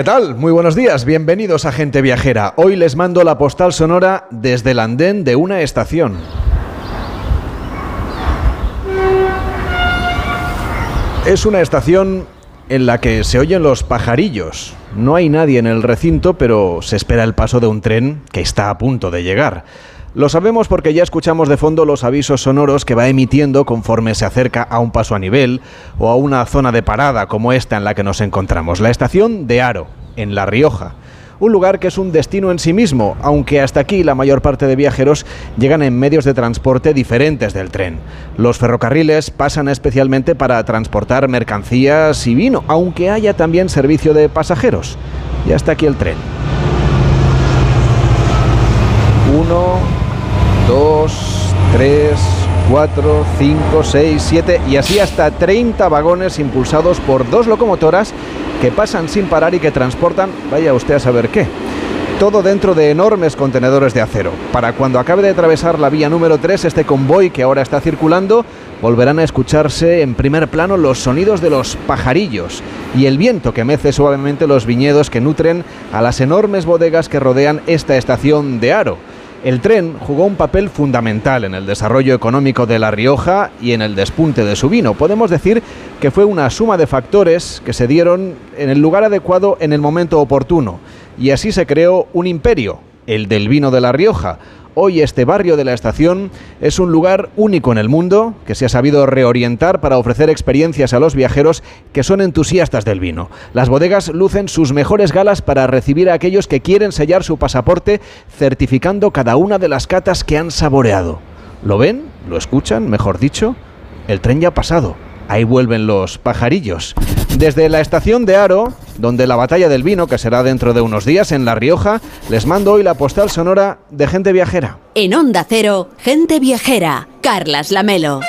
¿Qué tal? Muy buenos días, bienvenidos a Gente Viajera. Hoy les mando la postal sonora desde el andén de una estación. Es una estación en la que se oyen los pajarillos. No hay nadie en el recinto, pero se espera el paso de un tren que está a punto de llegar. Lo sabemos porque ya escuchamos de fondo los avisos sonoros que va emitiendo conforme se acerca a un paso a nivel o a una zona de parada como esta en la que nos encontramos, la estación de Aro, en La Rioja. Un lugar que es un destino en sí mismo, aunque hasta aquí la mayor parte de viajeros llegan en medios de transporte diferentes del tren. Los ferrocarriles pasan especialmente para transportar mercancías y vino, aunque haya también servicio de pasajeros. Y hasta aquí el tren. Uno, dos, tres, cuatro, cinco, seis, siete y así hasta 30 vagones impulsados por dos locomotoras que pasan sin parar y que transportan, vaya usted a saber qué. Todo dentro de enormes contenedores de acero. Para cuando acabe de atravesar la vía número 3, este convoy que ahora está circulando, volverán a escucharse en primer plano los sonidos de los pajarillos y el viento que mece suavemente los viñedos que nutren a las enormes bodegas que rodean esta estación de Aro. El tren jugó un papel fundamental en el desarrollo económico de La Rioja y en el despunte de su vino. Podemos decir que fue una suma de factores que se dieron en el lugar adecuado en el momento oportuno. Y así se creó un imperio, el del vino de La Rioja, Hoy este barrio de la estación es un lugar único en el mundo que se ha sabido reorientar para ofrecer experiencias a los viajeros que son entusiastas del vino. Las bodegas lucen sus mejores galas para recibir a aquellos que quieren sellar su pasaporte certificando cada una de las catas que han saboreado. ¿Lo ven? ¿Lo escuchan? Mejor dicho, el tren ya ha pasado. Ahí vuelven los pajarillos. Desde la estación de Aro, donde la batalla del vino, que será dentro de unos días en La Rioja, les mando hoy la postal sonora de gente viajera. En Onda Cero, gente viajera, Carlas Lamelo.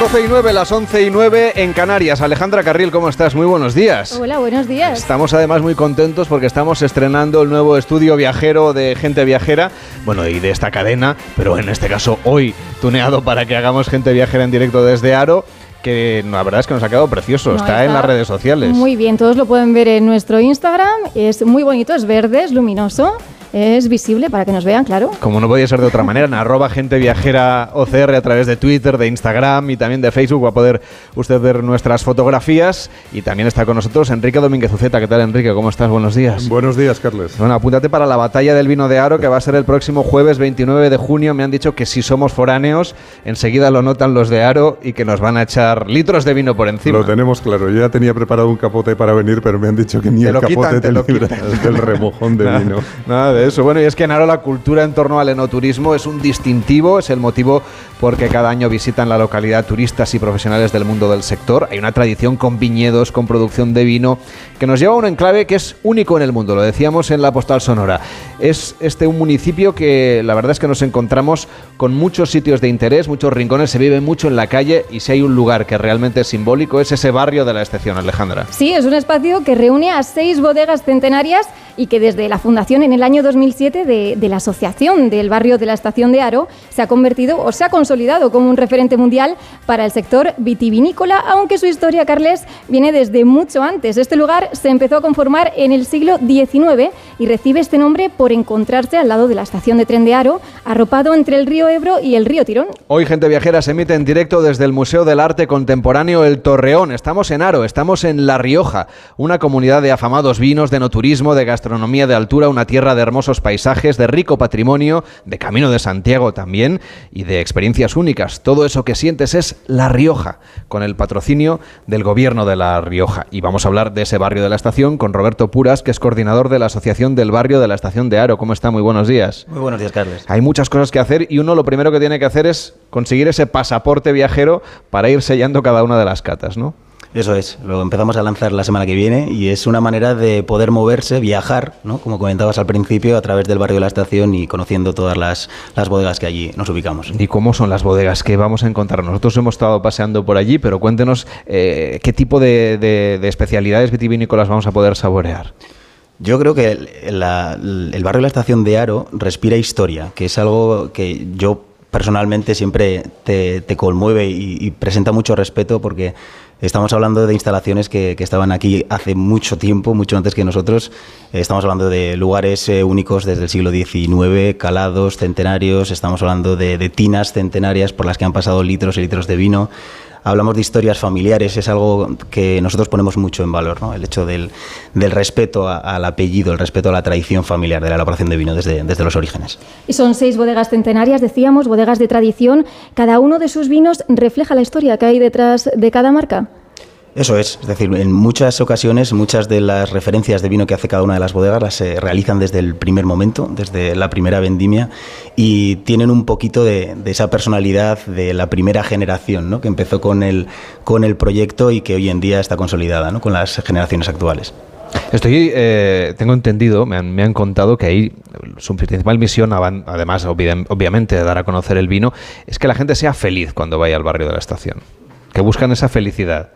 Las 12 y 9, las 11 y 9 en Canarias. Alejandra Carril, ¿cómo estás? Muy buenos días. Hola, buenos días. Estamos además muy contentos porque estamos estrenando el nuevo estudio viajero de gente viajera, bueno, y de esta cadena, pero en este caso hoy tuneado para que hagamos gente viajera en directo desde Aro que la verdad es que nos ha quedado precioso, No, está, en las redes sociales. Muy bien, todos lo pueden ver en nuestro Instagram. Es muy bonito, es verde, es luminoso, es visible para que nos vean, claro. Como no podía ser de otra manera, en arroba gente viajera OCR a través de Twitter, de Instagram y también de Facebook va a poder usted ver nuestras fotografías y también está con nosotros Enrique Domínguez Uceta. ¿Qué tal Enrique? ¿Cómo estás? Buenos días. Buenos días, Carles. Bueno, apúntate para la batalla del vino de Aro que va a ser el próximo jueves 29 de junio. Me han dicho que si somos foráneos, enseguida lo notan los de Aro y que nos van a echar litros de vino por encima. Lo tenemos claro. Yo ya tenía preparado un capote para venir, pero me han dicho que ni Te el lo capote quitan, te te lo libra quitan. del remojón de Nada- vino. Nada eso. Bueno, y es que en Aro la cultura en torno al enoturismo es un distintivo, es el motivo porque cada año visitan la localidad turistas y profesionales del mundo del sector. Hay una tradición con viñedos, con producción de vino, que nos lleva a un enclave que es único en el mundo, lo decíamos en la postal sonora. Es este un municipio que la verdad es que nos encontramos con muchos sitios de interés, muchos rincones, se vive mucho en la calle y si hay un lugar que realmente es simbólico es ese barrio de la estación, Alejandra. Sí, es un espacio que reúne a seis bodegas centenarias y que desde la fundación en el año 2007 de, de la Asociación del Barrio de la Estación de Aro se ha convertido o se ha consolidado como un referente mundial para el sector vitivinícola, aunque su historia, Carles, viene desde mucho antes. Este lugar se empezó a conformar en el siglo XIX y recibe este nombre por encontrarse al lado de la estación de tren de Aro, arropado entre el río Ebro y el río Tirón. Hoy Gente Viajera se emite en directo desde el Museo del Arte Contemporáneo El Torreón. Estamos en Aro, estamos en La Rioja, una comunidad de afamados vinos, de no turismo, de gastronomía de altura, una tierra de hermosos paisajes, de rico patrimonio, de Camino de Santiago también y de experiencias únicas. Todo eso que sientes es La Rioja, con el patrocinio del gobierno de La Rioja. Y vamos a hablar de ese barrio de la estación con Roberto Puras, que es coordinador de la Asociación del Barrio de la Estación de Aro. ¿Cómo está? Muy buenos días. Muy buenos días, Carles. Hay muchas cosas que hacer y uno lo primero que tiene que hacer es conseguir ese pasaporte viajero para ir sellando cada una de las catas, ¿no? Eso es, lo empezamos a lanzar la semana que viene y es una manera de poder moverse, viajar, ¿no? como comentabas al principio, a través del barrio de la estación y conociendo todas las, las bodegas que allí nos ubicamos. ¿Y cómo son las bodegas que vamos a encontrar? Nosotros hemos estado paseando por allí, pero cuéntenos eh, qué tipo de, de, de especialidades vitivinícolas vamos a poder saborear. Yo creo que el, la, el, barrio de la estación de Aro respira historia, que es algo que yo personalmente siempre te, te conmueve y, presenta mucho respeto porque estamos hablando de instalaciones que, estaban aquí hace mucho tiempo, mucho antes que nosotros. Estamos hablando de lugares eh, únicos desde el siglo XIX, calados, centenarios, estamos hablando de tinas centenarias por las que han pasado litros y litros de vino hablamos de historias familiares, es algo que nosotros ponemos mucho en valor, ¿no? el hecho del, del respeto al apellido, el respeto a la tradición familiar de la elaboración de vino desde, desde los orígenes. Y son seis bodegas centenarias, decíamos, bodegas de tradición. ¿Cada uno de sus vinos refleja la historia que hay detrás de cada marca? Eso es, es decir, en muchas ocasiones muchas de las referencias de vino que hace cada una de las bodegas las se realizan desde el primer momento, desde la primera vendimia y tienen un poquito de, de esa personalidad de la primera generación, ¿no? que empezó con el, con el proyecto y que hoy en día está consolidada ¿no? con las generaciones actuales. Estoy, eh, tengo entendido, me han, me han, contado que ahí su principal misión, además obviamente de dar a conocer el vino, es que la gente sea feliz cuando vaya al barrio de la estación, que buscan esa felicidad.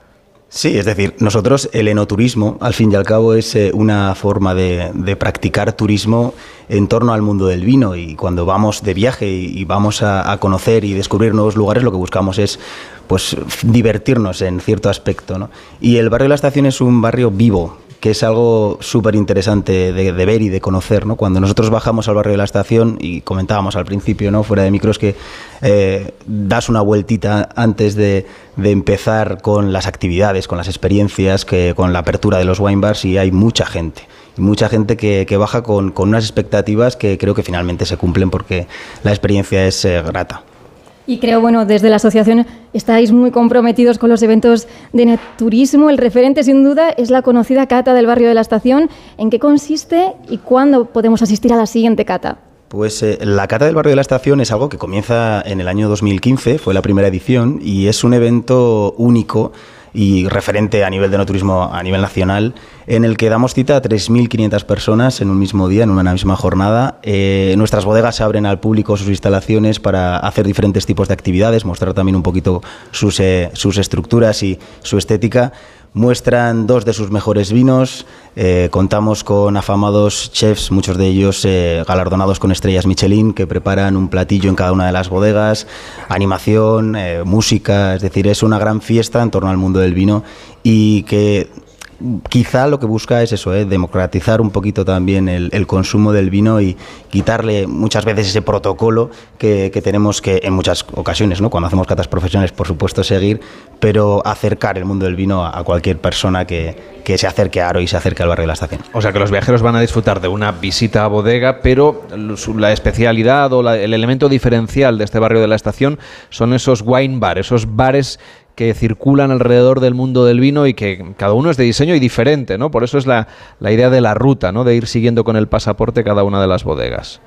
Sí, es decir, nosotros el enoturismo, al fin y al cabo, es eh, una forma de, practicar turismo en torno al mundo del vino y cuando vamos de viaje y, y vamos a, a, conocer y descubrir nuevos lugares, lo que buscamos es pues divertirnos en cierto aspecto. ¿no? Y el barrio de la estación es un barrio vivo, que es algo súper interesante de, ver y de conocer. ¿no? Cuando nosotros bajamos al barrio de la estación y comentábamos al principio, ¿no? fuera de micros, que eh, das una vueltita antes de, de, empezar con las actividades, con las experiencias, que, con la apertura de los wine bars y hay mucha gente. Mucha gente que, que baja con, con, unas expectativas que creo que finalmente se cumplen porque la experiencia es eh, grata. Y creo, bueno, desde la asociación estáis muy comprometidos con los eventos de turismo. El referente, sin duda, es la conocida cata del barrio de la estación. ¿En qué consiste y cuándo podemos asistir a la siguiente cata? Pues eh, la Cata del Barrio de la Estación es algo que comienza en el año 2015, fue la primera edición, y es un evento único y referente a nivel de no turismo a nivel nacional, en el que damos cita a 3.500 personas en un mismo día, en una misma jornada. Eh, nuestras bodegas abren al público sus instalaciones para hacer diferentes tipos de actividades, mostrar también un poquito sus, eh, sus estructuras y su estética muestran dos de sus mejores vinos. Eh, contamos con afamados chefs, muchos de ellos eh, galardonados con estrellas Michelin, que preparan un platillo en cada una de las bodegas, animación, eh, música, es decir, es una gran fiesta en torno al mundo del vino y que quizá lo que busca es eso, ¿eh? democratizar un poquito también el, consumo del vino y quitarle muchas veces ese protocolo que, tenemos que en muchas ocasiones, ¿no? cuando hacemos catas profesionales, por supuesto, seguir, pero acercar el mundo del vino a, cualquier persona que, que, se acerque a Aro y se acerque al barrio de la estación. O sea que los viajeros van a disfrutar de una visita a bodega, pero la especialidad o el elemento diferencial de este barrio de la estación son esos wine bar, esos bares que circulan alrededor del mundo del vino y que cada uno es de diseño y diferente, ¿no? Por eso es la, la idea de la ruta, ¿no? De ir siguiendo con el pasaporte cada una de las bodegas.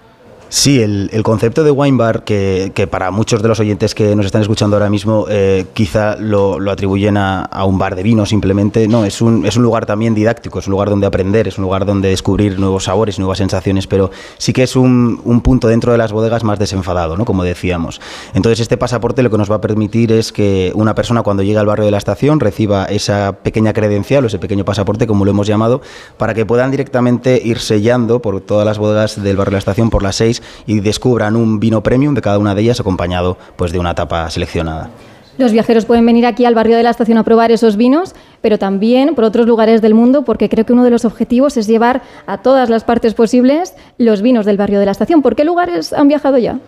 Sí, el, el, concepto de wine bar, que, que, para muchos de los oyentes que nos están escuchando ahora mismo, eh, quizá lo, lo atribuyen a, a, un bar de vino simplemente. No, es un, es un lugar también didáctico, es un lugar donde aprender, es un lugar donde descubrir nuevos sabores, nuevas sensaciones, pero sí que es un, un punto dentro de las bodegas más desenfadado, ¿no? como decíamos. Entonces, este pasaporte lo que nos va a permitir es que una persona cuando llega al barrio de la estación reciba esa pequeña credencial o ese pequeño pasaporte, como lo hemos llamado, para que puedan directamente ir sellando por todas las bodegas del barrio de la estación por las seis y descubran un vino premium de cada una de ellas acompañado pues, de una tapa seleccionada. Los viajeros pueden venir aquí al barrio de la estación a probar esos vinos, pero también por otros lugares del mundo, porque creo que uno de los objetivos es llevar a todas las partes posibles los vinos del barrio de la estación. ¿Por qué lugares han viajado ya?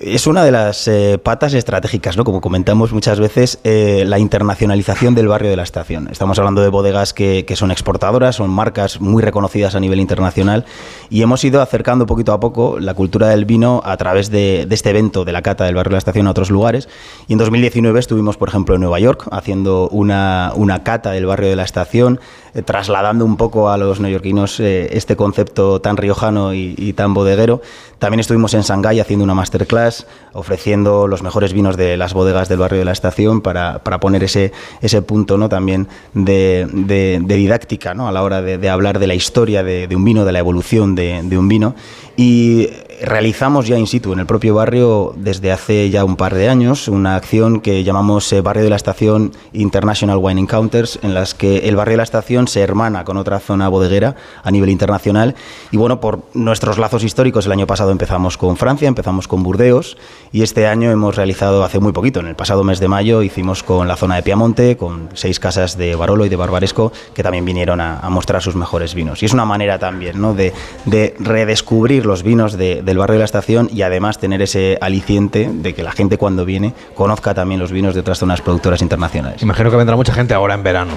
Es una de las eh, patas estratégicas, ¿no? como comentamos muchas veces, eh, la internacionalización del barrio de la estación. Estamos hablando de bodegas que, que, son exportadoras, son marcas muy reconocidas a nivel internacional y hemos ido acercando poquito a poco la cultura del vino a través de, de este evento de la cata del barrio de la estación a otros lugares. Y en 2019 estuvimos, por ejemplo, en Nueva York haciendo una, una cata del barrio de la estación, eh, trasladando un poco a los neoyorquinos eh, este concepto tan riojano y, tan bodeguero. También estuvimos en Shanghái haciendo una masterclass ofreciendo los mejores vinos de las bodegas del barrio de la estación para, para poner ese, ese punto ¿no? también de, de, didáctica ¿no? a la hora de, de hablar de la historia de, un vino, de la evolución de un vino. Y realizamos ya in situ en el propio barrio desde hace ya un par de años una acción que llamamos eh, Barrio de la Estación International Wine Encounters, en las que el barrio de la estación se hermana con otra zona bodeguera a nivel internacional. Y bueno, por nuestros lazos históricos, el año pasado empezamos con Francia, empezamos con Burdeos y este año hemos realizado hace muy poquito, en el pasado mes de mayo, hicimos con la zona de Piamonte, con seis casas de Barolo y de Barbaresco que también vinieron a, a mostrar sus mejores vinos. Y es una manera también ¿no? de, de redescubrir los vinos de, del barrio de la estación y además tener ese aliciente de que la gente cuando viene conozca también los vinos de otras zonas productoras internacionales. Imagino que vendrá mucha gente ahora en verano.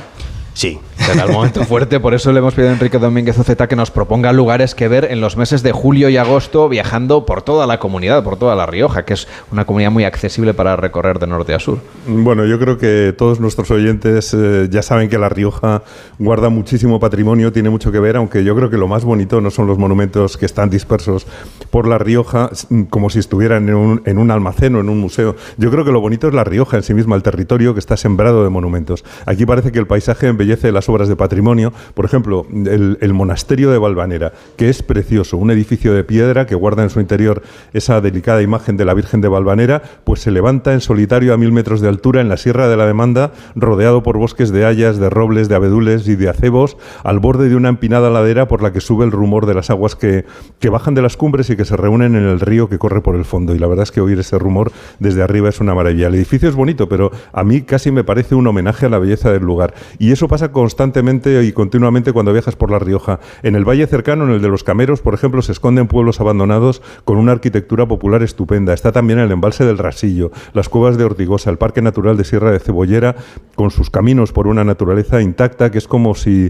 Sí. Será el momento fuerte, por eso le hemos pedido a Enrique Domínguez Oceta que nos proponga lugares que ver en los meses de julio y agosto viajando por toda la comunidad, por toda La Rioja, que es una comunidad muy accesible para recorrer de norte a sur. Bueno, yo creo que todos nuestros oyentes eh, ya saben que La Rioja guarda muchísimo patrimonio, tiene mucho que ver, aunque yo creo que lo más bonito no son los monumentos que están dispersos por La Rioja como si estuvieran en un, en un almacén o en un museo. Yo creo que lo bonito es La Rioja en sí misma, el territorio que está sembrado de monumentos. Aquí parece que el paisaje embellece las obras de patrimonio. Por ejemplo, el, monasterio de Valvanera, que es precioso, un edificio de piedra que guarda en su interior esa delicada imagen de la Virgen de Valvanera, pues se levanta en solitario a mil metros de altura en la Sierra de la Demanda, rodeado por bosques de hayas, de robles, de abedules y de acebos, al borde de una empinada ladera por la que sube el rumor de las aguas que, que bajan de las cumbres y que se reúnen en el río que corre por el fondo. Y la verdad es que oír ese rumor desde arriba es una maravilla. El edificio es bonito, pero a mí casi me parece un homenaje a la belleza del lugar. Y eso pasa constantemente y continuamente cuando viajas por La Rioja. En el valle cercano, en el de los Cameros, por ejemplo, se esconden pueblos abandonados con una arquitectura popular estupenda. Está también el embalse del Rasillo, las cuevas de Ortigosa, el Parque Natural de Sierra de Cebollera, con sus caminos por una naturaleza intacta que es como si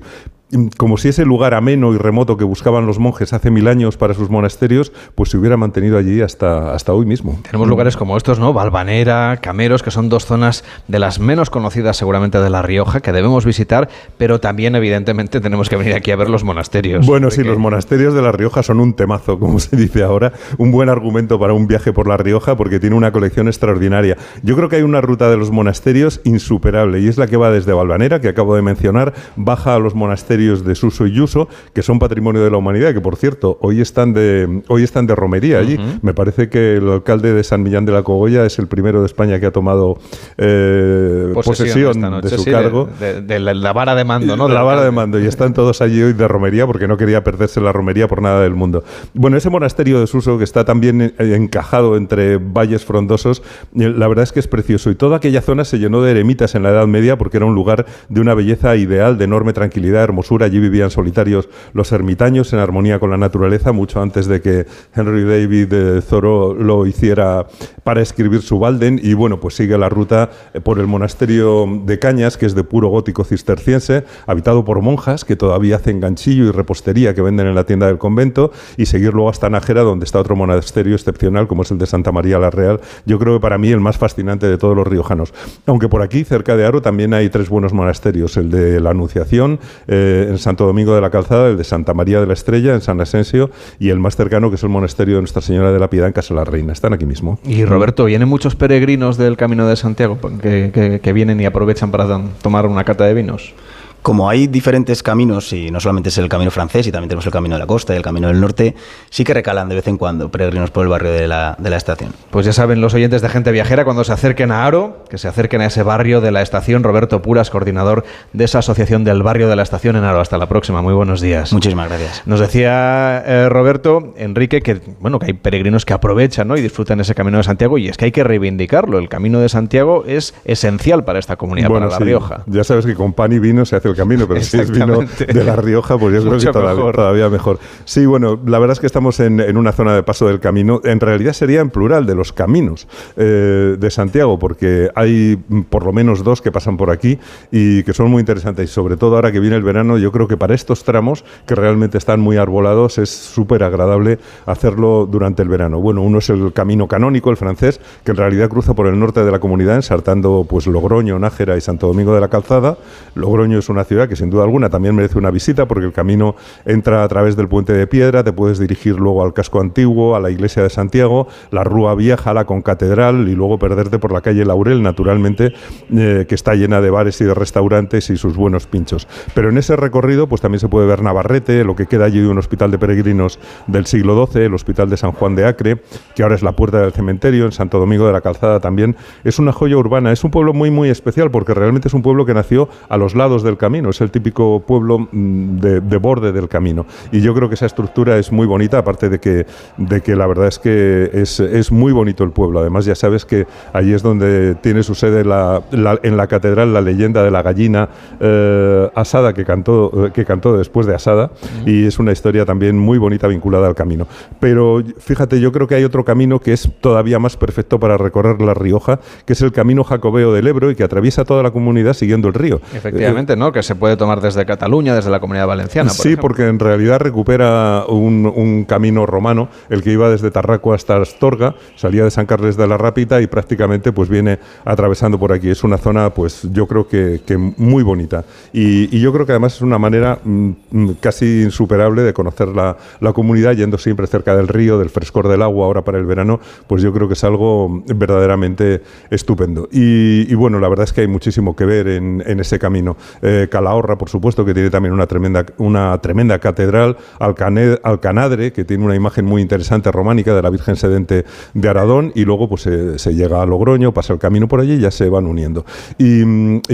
como si ese lugar ameno y remoto que buscaban los monjes hace mil años para sus monasterios, pues se hubiera mantenido allí hasta, hasta hoy mismo. Tenemos lugares como estos, ¿no? Valvanera, Cameros, que son dos zonas de las menos conocidas seguramente de La Rioja, que debemos visitar, pero también evidentemente tenemos que venir aquí a ver los monasterios. Bueno, porque... sí, los monasterios de La Rioja son un temazo, como se dice ahora, un buen argumento para un viaje por La Rioja porque tiene una colección extraordinaria. Yo creo que hay una ruta de los monasterios insuperable y es la que va desde Valvanera, que acabo de mencionar, baja a los monasterios de Suso y Yuso, que son patrimonio de la humanidad, que por cierto, hoy están de, hoy están de romería allí. Uh -huh. Me parece que el alcalde de San Millán de la Cogolla es el primero de España que ha tomado eh, posesión, posesión de su sí, cargo. De, de, de, la, vara de mando, ¿no? De la vara de mando, y están todos allí hoy de romería porque no quería perderse la romería por nada del mundo. Bueno, ese monasterio de Suso, que está también encajado entre valles frondosos, eh, la verdad es que es precioso. Y toda aquella zona se llenó de eremitas en la Edad Media porque era un lugar de una belleza ideal, de enorme tranquilidad, hermosura. Allí vivían solitarios los ermitaños en armonía con la naturaleza, mucho antes de que Henry David eh, Thoreau lo hiciera para escribir su Walden. Y bueno, pues sigue la ruta eh, por el monasterio de Cañas, que es de puro gótico cisterciense, habitado por monjas que todavía hacen ganchillo y repostería que venden en la tienda del convento, y seguir luego hasta Nájera, donde está otro monasterio excepcional, como es el de Santa María la Real. Yo creo que para mí el más fascinante de todos los riojanos. Aunque por aquí, cerca de Aro, también hay tres buenos monasterios: el de la Anunciación, eh, en Santo Domingo de la Calzada, el de Santa María de la Estrella, en San Asensio, y el más cercano, que es el monasterio de Nuestra Señora de la Piedad, en Casa la Reina. Están aquí mismo. Y Roberto, ¿vienen muchos peregrinos del Camino de Santiago que, que vienen y aprovechan para tomar una cata de vinos? Como hay diferentes caminos, y no solamente es el camino francés, y también tenemos el camino de la costa y el camino del norte, sí que recalan de vez en cuando peregrinos por el barrio de la, de la estación. Pues ya saben los oyentes de Gente Viajera, cuando se acerquen a Aro, que se acerquen a ese barrio de la estación. Roberto Puras, coordinador de esa asociación del barrio de la estación en Aro. Hasta la próxima, muy buenos días. Muchísimas gracias. Nos decía eh, Roberto, Enrique, que bueno que hay peregrinos que aprovechan ¿no? y disfrutan ese camino de Santiago, y es que hay que reivindicarlo. El camino de Santiago es esencial para esta comunidad, bueno, para La sí. Rioja. Ya sabes que con pan y vino se hace el camino, pero si es vino de La Rioja, pues yo creo que todavía mejor. todavía mejor. Sí, bueno, la verdad es que estamos en, en, una zona de paso del camino. En realidad sería en plural de los caminos eh, de Santiago, porque hay por lo menos dos que pasan por aquí y que son muy interesantes. Y sobre todo ahora que viene el verano, yo creo que para estos tramos que realmente están muy arbolados es súper agradable hacerlo durante el verano. Bueno, uno es el camino canónico, el francés, que en realidad cruza por el norte de la comunidad, ensartando pues Logroño, Nájera y Santo Domingo de la Calzada. Logroño es una ciudad que sin duda alguna también merece una visita porque el camino entra a través del puente de piedra, te puedes dirigir luego al casco antiguo, a la iglesia de Santiago, la Rúa Vieja, la Concatedral y luego perderte por la calle Laurel, naturalmente, eh, que está llena de bares y de restaurantes y sus buenos pinchos. Pero en ese recorrido pues también se puede ver Navarrete, lo que queda allí de un hospital de peregrinos del siglo XII, el Hospital de San Juan de Acre, que ahora es la puerta del cementerio, en Santo Domingo de la Calzada también. Es una joya urbana, es un pueblo muy, muy especial porque realmente es un pueblo que nació a los lados del camino, es el típico pueblo mm, de, borde del camino. Y yo creo que esa estructura es muy bonita, aparte de que, de que la verdad es que es, es muy bonito el pueblo. Además, ya sabes que allí es donde tiene su sede la, en la catedral la leyenda de la gallina eh, asada que cantó, eh, que cantó después de Asada, y es una historia también muy bonita vinculada al camino. Pero fíjate, yo creo que hay otro camino que es todavía más perfecto para recorrer La Rioja, que es el camino jacobeo del Ebro y que atraviesa toda la comunidad siguiendo el río. Efectivamente, ¿no? Que se puede tomar desde Cataluña, desde la comunidad valenciana. sí, porque en realidad recupera un, camino romano, el que iba desde Tarraco hasta Astorga, salía de San Carles de la Rápita y prácticamente pues viene atravesando por aquí. Es una zona, pues yo creo que, muy bonita. Y, yo creo que además es una manera mm, mm, casi insuperable de conocer la, la comunidad yendo siempre cerca del río, del frescor del agua ahora para el verano, pues yo creo que es algo verdaderamente estupendo. Y, bueno, la verdad es que hay muchísimo que ver en, ese camino. Eh, Calahorra, por supuesto, que tiene también una tremenda, una tremenda catedral, Alcanadre, que tiene una imagen muy interesante románica de la Virgen Sedente de Aradón, y luego pues se, llega a Logroño, pasa el camino por allí y ya se van uniendo. Y,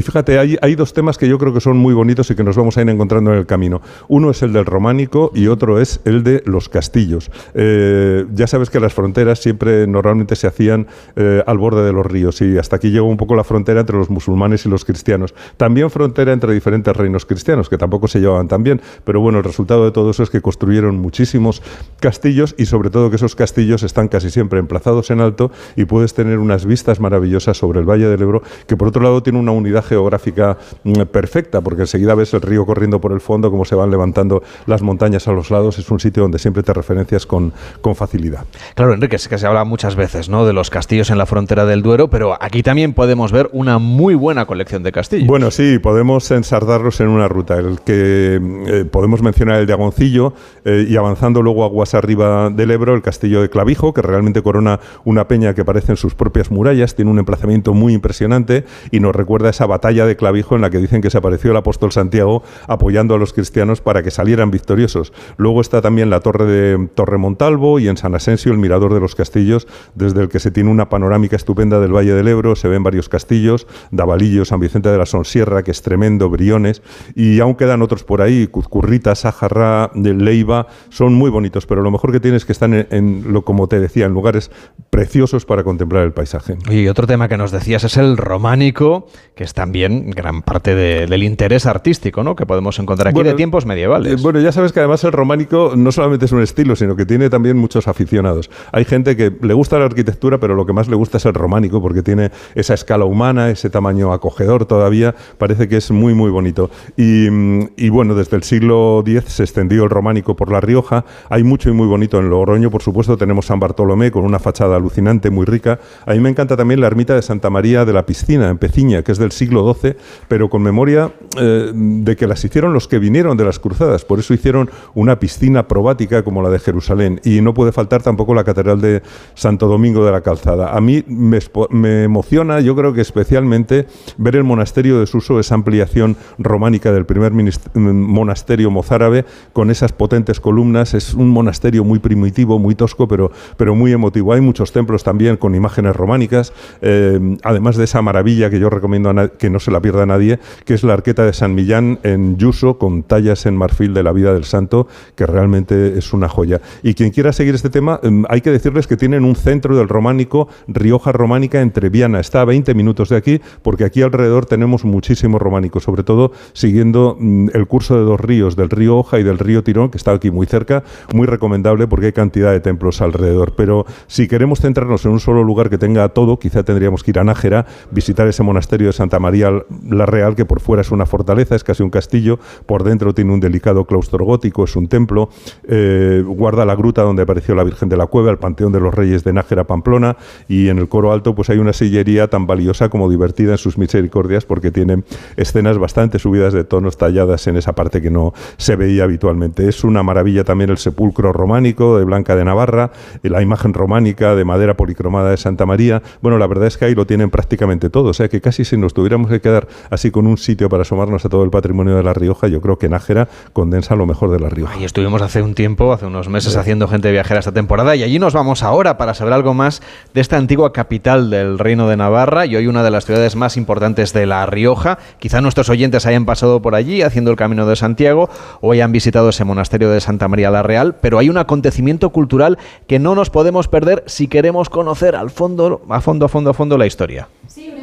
fíjate, hay, hay dos temas que yo creo que son muy bonitos y que nos vamos a ir encontrando en el camino. Uno es el del románico y otro es el de los castillos. Eh, ya sabes que las fronteras siempre normalmente se hacían eh, al borde de los ríos y hasta aquí llegó un poco la frontera entre los musulmanes y los cristianos. También frontera entre diferentes reinos cristianos, que tampoco se llevaban tan bien, pero bueno, el resultado de todo eso es que construyeron muchísimos castillos y sobre todo que esos castillos están casi siempre emplazados en alto y puedes tener unas vistas maravillosas sobre el Valle del Ebro, que por otro lado tiene una unidad geográfica mm, perfecta, porque enseguida ves el río corriendo por el fondo, cómo se van levantando las montañas a los lados, es un sitio donde siempre te referencias con, con facilidad. Claro, Enrique, es que se habla muchas veces ¿no? de los castillos en la frontera del Duero, pero aquí también podemos ver una muy buena colección de castillos. Bueno, sí, podemos ensardarlos en una ruta. El que eh, podemos mencionar el de Agoncillo eh, y avanzando luego aguas arriba del Ebro, el castillo de Clavijo, que realmente corona una peña que parece en sus propias murallas, tiene un emplazamiento muy impresionante y nos recuerda esa batalla de Clavijo en la que dicen que se apareció el apóstol Santiago apoyando a los cristianos para que salieran victoriosos. Luego está también la torre de Torre Montalvo y en San Asensio el mirador de los castillos, desde el que se tiene una panorámica estupenda del Valle del Ebro, se ven varios castillos, Davalillo, San Vicente de la Sonsierra, que es tremendo, Briones, y aún quedan otros por ahí, Cuzcurrita, Sajarra, Leiva, son muy bonitos, pero lo mejor que tiene es que están en, lo como te decía, en lugares preciosos para contemplar el paisaje. Y otro tema que nos decías es el románico, que es también gran parte del interés artístico, ¿no? Que podemos encontrar aquí de tiempos medievales. Eh, bueno, ya sabes que además el románico no solamente es un estilo, sino que tiene también muchos aficionados. Hay gente que le gusta la arquitectura, pero lo que más le gusta es el románico, porque tiene esa escala humana, ese tamaño acogedor todavía, parece que es muy, muy bonito. Y, y bueno, desde el siglo X se extendió el románico por La Rioja, hay mucho y muy bonito en Logroño, por supuesto, tenemos San Bartolomé con una fachada alucinante, muy rica. A mí me encanta también la ermita de Santa María de la Piscina, en Peciña, que es del siglo XII, pero con memoria eh, de que las hicieron los que vinieron de las cruzadas, por eso hicieron una piscina probática como la de Jerusalén. Y no puede faltar tampoco la Catedral de Santo Domingo de la Calzada. A mí me, emociona, yo creo que especialmente, ver el monasterio de Suso, esa ampliación románica del primer monasterio mozárabe, con esas potentes columnas. Es un monasterio muy primitivo, muy tosco, pero, pero muy emotivo. Hay muchos templos también con imágenes románicas, eh, además de esa maravilla que yo recomiendo que no se la pierda nadie, que es la arqueta de San Millán en Yuso, con tallas en marfil de la vida del santo, que realmente es una joya. Y quien quiera seguir este tema, em, hay que decirles que tienen un centro del románico, Rioja Románica, entre Viana. Está a 20 minutos de aquí, porque aquí alrededor tenemos muchísimo románico, sobre todo siguiendo mm, el curso de dos ríos, del río Hoja y del río Tirón, que está aquí muy cerca, muy recomendable porque hay cantidad de templos alrededor. Pero si queremos centrarnos en un solo lugar que tenga todo, quizá tendríamos que ir a Nájera, visitar ese monasterio de Santa María la Real, que por fuera es una fortaleza, es casi un castillo, por dentro tiene un delicado claustro gótico, es un templo, eh, guarda la gruta donde apareció la Virgen de la Cueva, el Panteón de los Reyes de Nájera Pamplona, y en el coro alto pues hay una sillería tan valiosa como divertida en sus misericordias porque tiene escenas bastante constantes subidas de tonos talladas en esa parte que no se veía habitualmente. Es una maravilla también el sepulcro románico de Blanca de Navarra, la imagen románica de madera policromada de Santa María. Bueno, la verdad es que ahí lo tienen prácticamente todo, o sea que casi si nos tuviéramos que quedar así con un sitio para asomarnos a todo el patrimonio de La Rioja, yo creo que Nájera condensa lo mejor de La Rioja. Y estuvimos hace un tiempo, hace unos meses, haciendo gente viajera esta temporada y allí nos vamos ahora para saber algo más de esta antigua capital del Reino de Navarra y hoy una de las ciudades más importantes de La Rioja. Quizá nuestros oyentes hayan pasado por allí haciendo el Camino de Santiago o hayan visitado ese monasterio de Santa María la Real, pero hay un acontecimiento cultural que no nos podemos perder si queremos conocer al fondo, a fondo, a fondo, a fondo la historia. Sí,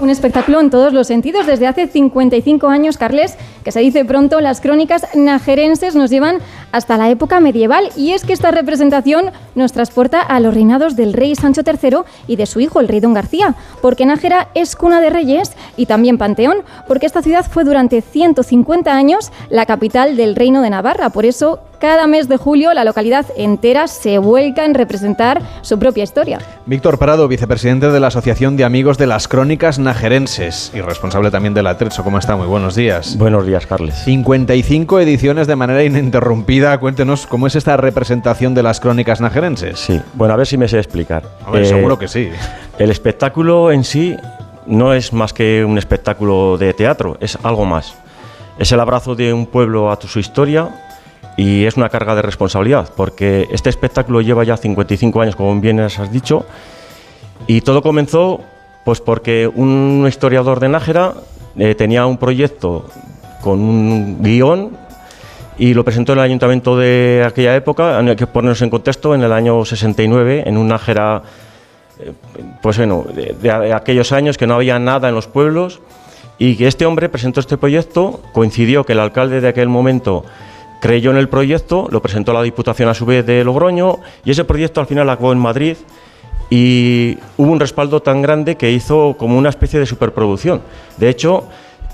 un espectáculo en todos los sentidos. Desde hace 55 años, Carles, que se dice pronto, las crónicas najerenses nos llevan hasta la época medieval. Y es que esta representación nos transporta a los reinados del rey Sancho III y de su hijo, el rey Don García. Porque Nájera es cuna de reyes y también panteón, porque esta ciudad fue durante 150 años la capital del reino de Navarra. Por eso cada mes de julio la localidad entera se vuelca en representar su propia historia. Víctor Prado, vicepresidente de la Asociación de Amigos de las Crónicas Najerenses y responsable también de la Trecho. ¿Cómo está? Muy buenos días. Buenos días, Carles. 55 ediciones de manera ininterrumpida. Cuéntenos cómo es esta representación de las Crónicas Najerenses. Sí, bueno, a ver si me sé explicar. A ver, Eh, seguro que sí. El espectáculo en sí no es más que un espectáculo de teatro, es algo más. Es el abrazo de un pueblo a su historia y es una carga de responsabilidad, porque este espectáculo lleva ya 55 años, como bien has dicho, y todo comenzó pues porque un historiador de Nájera eh, tenía un proyecto con un guion y lo presentó en el ayuntamiento de aquella época, hay que ponernos en contexto, en el año 69, en un Nájera eh, pues bueno, de, de aquellos años que no había nada en los pueblos y que este hombre presentó este proyecto, coincidió que el alcalde de aquel momento creyó en el proyecto, lo presentó a la Diputación a su vez de Logroño y ese proyecto al final acabó en Madrid y hubo un respaldo tan grande que hizo como una especie de superproducción. De hecho,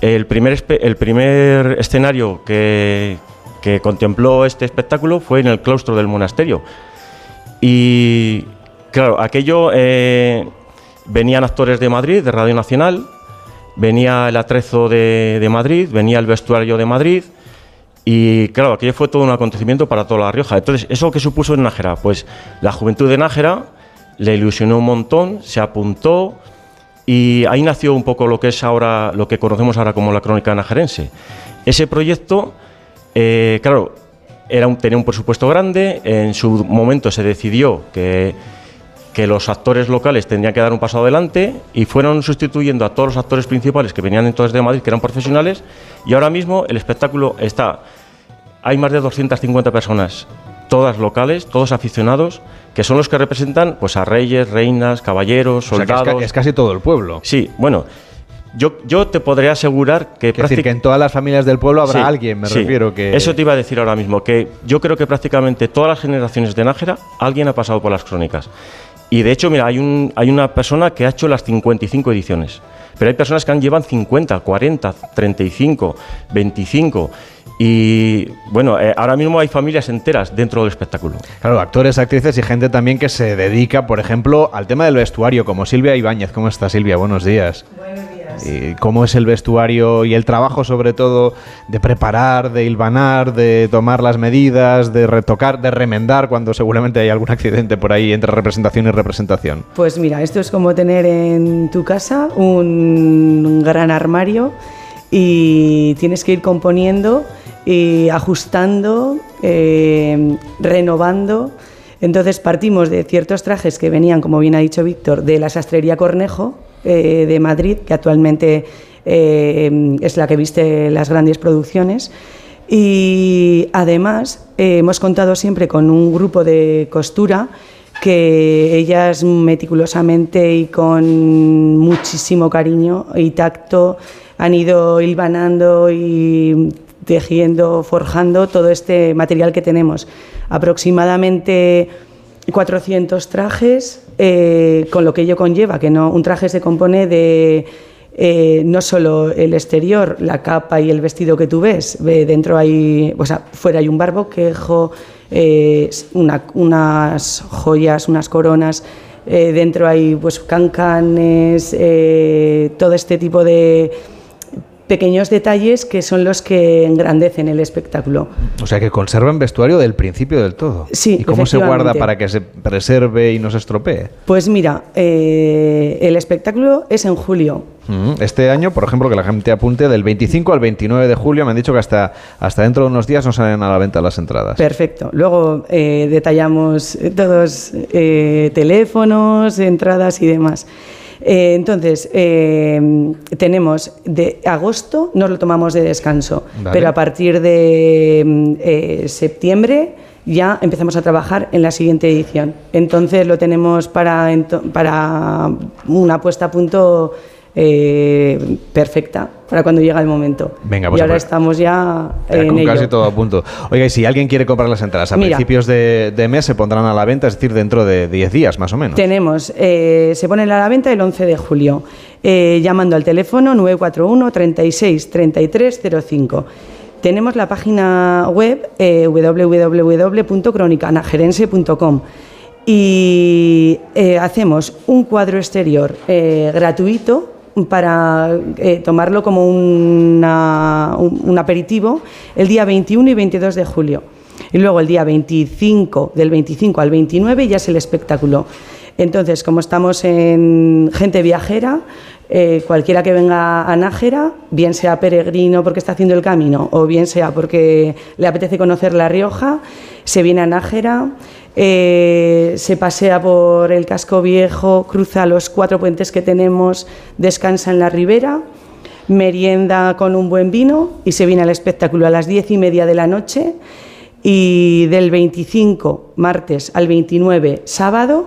el primer, el primer escenario que, que contempló este espectáculo fue en el claustro del monasterio. Y claro, aquello eh, venían actores de Madrid, de Radio Nacional, venía el atrezo de, de Madrid, venía el vestuario de Madrid. Y claro, aquello fue todo un acontecimiento para toda La Rioja. Entonces, ¿eso qué supuso en Nájera? Pues la juventud de Nájera le ilusionó un montón, se apuntó y ahí nació un poco lo que es ahora, lo que conocemos ahora como la crónica najerense. Ese proyecto, eh, claro, era un- tenía un presupuesto grande, en su momento se decidió que, que los actores locales tendrían que dar un paso adelante y fueron sustituyendo a todos los actores principales que venían entonces de Madrid, que eran profesionales, y ahora mismo el espectáculo está, hay más de 250 personas, todas locales, todos aficionados, que son los que representan pues, a reyes, reinas, caballeros, O sea, que es, soldados. ca- es casi todo el pueblo. Sí, bueno, yo, yo te podría asegurar que Es decir, que en todas las familias del pueblo habrá Sí, alguien, me sí. refiero que... Eso te iba a decir ahora mismo, que yo creo que prácticamente todas las generaciones de Nájera, alguien ha pasado por las crónicas. Y de hecho, mira, hay, un, hay una persona que ha hecho las 55 ediciones. Pero hay personas que han llevan 50, 40, 35, 25. Y bueno, eh, ahora mismo hay familias enteras dentro del espectáculo. Claro, actores, actrices y gente también que se dedica, por ejemplo, al tema del vestuario, como Silvia Ibáñez. ¿Cómo está Silvia? Buenos días. Buenos días. ¿Y cómo es el vestuario y el trabajo, sobre todo, de preparar, de hilvanar, de tomar las medidas, de retocar, de remendar cuando seguramente hay algún accidente por ahí entre representación y representación? Pues mira, esto es como tener en tu casa un gran armario y tienes que ir componiendo y ajustando, eh, renovando. Entonces partimos de ciertos trajes que venían, como bien ha dicho Víctor, de la sastrería Cornejo eh, de Madrid, que actualmente eh, es la que viste las grandes producciones. Y además hemos contado siempre con un grupo de costura que ellas meticulosamente y con muchísimo cariño y tacto han ido hilvanando y tejiendo, forjando todo este material que tenemos. Aproximadamente 400 trajes, eh, con lo que ello conlleva, que no, un traje se compone de eh, no solo el exterior, la capa y el vestido que tú ves, ve, dentro hay, o sea, fuera hay un barboquejo, eh, una- unas joyas, unas coronas, dentro hay pues cancanes, todo este tipo de pequeños detalles que son los que engrandecen el espectáculo. O sea que conservan vestuario del principio del todo. Sí, ¿Y cómo se guarda para que se preserve y no se estropee? Pues mira, eh, el espectáculo es en julio. Mm, Este año, por ejemplo, que la gente apunte del 25 al 29 de julio, me han dicho que hasta, hasta dentro de unos días no salen a la venta las entradas. Perfecto. Luego eh, detallamos todos eh, teléfonos, entradas y demás. Eh, entonces, eh, tenemos de agosto, nos lo tomamos de descanso, Vale. pero a partir de mm, eh, septiembre ya empezamos a trabajar en la siguiente edición. Entonces lo tenemos para, para una puesta a punto eh, perfecta para cuando llega el momento. Venga, pues y ahora estamos ya Ya en con ello. casi todo a punto. Oiga, y si alguien quiere comprar las entradas a Mira. principios de, de mes, se pondrán a la venta, es decir, dentro de 10 días más o menos. Tenemos, eh, se ponen a la venta el 11 de julio, eh, llamando al teléfono 941 36 33 05. Tenemos la página web eh, www.cronicanagerense.com y eh, hacemos un cuadro exterior eh, gratuito para eh, tomarlo como un, un aperitivo el día 21 y 22 de julio. Y luego el día 25, del 25 al 29 ya es el espectáculo. Entonces, como estamos en gente viajera, eh, cualquiera que venga a Nájera, bien sea peregrino porque está haciendo el camino o bien sea porque le apetece conocer La Rioja, se viene a Nájera, eh, se pasea por el casco viejo, cruza los cuatro puentes que tenemos, descansa en la ribera, merienda con un buen vino y se viene al espectáculo a las diez y media de la noche. Y del 25 martes al 29 sábado,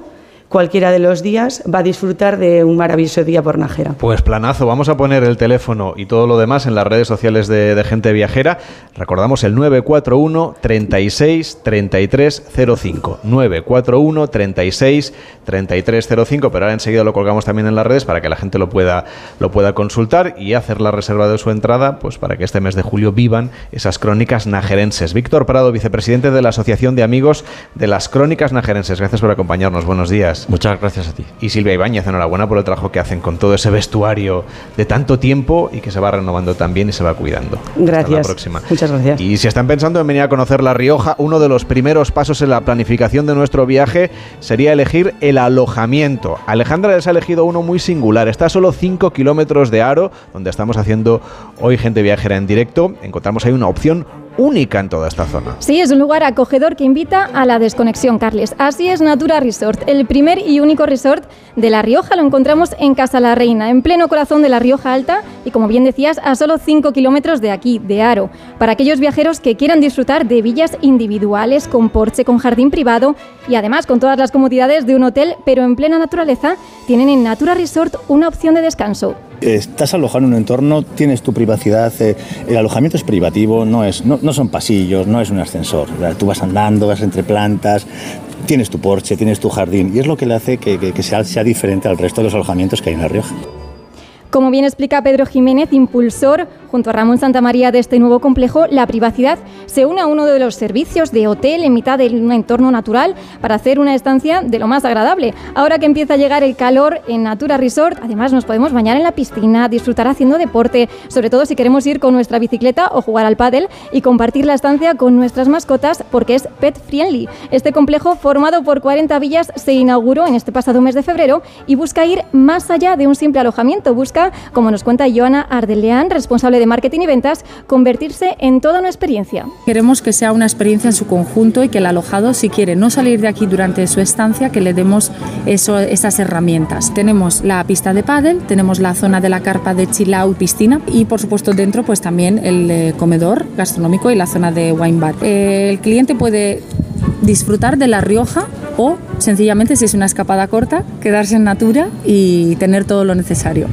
cualquiera de los días va a disfrutar de un maravilloso día por Nájera. Pues planazo, vamos a poner el teléfono y todo lo demás en las redes sociales de, de Gente Viajera. Recordamos el 941 36 33 05. 941 36 33 05, pero ahora enseguida lo colgamos también en las redes para que la gente lo pueda, lo pueda consultar y hacer la reserva de su entrada, pues para que este mes de julio vivan esas crónicas najerenses. Víctor Prado, vicepresidente de la Asociación de Amigos de las Crónicas Najerenses. Gracias por acompañarnos. Buenos días. Muchas gracias a ti. Y Silvia Ibáñez, enhorabuena por el trabajo que hacen con todo ese vestuario de tanto tiempo y que se va renovando también y se va cuidando. Hasta la Gracias. próxima. Muchas gracias. Y si están pensando en venir a conocer La Rioja, uno de los primeros pasos en la planificación de nuestro viaje sería elegir el alojamiento. Alejandra les ha elegido uno muy singular. Está a solo 5 kilómetros de Aro, donde estamos haciendo hoy gente viajera en directo. Encontramos ahí una opción única en toda esta zona. Sí, es un lugar acogedor que invita a la desconexión, Carles. Así es Natura Resort, el primer y único resort de La Rioja. Lo encontramos en Casa La Reina, en pleno corazón de La Rioja Alta y, como bien decías, a solo 5 kilómetros de aquí, de Aro. Para aquellos viajeros que quieran disfrutar de villas individuales, con porche, con jardín privado y además con todas las comodidades de un hotel, pero en plena naturaleza, tienen en Natura Resort una opción de descanso. Estás alojado en un entorno, tienes tu privacidad, eh, el alojamiento es privativo, no, es, no, no son pasillos, no es un ascensor. Tú vas andando, vas entre plantas, tienes tu porche, tienes tu jardín y es lo que le hace que sea, sea diferente al resto de los alojamientos que hay en La Rioja. Como bien explica Pedro Jiménez, impulsor junto a Ramón Santamaría de este nuevo complejo, la privacidad se une a uno de los servicios de hotel en mitad de un entorno natural para hacer una estancia de lo más agradable. Ahora que empieza a llegar el calor en Natura Resort, además nos podemos bañar en la piscina, disfrutar haciendo deporte, sobre todo si queremos ir con nuestra bicicleta o jugar al pádel y compartir la estancia con nuestras mascotas porque es pet friendly. Este complejo formado por 40 villas se inauguró en este pasado mes de febrero y busca ir más allá de un simple alojamiento, busca como nos cuenta Joana Ardeleán, responsable de marketing y ventas, convertirse en toda una experiencia. Queremos que sea una experiencia en su conjunto y que el alojado, si quiere no salir de aquí durante su estancia, que le demos eso, esas herramientas. Tenemos la pista de pádel, tenemos la zona de la carpa de chill out, piscina y por supuesto dentro pues también el eh, comedor gastronómico y la zona de wine bar. Eh, el cliente puede disfrutar de La Rioja o sencillamente si es una escapada corta, quedarse en Natura y tener todo lo necesario.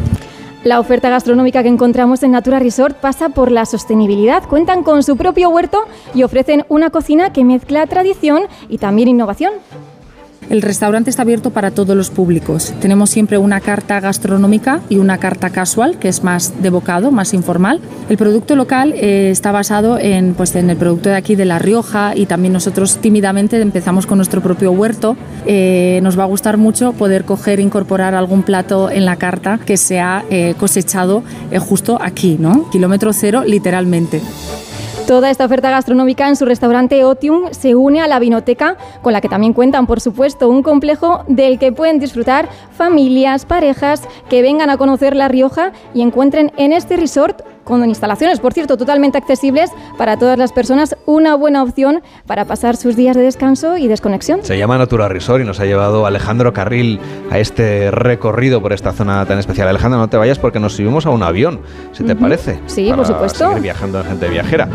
La oferta gastronómica que encontramos en Natura Resort pasa por la sostenibilidad. Cuentan con su propio huerto y ofrecen una cocina que mezcla tradición y también innovación. El restaurante está abierto para todos los públicos. Tenemos siempre una carta gastronómica y una carta casual, que es más de bocado, más informal. El producto local eh, está basado en, pues, en el producto de aquí de La Rioja y también nosotros tímidamente empezamos con nuestro propio huerto. Eh, nos va a gustar mucho poder coger, incorporar algún plato en la carta que sea eh, cosechado justo aquí, ¿no? Kilómetro cero, literalmente. Toda esta oferta gastronómica en su restaurante Otium se une a la vinoteca, con la que también cuentan, por supuesto, un complejo del que pueden disfrutar familias, parejas que vengan a conocer La Rioja y encuentren en este resort con instalaciones, por cierto, totalmente accesibles para todas las personas, una buena opción para pasar sus días de descanso y desconexión. Se llama Natura Resort y nos ha llevado Alejandro Carril a este recorrido por esta zona tan especial. Alejandro, no te vayas porque nos subimos a un avión, si te parece. Sí, por supuesto. Seguir viajando en gente viajera.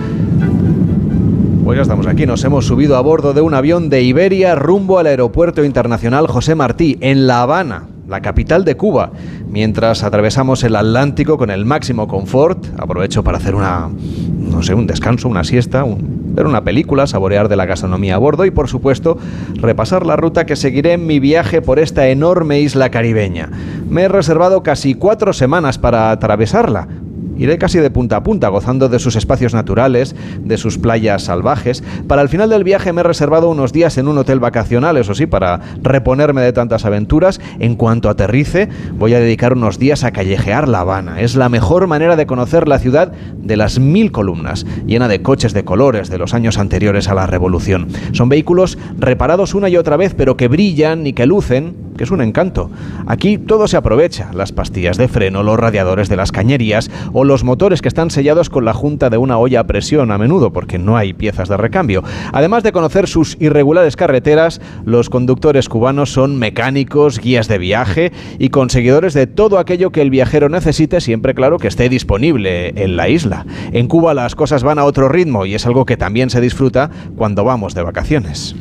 Pues ya estamos aquí, nos hemos subido a bordo de un avión de Iberia rumbo al Aeropuerto Internacional José Martí, en La Habana, la capital de Cuba. Mientras atravesamos el Atlántico con el máximo confort, aprovecho para hacer una, no sé, un descanso, una siesta, ver una película, saborear de la gastronomía a bordo y por supuesto repasar la ruta que seguiré en mi viaje por esta enorme isla caribeña. Me he reservado casi cuatro semanas para atravesarla, Iré casi de punta a punta, gozando de sus espacios naturales, de sus playas salvajes. Para el final del viaje me he reservado unos días en un hotel vacacional, eso sí, para reponerme de tantas aventuras. En cuanto aterrice, voy a dedicar unos días a callejear La Habana. Es la mejor manera de conocer la ciudad de las mil columnas, llena de coches de colores de los años anteriores a la Revolución. Son vehículos reparados una y otra vez, pero que brillan y que lucen que es un encanto. Aquí todo se aprovecha, las pastillas de freno, los radiadores de las cañerías o motores que están sellados con la junta de una olla a presión a menudo porque no hay piezas de recambio. Además de conocer sus irregulares carreteras, los conductores cubanos son mecánicos, guías de viaje y conseguidores de todo aquello que el viajero necesite siempre claro que esté disponible en la isla. En Cuba las cosas van a otro ritmo y es algo que también se disfruta cuando vamos de vacaciones.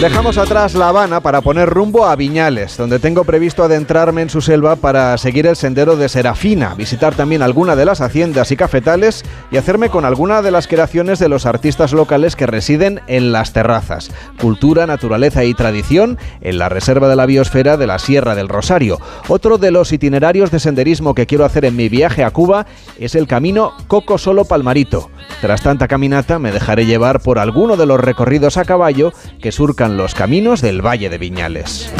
Dejamos atrás La Habana para poner rumbo a Viñales, donde tengo previsto adentrarme en su selva para seguir el sendero de Serafina, visitar también alguna de las haciendas y cafetales y hacerme con alguna de las creaciones de los artistas locales que residen en las terrazas. Cultura, naturaleza y tradición en la Reserva de la Biosfera de la Sierra del Rosario. Otro de los itinerarios de senderismo que quiero hacer en mi viaje a Cuba es el camino Coco Solo Palmarito. Tras tanta caminata me dejaré llevar por alguno de los recorridos a caballo que los caminos del Valle de Viñales.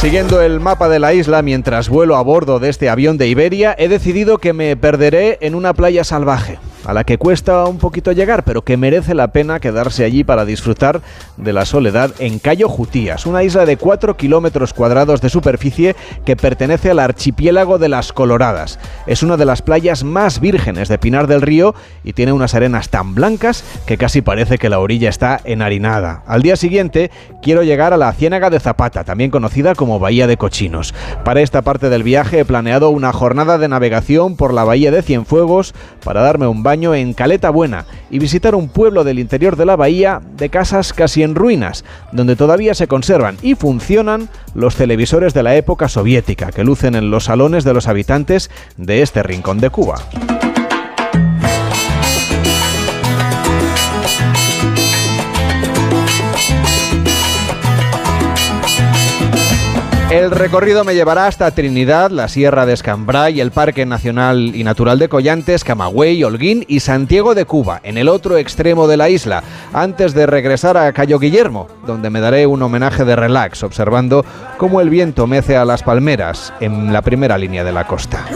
Siguiendo el mapa de la isla mientras vuelo a bordo de este avión de Iberia, he decidido que me perderé en una playa salvaje a la que cuesta un poquito llegar, pero que merece la pena quedarse allí para disfrutar de la soledad en Cayo Jutías, una isla de 4 kilómetros cuadrados de superficie que pertenece al archipiélago de las Coloradas. Es una de las playas más vírgenes de Pinar del Río y tiene unas arenas tan blancas que casi parece que la orilla está enharinada. Al día siguiente quiero llegar a la Ciénaga de Zapata, también conocida como Bahía de Cochinos. Para esta parte del viaje he planeado una jornada de navegación por la Bahía de Cienfuegos para darme un baño en Caleta Buena y visitar un pueblo del interior de la bahía de casas casi en ruinas, donde todavía se conservan y funcionan los televisores de la época soviética que lucen en los salones de los habitantes de este rincón de Cuba. El recorrido me llevará hasta Trinidad, la Sierra de Escambray, el Parque Nacional y Natural de Collantes, Camagüey, Holguín y Santiago de Cuba, en el otro extremo de la isla, antes de regresar a Cayo Guillermo, donde me daré un homenaje de relax, observando cómo el viento mece a las palmeras en la primera línea de la costa.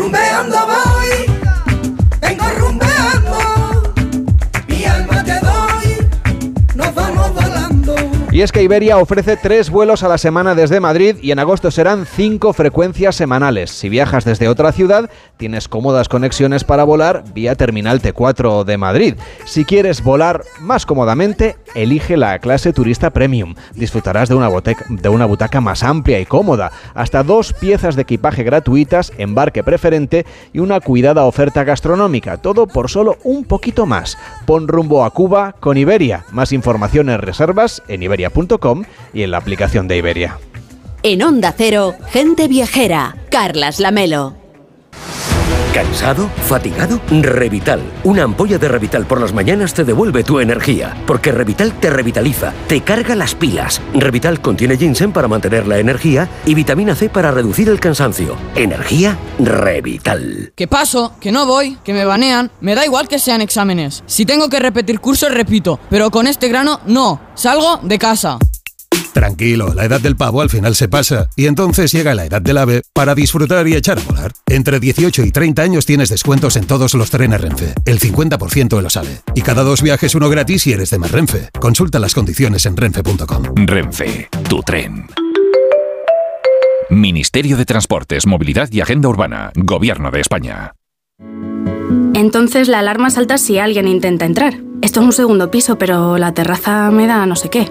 Y es que Iberia ofrece tres vuelos a la semana desde Madrid y en agosto serán cinco frecuencias semanales. Si viajas desde otra ciudad, tienes cómodas conexiones para volar vía Terminal T4 de Madrid. Si quieres volar más cómodamente, elige la clase turista premium. Disfrutarás de una, de una butaca más amplia y cómoda, hasta dos piezas de equipaje gratuitas, embarque preferente y una cuidada oferta gastronómica. Todo por solo un poquito más. Pon rumbo a Cuba con Iberia. Más información en reservas en Iberia y en la aplicación de Iberia. En Onda Cero, gente viajera. Carlas Lamelo. ¿Cansado? ¿Fatigado? Revital. Una ampolla de Revital por las mañanas te devuelve tu energía. Porque Revital te revitaliza, te carga las pilas. Revital contiene ginseng para mantener la energía y vitamina C para reducir el cansancio. Energía Revital. ¿Qué paso? Que no voy, que me banean. Me da igual que sean exámenes. Si tengo que repetir cursos, repito. Pero con este grano, no. Salgo de casa. Tranquilo, la edad del pavo al final se pasa y entonces llega la edad del ave para disfrutar y echar a volar. Entre 18 y 30 años tienes descuentos en todos los trenes Renfe, el 50% de los AVE. Y cada dos viajes uno gratis si eres de más Renfe. Consulta las condiciones en renfe.com. Renfe, tu tren. Ministerio de Transportes, Movilidad y Agenda Urbana, Gobierno de España. Entonces la alarma salta si alguien intenta entrar. Esto es un segundo piso, pero la terraza me da no sé qué.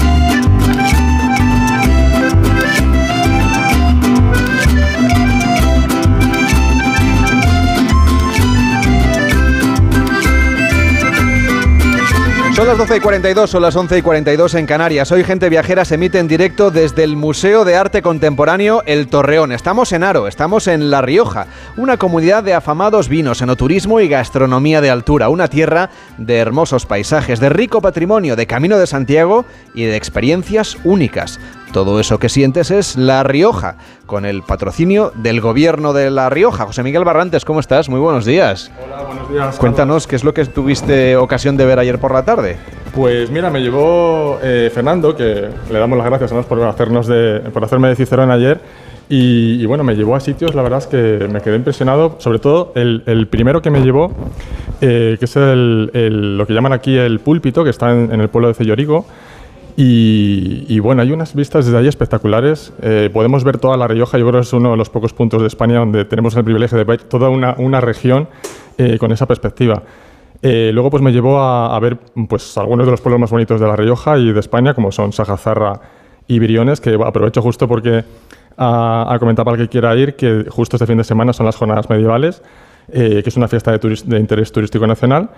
Son las 12 y 42, son las 11 y 42 en Canarias. Hoy Gente Viajera se emite en directo desde el Museo de Arte Contemporáneo El Torreón. Estamos en Aro, estamos en La Rioja, una comunidad de afamados vinos, enoturismo y gastronomía de altura, una tierra de hermosos paisajes, de rico patrimonio, de Camino de Santiago y de experiencias únicas. Todo eso que sientes es La Rioja, con el patrocinio del gobierno de La Rioja. José Miguel Barrantes, ¿cómo estás? Muy buenos días. Hola, buenos días. Cuéntanos qué es lo que tuviste ocasión de ver ayer por la tarde. Pues mira, me llevó eh, Fernando, que le damos las gracias a por, hacernos de, por hacerme de Cicerón ayer. Y, y, bueno, me llevó a sitios, la verdad es que me quedé impresionado, sobre todo el, el primero que me llevó, eh, que es el, el, lo que llaman aquí el púlpito, que está en, en el pueblo de Cellorigo. Y, y, bueno, hay unas vistas desde ahí espectaculares. Eh, podemos ver toda La Rioja, yo creo que es uno de los pocos puntos de España donde tenemos el privilegio de ver toda una, una región eh, con esa perspectiva. Eh, luego pues me llevó a, a, ver pues algunos de los pueblos más bonitos de La Rioja y de España, como son Sajazarra y Briones, que aprovecho justo porque a, a comentar para el que quiera ir que justo este fin de semana son las jornadas medievales, que es una fiesta de, de interés turístico nacional.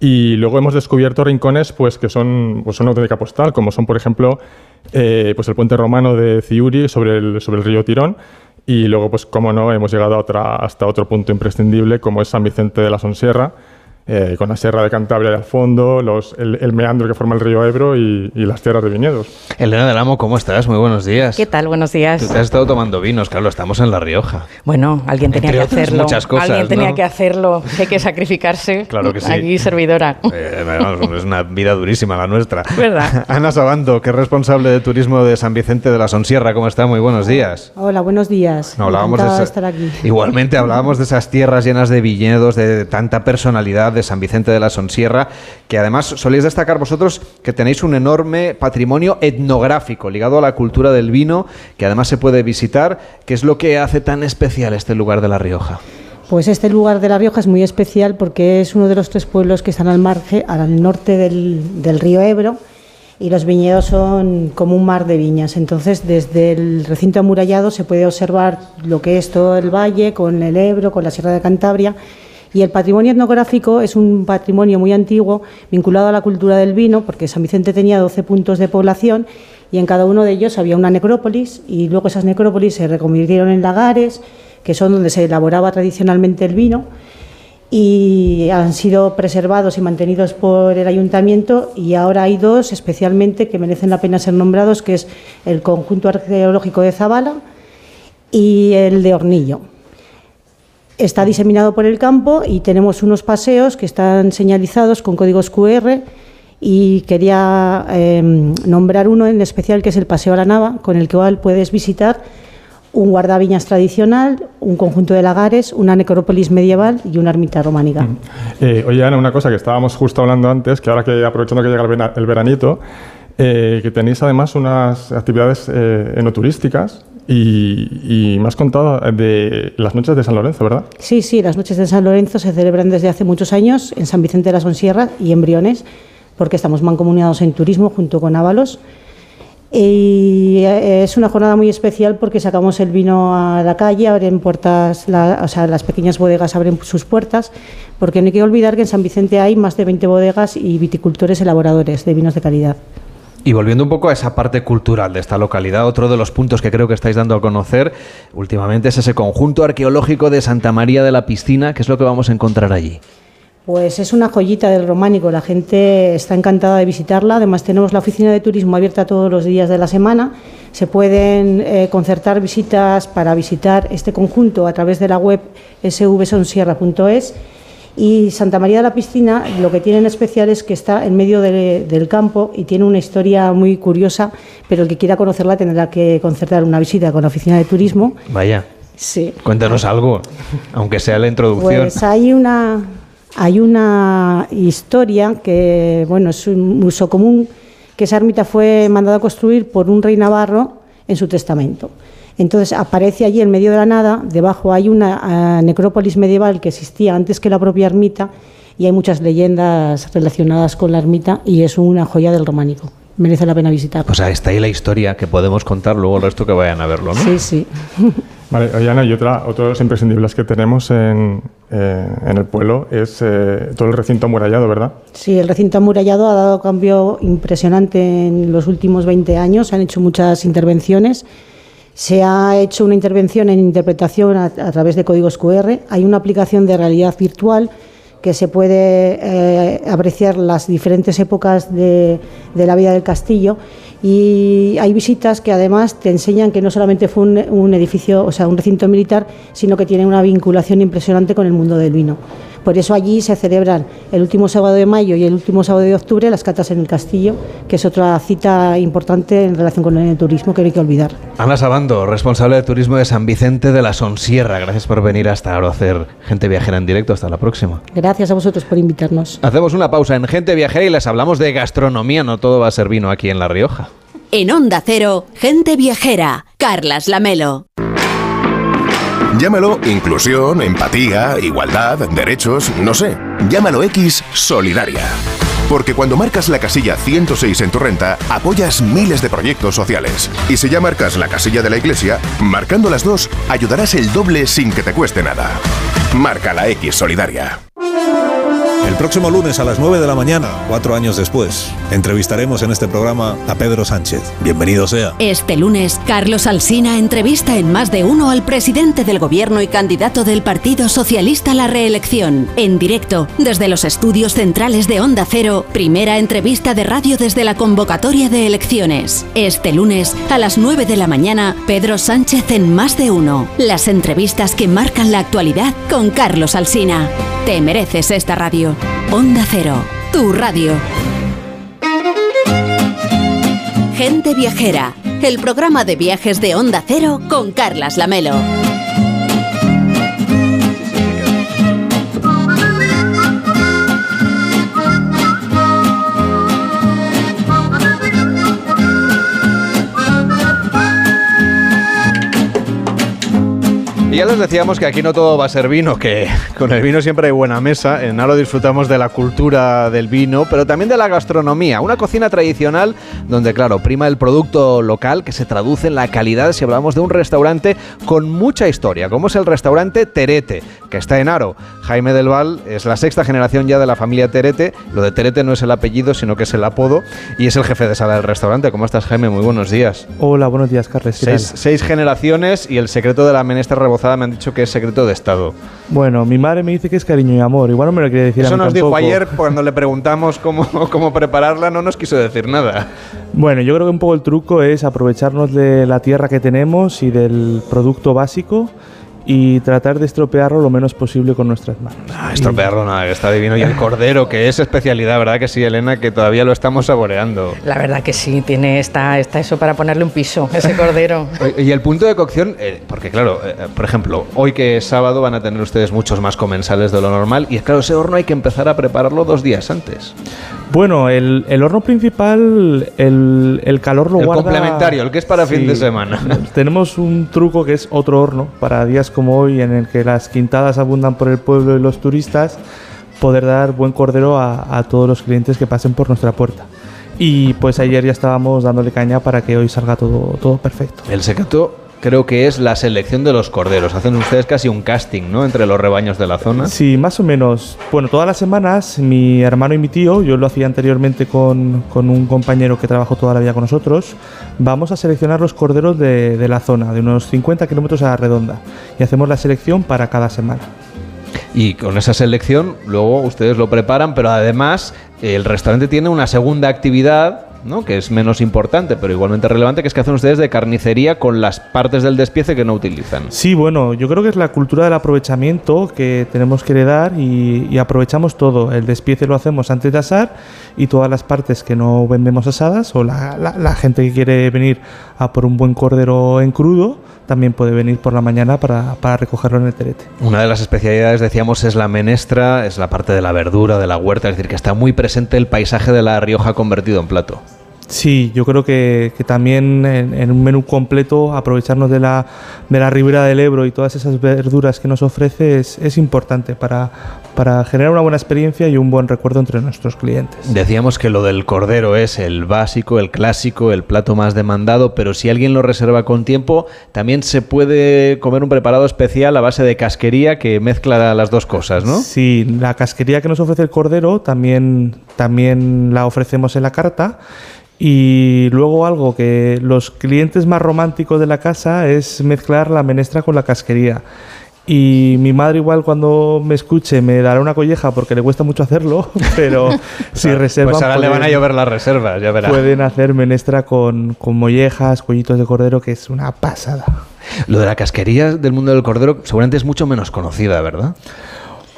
Y luego hemos descubierto rincones pues, que son, pues, una auténtica postal, como son, por ejemplo, eh, pues el puente romano de Ciuri sobre el, sobre el río Tirón. Y luego, pues, como no, hemos llegado a otra, hasta otro punto imprescindible, como es San Vicente de la Sonsierra, eh, con la Sierra de Cantabria al fondo, los, el, el, meandro que forma el río Ebro y, y, las tierras de viñedos. Elena del Amo, ¿cómo estás? Muy buenos días. ¿Qué tal? Buenos días. Tú te has estado tomando vinos, claro, estamos en La Rioja. Bueno, alguien tenía Entre que hacerlo. Muchas cosas, alguien tenía ¿no? que hacerlo. Hay que sacrificarse. Claro que sí. Aquí servidora. Eh, es una vida durísima la nuestra. ¿Verdad? Ana Sabando, que es responsable de turismo de San Vicente de la Sonsierra, ¿cómo está? Muy buenos días. Hola, buenos días. No, hablábamos de, esa... estar aquí. Igualmente hablábamos de esas tierras llenas de viñedos, de tanta personalidad de San Vicente de la Sonsierra, que además soléis destacar vosotros que tenéis un enorme patrimonio etnográfico ligado a la cultura del vino, que además se puede visitar. ¿Qué es lo que hace tan especial este lugar de La Rioja? Pues este lugar de La Rioja es muy especial porque es uno de los tres pueblos que están al margen, al norte del, del río Ebro y los viñedos son como un mar de viñas. Entonces, desde el recinto amurallado se puede observar lo que es todo el valle con el Ebro, con la Sierra de Cantabria. Y el patrimonio etnográfico es un patrimonio muy antiguo vinculado a la cultura del vino, porque San Vicente tenía 12 puntos de población y en cada uno de ellos había una necrópolis y luego esas necrópolis se reconvirtieron en lagares, que son donde se elaboraba tradicionalmente el vino y han sido preservados y mantenidos por el ayuntamiento y ahora hay dos especialmente que merecen la pena ser nombrados, que es el conjunto arqueológico de Zabala y el de Hornillo. Está diseminado por el campo y tenemos unos paseos que están señalizados con códigos QR y quería eh, nombrar uno en especial que es el Paseo a la Nava, con el cual puedes visitar un guardaviñas tradicional, un conjunto de lagares, una necrópolis medieval y una ermita románica. Mm. Eh, oye, Ana, una cosa que estábamos justo hablando antes, que ahora que aprovechando que llega el veranito, eh, que tenéis además unas actividades eh, enoturísticas Y, y me contado de las noches de San Lorenzo, ¿verdad? Sí, sí, las noches de San Lorenzo se celebran desde hace muchos años en San Vicente de la Sonsierra y en Briones, porque estamos mancomunados en turismo junto con Ábalos. Y eh, es una jornada muy especial porque sacamos el vino a la calle, abren puertas, la- o sea, las pequeñas bodegas abren sus puertas, porque no hay que olvidar que en San Vicente hay más de 20 bodegas y viticultores elaboradores de vinos de calidad. Y volviendo un poco a esa parte cultural de esta localidad, otro de los puntos que creo que estáis dando a conocer últimamente es ese conjunto arqueológico de Santa María de la Piscina, que es lo que vamos a encontrar allí. Pues es una joyita del románico, la gente está encantada de visitarla. Además, tenemos la oficina de turismo abierta todos los días de la semana. Se pueden eh, concertar visitas para visitar este conjunto a través de la web svsonsierra.es. Y Santa María de la Piscina lo que tiene en especial es que está en medio de- del campo y tiene una historia muy curiosa, pero el que quiera conocerla tendrá que concertar una visita con la oficina de turismo. Vaya, Sí. cuéntanos algo, aunque sea la introducción. Pues hay una, hay una historia que, bueno, es un uso común, que esa ermita fue mandada a construir por un rey navarro en su testamento. Entonces aparece allí en medio de la nada, debajo hay una ah, necrópolis medieval que existía antes que la propia ermita y hay muchas leyendas relacionadas con la ermita y es una joya del románico. Merece la pena visitar. Pues ahí está ahí la historia que podemos contar luego el resto que vayan a verlo, ¿no? Sí, sí. Vale, oye, Ana, y otra, otro de los imprescindibles que tenemos en, eh, en el pueblo es eh, todo el recinto amurallado, ¿verdad? Sí, el recinto amurallado ha dado cambio impresionante en los últimos 20 años. Se han hecho muchas intervenciones. Se ha hecho una intervención en interpretación a, a través de códigos QR. Hay una aplicación de realidad virtual que se puede eh, apreciar las diferentes épocas de, de la vida del castillo y hay visitas que además te enseñan que no solamente fue un, un edificio, o sea, un recinto militar, sino que tiene una vinculación impresionante con el mundo del vino. Por eso allí se celebran el último sábado de mayo y el último sábado de octubre las catas en el castillo, que es otra cita importante en relación con el turismo que no hay que olvidar. Ana Sabando, responsable de turismo de San Vicente de la Sonsierra. Gracias por venir hasta ahora a hacer Gente Viajera en directo. Hasta la próxima. Gracias a vosotros por invitarnos. Hacemos una pausa en Gente Viajera y les hablamos de gastronomía. No todo va a ser vino aquí en La Rioja. En Onda Cero, gente viajera. Carlas Lamelo. Llámalo inclusión, empatía, igualdad, derechos, no sé. Llámalo X Solidaria. Porque cuando marcas la casilla 106 en tu renta, apoyas miles de proyectos sociales. Y si ya marcas la casilla de la iglesia, marcando las dos, ayudarás el doble sin que te cueste nada. Marca la X Solidaria. El próximo lunes a las 9 de la mañana, cuatro años después, entrevistaremos en este programa a Pedro Sánchez. Bienvenido sea. Este lunes, Carlos Alsina entrevista en más de uno al presidente del gobierno y candidato del Partido Socialista a la reelección. En directo, desde los estudios centrales de Onda Cero, primera entrevista de radio desde la convocatoria de elecciones. Este lunes, a las 9 de la mañana, Pedro Sánchez en más de uno. Las entrevistas que marcan la actualidad con Carlos Alsina. Te mereces esta radio. Onda Cero, tu radio. Gente Viajera, el programa de viajes de Onda Cero con Carlas Lamelo. Ya les decíamos que aquí no todo va a ser vino, que con el vino siempre hay buena mesa. En Aro disfrutamos de la cultura del vino, pero también de la gastronomía. Una cocina tradicional donde, claro, prima el producto local que se traduce en la calidad si hablamos de un restaurante con mucha historia, como es el restaurante Terete, que está en Aro. Jaime del Val es la sexta generación ya de la familia Terete. Lo de Terete no es el apellido, sino que es el apodo. Y es el jefe de sala del restaurante. ¿Cómo estás, Jaime? Muy buenos días. Hola, buenos días, Carles. Seis, seis generaciones y el secreto de la menestra rebozada me han dicho que es secreto de Estado. Bueno, mi madre me dice que es cariño y amor. Igual no me lo quiere decir a Eso mí nos dijo ayer cuando le preguntamos cómo, cómo prepararla, no nos quiso decir nada. Bueno, yo creo que un poco el truco es aprovecharnos de la tierra que tenemos y del producto básico y tratar de estropearlo lo menos posible con nuestras manos. Ah, estropearlo nada, que está divino. Y el cordero, que es especialidad, ¿verdad que sí, Elena? Que todavía lo estamos saboreando. La verdad que sí, tiene está, está eso para ponerle un piso, ese cordero. Y el punto de cocción, eh, porque claro, eh, por ejemplo, hoy que es sábado van a tener ustedes muchos más comensales de lo normal y claro, ese horno hay que empezar a prepararlo dos días antes. Bueno, el, el horno principal, el, el calor lo El guarda... complementario, el que es para fin de Sí. semana. Tenemos un truco que es otro horno para días como hoy en el que las quintadas abundan por el pueblo y los turistas, poder dar buen cordero a, a todos los clientes que pasen por nuestra puerta. Y pues ayer ya estábamos dándole caña para que hoy salga todo, todo perfecto. El secreto creo que es la selección de los corderos. Hacen ustedes casi un casting, ¿no? Entre los rebaños de la zona. Sí, más o menos. Bueno, todas las semanas mi hermano y mi tío, yo lo hacía anteriormente con, con un compañero que trabajó toda la vida con nosotros, vamos a seleccionar los corderos de, de la zona, de unos 50 kilómetros a la redonda, y hacemos la selección para cada semana. Y con esa selección luego ustedes lo preparan, pero además el restaurante tiene una segunda actividad, ¿no? que es menos importante, pero igualmente relevante, que es que hacen ustedes de carnicería con las partes del despiece que no utilizan. Sí, bueno, yo creo que es la cultura del aprovechamiento que tenemos que heredar y, aprovechamos todo. El despiece lo hacemos antes de asar y todas las partes que no vendemos asadas o la- la gente que quiere venir a por un buen cordero en crudo también puede venir por la mañana para, para recogerlo en el terete. Una de las especialidades, decíamos, es la menestra, es la parte de la verdura, de la huerta, es decir, que está muy presente el paisaje de La Rioja convertido en plato. Sí, yo creo que, que también en, en un menú completo aprovecharnos de la, de la ribera del Ebro y todas esas verduras que nos ofrece es, es importante para, para generar una buena experiencia y un buen recuerdo entre nuestros clientes. Decíamos que lo del cordero es el básico, el clásico, el plato más demandado, pero si alguien lo reserva con tiempo, también se puede comer un preparado especial a base de casquería que mezcla las dos cosas, ¿no? Sí, la casquería que nos ofrece el cordero también, también la ofrecemos en la carta. Y luego algo que los clientes más románticos de la casa es mezclar la menestra con la casquería. Y mi madre igual cuando me escuche me dará una colleja porque le cuesta mucho hacerlo, pero si reservan... Pues ahora le van a pueden- llover las reservas, ya verá. Pueden hacer menestra con, con mollejas, cuellitos de cordero, que es una pasada. Lo de la casquería del mundo del cordero seguramente es mucho menos conocida, ¿verdad?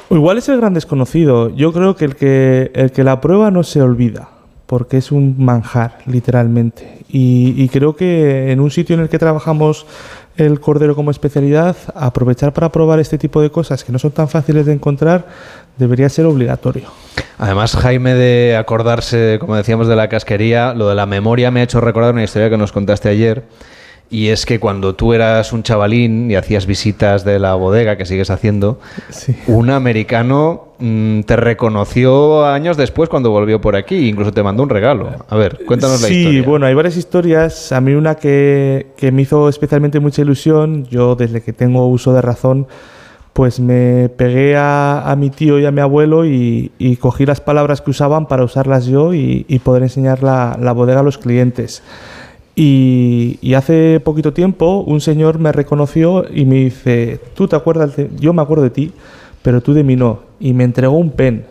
O igual es el gran desconocido. Yo creo que el que, el que la prueba no se olvida, porque es un manjar, literalmente. Y, creo que en un sitio en el que trabajamos el cordero como especialidad, aprovechar para probar este tipo de cosas que no son tan fáciles de encontrar debería ser obligatorio. Además, Jaime, de acordarse, como decíamos, de la casquería, lo de la memoria me ha hecho recordar una historia que nos contaste ayer. Y es que cuando tú eras un chavalín y hacías visitas de la bodega, que sigues haciendo, un americano mm, te reconoció años después cuando volvió por aquí, incluso te mandó un regalo. A ver, cuéntanos la sí, historia. bueno, hay varias historias. A mí una que, que me hizo especialmente mucha ilusión, yo desde que tengo uso de razón, pues me pegué a, a mi tío y a mi abuelo y, y cogí las palabras que usaban para usarlas yo y, y poder enseñar la, la bodega a los clientes. Y, y hace poquito tiempo un señor me reconoció y me dice, tú te acuerdas, de- yo me acuerdo de ti, pero tú de mí no. Y me entregó un pen.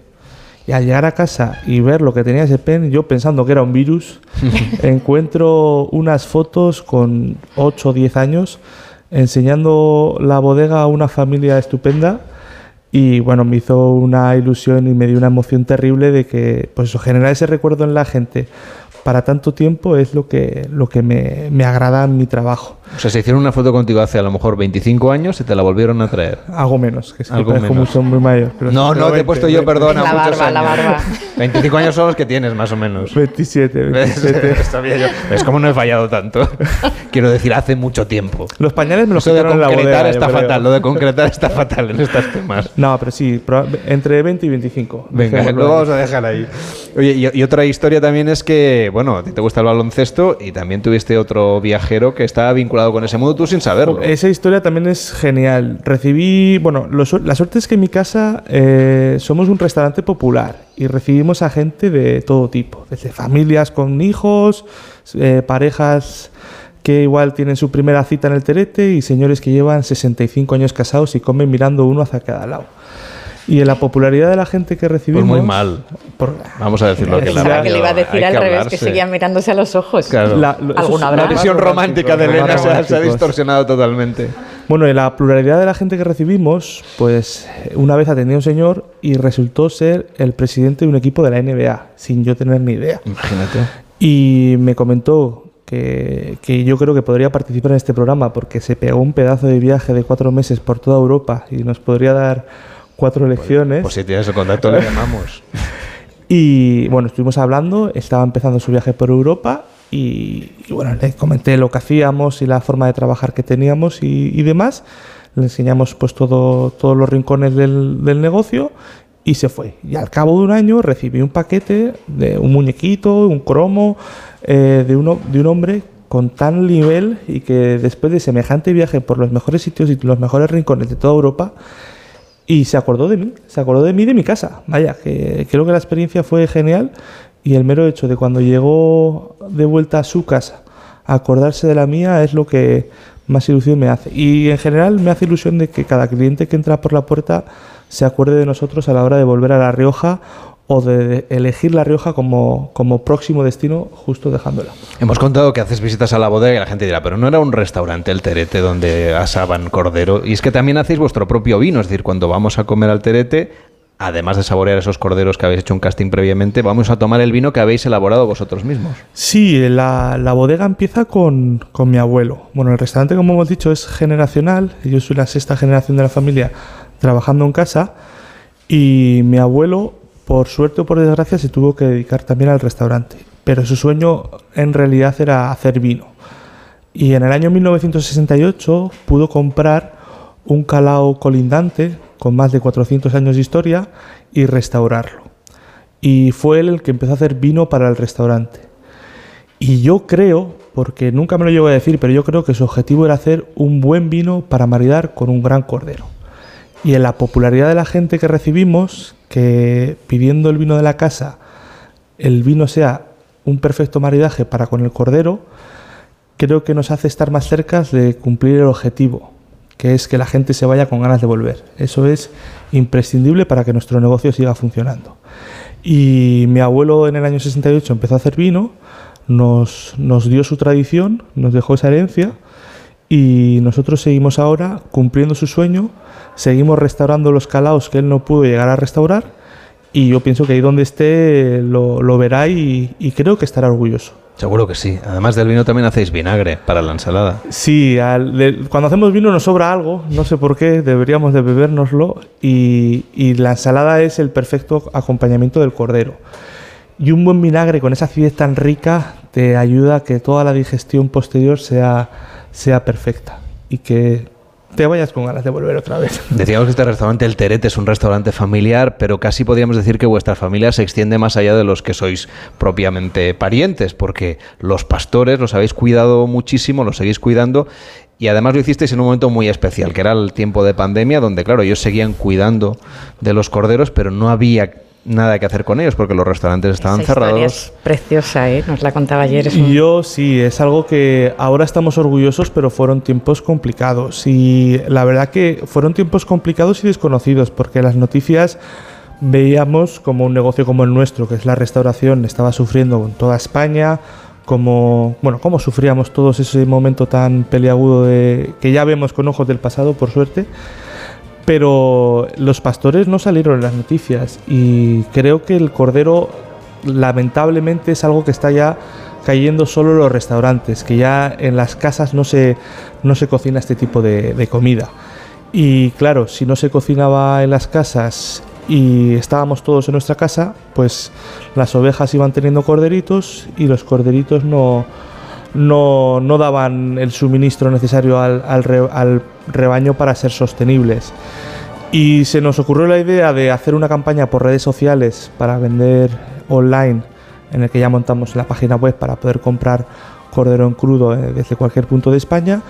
Y al llegar a casa y ver lo que tenía ese pen, yo pensando que era un virus, encuentro unas fotos con 8 o 10 años enseñando la bodega a una familia estupenda y bueno, me hizo una ilusión y me dio una emoción terrible de que pues eso, generar ese recuerdo en la gente para tanto tiempo es lo que, lo que me, me agrada en mi trabajo. O sea, se hicieron una foto contigo hace a lo mejor 25 años y te la volvieron a traer. Algo menos, que es que Algo parezco menos. mucho, muy mayor. pero No, no, pero te he puesto yo, 20, perdona, La muchos barba, la años. barba. 25 años son los que tienes, más o menos. 27, ¿Ves? 27. Sabía yo. ¿Ves cómo no he fallado tanto? Quiero decir, hace mucho tiempo. Los pañales me los Eso de quitaron en la concretar bodega, está yo fatal, lo de concretar está fatal en estos temas. No, pero sí, entre 20 y 25. Venga, ahí. vamos a dejar ahí. Oye, y, y otra historia también es que, bueno, a ti te gusta el baloncesto y también tuviste otro viajero que estaba vinculado con ese mundo, tú sin saberlo. Esa historia también es genial. Recibí, bueno, la suerte es que en mi casa eh, somos un restaurante popular y recibimos a gente de todo tipo, desde familias con hijos, eh, parejas que igual tienen su primera cita en el terete y señores que llevan 65 años casados y comen mirando uno hacia cada lado. Y en la popularidad de la gente que recibimos... Pues muy mal. Vamos a decirlo que la Pensaba que le iba a decir al revés, que seguían mirándose a los ojos. Claro. La- lo- eso Alguna es- habrá. La visión romántica de Elena se ha, se ha románticos. distorsionado totalmente. Bueno, y la pluralidad de la gente que recibimos, pues una vez atendí a un señor y resultó ser el presidente de un equipo de la NBA, sin yo tener ni idea. Imagínate. Y me comentó que, que yo creo que podría participar en este programa porque se pegó un pedazo de viaje de cuatro meses por toda Europa y nos podría dar cuatro lecciones. Pues si tienes el contacto le llamamos. Y bueno, estuvimos hablando, estaba empezando su viaje por Europa y, y bueno, le comenté lo que hacíamos y la forma de trabajar que teníamos y, y demás. Le enseñamos pues todo, todos los rincones del, del negocio y se fue. Y al cabo de un año recibí un paquete de un muñequito, un cromo, eh, de, uno, de un hombre con tal nivel y que después de semejante viaje por los mejores sitios y los mejores rincones de toda Europa, y se acordó de mí, se acordó de mí de mi casa. Vaya, que creo que la experiencia fue genial y el mero hecho de cuando llegó de vuelta a su casa acordarse de la mía es lo que más ilusión me hace. Y en general me hace ilusión de que cada cliente que entra por la puerta se acuerde de nosotros a la hora de volver a La Rioja o de elegir La Rioja como, como próximo destino justo dejándola. Hemos contado que haces visitas a la bodega y la gente dirá, pero no era un restaurante el Terete donde asaban cordero. Y es que también hacéis vuestro propio vino, es decir, cuando vamos a comer al Terete, además de saborear esos corderos que habéis hecho un casting previamente, vamos a tomar el vino que habéis elaborado vosotros mismos. Sí, la, la bodega empieza con, con mi abuelo. Bueno, el restaurante, como hemos dicho, es generacional. Yo soy la sexta generación de la familia trabajando en casa. Y mi abuelo, por suerte o por desgracia, se tuvo que dedicar también al restaurante. Pero su sueño en realidad era hacer vino. Y en el año 1968 pudo comprar un calao colindante con más de 400 años de historia y restaurarlo. Y fue él el que empezó a hacer vino para el restaurante. Y yo creo, porque nunca me lo llevo a decir, pero yo creo que su objetivo era hacer un buen vino para maridar con un gran cordero. Y en la popularidad de la gente que recibimos, que pidiendo el vino de la casa, el vino sea un perfecto maridaje para con el cordero, creo que nos hace estar más cerca de cumplir el objetivo, que es que la gente se vaya con ganas de volver. Eso es imprescindible para que nuestro negocio siga funcionando. Y mi abuelo en el año 68 empezó a hacer vino, nos, nos dio su tradición, nos dejó esa herencia y nosotros seguimos ahora cumpliendo su sueño, seguimos restaurando los calaos que él no pudo llegar a restaurar y yo pienso que ahí donde esté lo, lo verá y, y creo que estará orgulloso. Seguro que sí. Además del vino también hacéis vinagre para la ensalada. Sí, al- de- cuando hacemos vino nos sobra algo, no sé por qué, deberíamos de bebérnoslo y, y la ensalada es el perfecto acompañamiento del cordero. Y un buen vinagre con esa acidez tan rica te ayuda a que toda la digestión posterior sea, sea perfecta y que te vayas con ganas de volver otra vez. Decíamos que este restaurante, el Terete, es un restaurante familiar, pero casi podríamos decir que vuestra familia se extiende más allá de los que sois propiamente parientes, porque los pastores los habéis cuidado muchísimo, los seguís cuidando, y además lo hicisteis en un momento muy especial, que era el tiempo de pandemia, donde, claro, ellos seguían cuidando de los corderos, pero no había nada que hacer con ellos, porque los restaurantes estaban Esa historia cerrados. es preciosa, ¿eh? Nos la contaba ayer. es un- Y yo sí, es algo que ahora estamos orgullosos, pero fueron tiempos complicados. Y la verdad que fueron tiempos complicados y desconocidos, porque las noticias veíamos como un negocio como el nuestro, que es la restauración, estaba sufriendo con toda España, como bueno, cómo sufríamos todos ese momento tan peliagudo de que ya vemos con ojos del pasado, por suerte. Pero los pastores no salieron en las noticias y creo que el cordero lamentablemente es algo que está ya cayendo solo en los restaurantes, que ya en las casas no se, no se cocina este tipo de, de comida. Y claro, si no se cocinaba en las casas y estábamos todos en nuestra casa, pues las ovejas iban teniendo corderitos y los corderitos no, no, no daban el suministro necesario al, al re- al rebaño para ser sostenibles. Y se nos ocurrió la idea de hacer una campaña por redes sociales para vender online, en el que ya montamos la página web para poder comprar cordero en crudo eh, desde cualquier punto de España.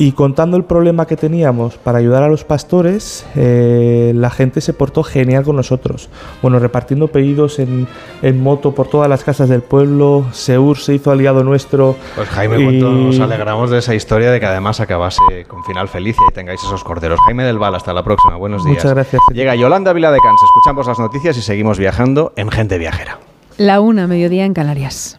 Y contando el problema que teníamos para ayudar a los pastores, eh, la gente se portó genial con nosotros. Bueno, repartiendo pedidos en, en moto por todas las casas del pueblo, Seur se hizo aliado nuestro. Pues Jaime, y- cuánto nos alegramos de esa historia de que además acabase con final feliz y tengáis esos corderos. Jaime del Val, hasta la próxima. Buenos días. Muchas gracias. Llega Yolanda Viladecans. Escuchamos las noticias y seguimos viajando en Gente Viajera. La una, mediodía en Canarias.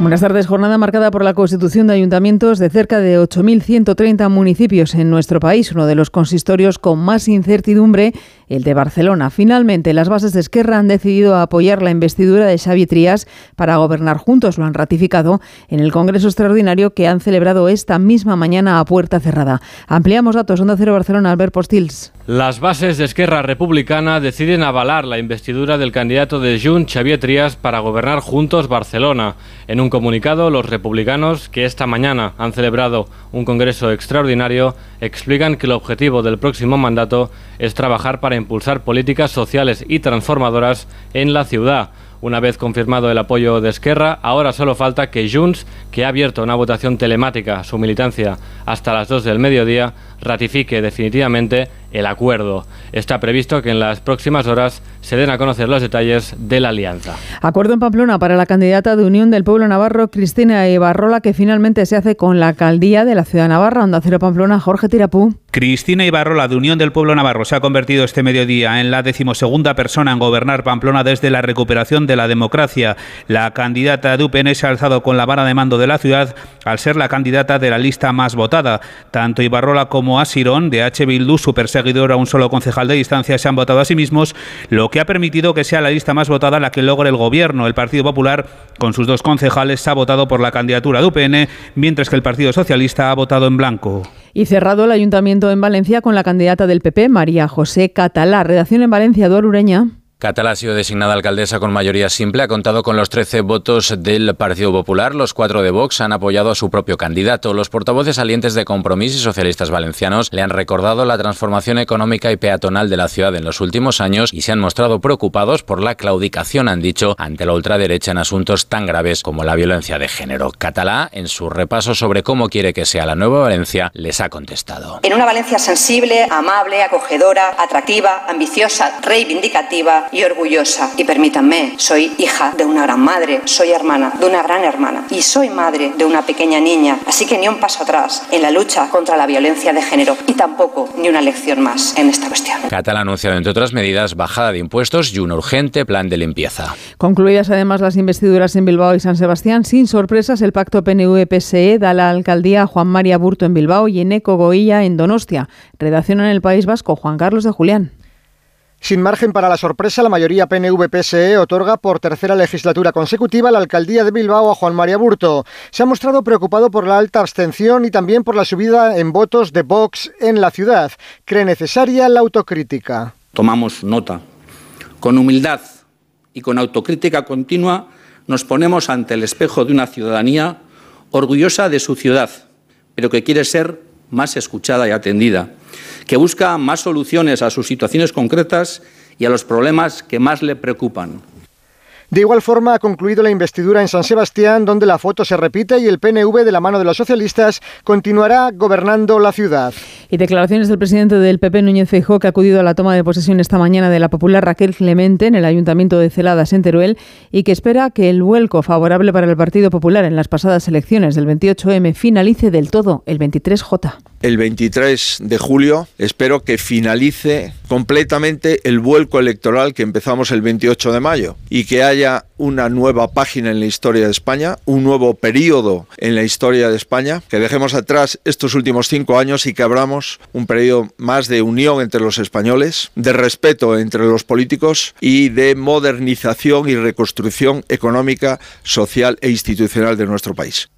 Buenas tardes. Jornada marcada por la constitución de ayuntamientos de cerca de 8.130 municipios en nuestro país, uno de los consistorios con más incertidumbre, el de Barcelona. Finalmente, las bases de Esquerra han decidido apoyar la investidura de Xavi Trías para gobernar juntos. Lo han ratificado en el Congreso Extraordinario que han celebrado esta misma mañana a puerta cerrada. Ampliamos datos. Onda Cero Barcelona, Albert Postils. Las bases de Esquerra Republicana deciden avalar la investidura del candidato de Junts, Xavier Trías, para gobernar juntos Barcelona. En un comunicado, los republicanos, que esta mañana han celebrado un congreso extraordinario, explican que el objetivo del próximo mandato es trabajar para impulsar políticas sociales y transformadoras en la ciudad. Una vez confirmado el apoyo de Esquerra, ahora solo falta que Junts, que ha abierto una votación telemática su militancia hasta las 2 del mediodía, ratifique definitivamente el acuerdo. Está previsto que en las próximas horas se den a conocer los detalles de la alianza. Acuerdo en Pamplona para la candidata de Unión del Pueblo Navarro, Cristina Ibarrola, que finalmente se hace con la alcaldía de la ciudad de Navarra, Onda Cero Pamplona, Jorge Tirapú. Cristina Ibarrola, de Unión del Pueblo Navarro, se ha convertido este mediodía en la decimosegunda persona en gobernar Pamplona desde la recuperación de la democracia. La candidata de UPN se ha alzado con la vara de mando de la ciudad al ser la candidata de la lista más votada. Tanto Ibarrola como Asirón, de H. Bildu, su perseguidor a un solo concejal de distancia, se han votado a sí mismos, lo que ha permitido que sea la lista más votada la que logre el gobierno. El Partido Popular, con sus dos concejales, ha votado por la candidatura de UPN, mientras que el Partido Socialista ha votado en blanco. Y cerrado el ayuntamiento en Valencia con la candidata del PP, María José Catalá. Redacción en Valencia, Eduardo Ureña. Catalá ha sido designada alcaldesa con mayoría simple, ha contado con los 13 votos del Partido Popular, los cuatro de Vox han apoyado a su propio candidato. Los portavoces salientes de Compromís y socialistas valencianos le han recordado la transformación económica y peatonal de la ciudad en los últimos años y se han mostrado preocupados por la claudicación, han dicho, ante la ultraderecha en asuntos tan graves como la violencia de género. Catalá, en su repaso sobre cómo quiere que sea la nueva Valencia, les ha contestado. En una Valencia sensible, amable, acogedora, atractiva, ambiciosa, reivindicativa y orgullosa. Y permítanme, soy hija de una gran madre, soy hermana de una gran hermana y soy madre de una pequeña niña. Así que ni un paso atrás en la lucha contra la violencia de género y tampoco ni una lección más en esta cuestión. Catalá ha anunciado, entre otras medidas, bajada de impuestos y un urgente plan de limpieza. Concluidas además las investiduras en Bilbao y San Sebastián, sin sorpresas, el pacto PNV-PSE da la alcaldía a Juan María Burto en Bilbao y Eneco Goilla en Donostia. Redacción en el País Vasco, Juan Carlos de Julián. Sin margen para la sorpresa, la mayoría PNV-PSE otorga por tercera legislatura consecutiva la alcaldía de Bilbao a Juan María Burto. Se ha mostrado preocupado por la alta abstención y también por la subida en votos de Vox en la ciudad. Cree necesaria la autocrítica. Tomamos nota. Con humildad y con autocrítica continua nos ponemos ante el espejo de una ciudadanía orgullosa de su ciudad, pero que quiere ser más escuchada y atendida que busca más soluciones a sus situaciones concretas y a los problemas que más le preocupan. De igual forma, ha concluido la investidura en San Sebastián, donde la foto se repite y el PNV, de la mano de los socialistas, continuará gobernando la ciudad. Y declaraciones del presidente del PP, Núñez Feijóo, que ha acudido a la toma de posesión esta mañana de la popular Raquel Clemente en el Ayuntamiento de Celadas, en Teruel, y que espera que el vuelco favorable para el Partido Popular en las pasadas elecciones del 28M finalice del todo el 23J el 23 de julio. Espero que finalice completamente el vuelco electoral que empezamos el 28 de mayo y que haya una nueva página en la historia de España, un nuevo periodo en la historia de España, que dejemos atrás estos últimos cinco años y que abramos un periodo más de unión entre los españoles, de respeto entre los políticos y de modernización y reconstrucción económica, social e institucional de nuestro país.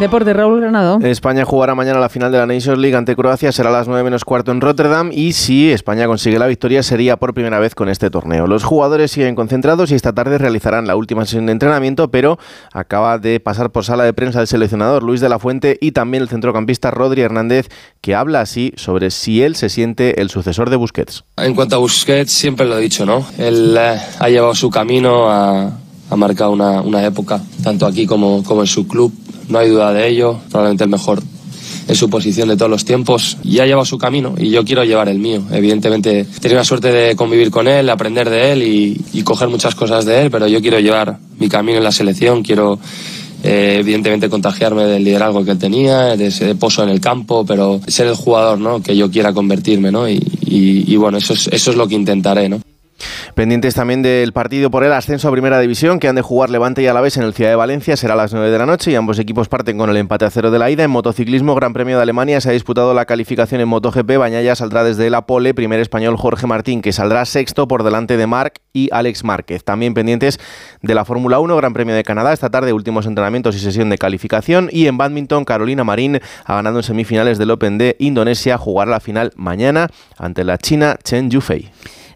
Deporte, Raúl Granado. España jugará mañana la final de la Nations League ante Croacia, será a las 9 menos cuarto en Rotterdam y si España consigue la victoria sería por primera vez con este torneo. Los jugadores siguen concentrados y esta tarde realizarán la última sesión de entrenamiento, pero acaba de pasar por sala de prensa el seleccionador Luis de la Fuente y también el centrocampista Rodri Hernández, que habla así sobre si él se siente el sucesor de Busquets. En cuanto a Busquets, siempre lo he dicho, ¿no? Él eh, ha llevado su camino, ha, marcado una, una época, tanto aquí como, como en su club no hay duda de ello, probablemente el mejor en su posición de todos los tiempos y ha llevado su camino y yo quiero llevar el mío. Evidentemente, tenido la suerte de convivir con él, aprender de él y, coger muchas cosas de él, pero yo quiero llevar mi camino en la selección, quiero eh, evidentemente contagiarme del liderazgo que él tenía, de ese pozo en el campo, pero ser el jugador ¿no? que yo quiera convertirme, ¿no? Y, y bueno, eso es, eso es lo que intentaré, ¿no? Pendientes también del partido por el ascenso a Primera División que han de jugar Levante y Alavés en el Ciudad de Valencia. Será a las 9 de la noche y ambos equipos parten con el empate a cero de la ida. En motociclismo, Gran Premio de Alemania, se ha disputado la calificación en MotoGP. Bañaya saldrá desde la pole. Primer español Jorge Martín, que saldrá sexto por delante de Marc y Alex Márquez. También pendientes de la Fórmula 1, Gran Premio de Canadá. Esta tarde, últimos entrenamientos y sesión de calificación. Y en badminton, Carolina Marín ha ganado en semifinales del Open de Indonesia. Jugará la final mañana ante la China Chen Yufei.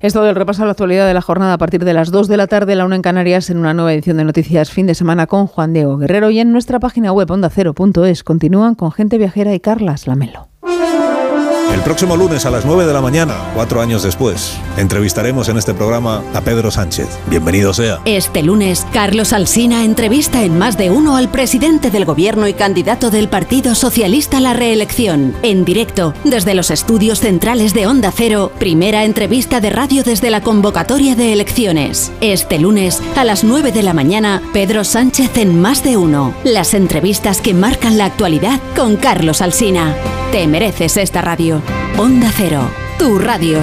Esto del repaso a la actualidad de la jornada a partir de las 2 de la tarde, la 1 en Canarias, en una nueva edición de Noticias Fin de Semana con Juan Diego Guerrero y en nuestra página web ondacero.es. Continúan con Gente Viajera y Carlas Lamelo. El próximo lunes a las 9 de la mañana, cuatro años después, entrevistaremos en este programa a Pedro Sánchez. Bienvenido sea. Este lunes, Carlos Alsina entrevista en más de uno al presidente del gobierno y candidato del Partido Socialista a la reelección. En directo, desde los estudios centrales de Onda Cero, primera entrevista de radio desde la convocatoria de elecciones. Este lunes, a las 9 de la mañana, Pedro Sánchez en más de uno. Las entrevistas que marcan la actualidad con Carlos Alsina. Te mereces esta radio. Onda Cero, tu radio.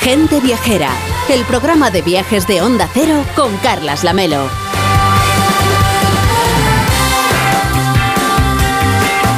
Gente Viajera, el programa de viajes de Onda Cero con Carlas Lamelo.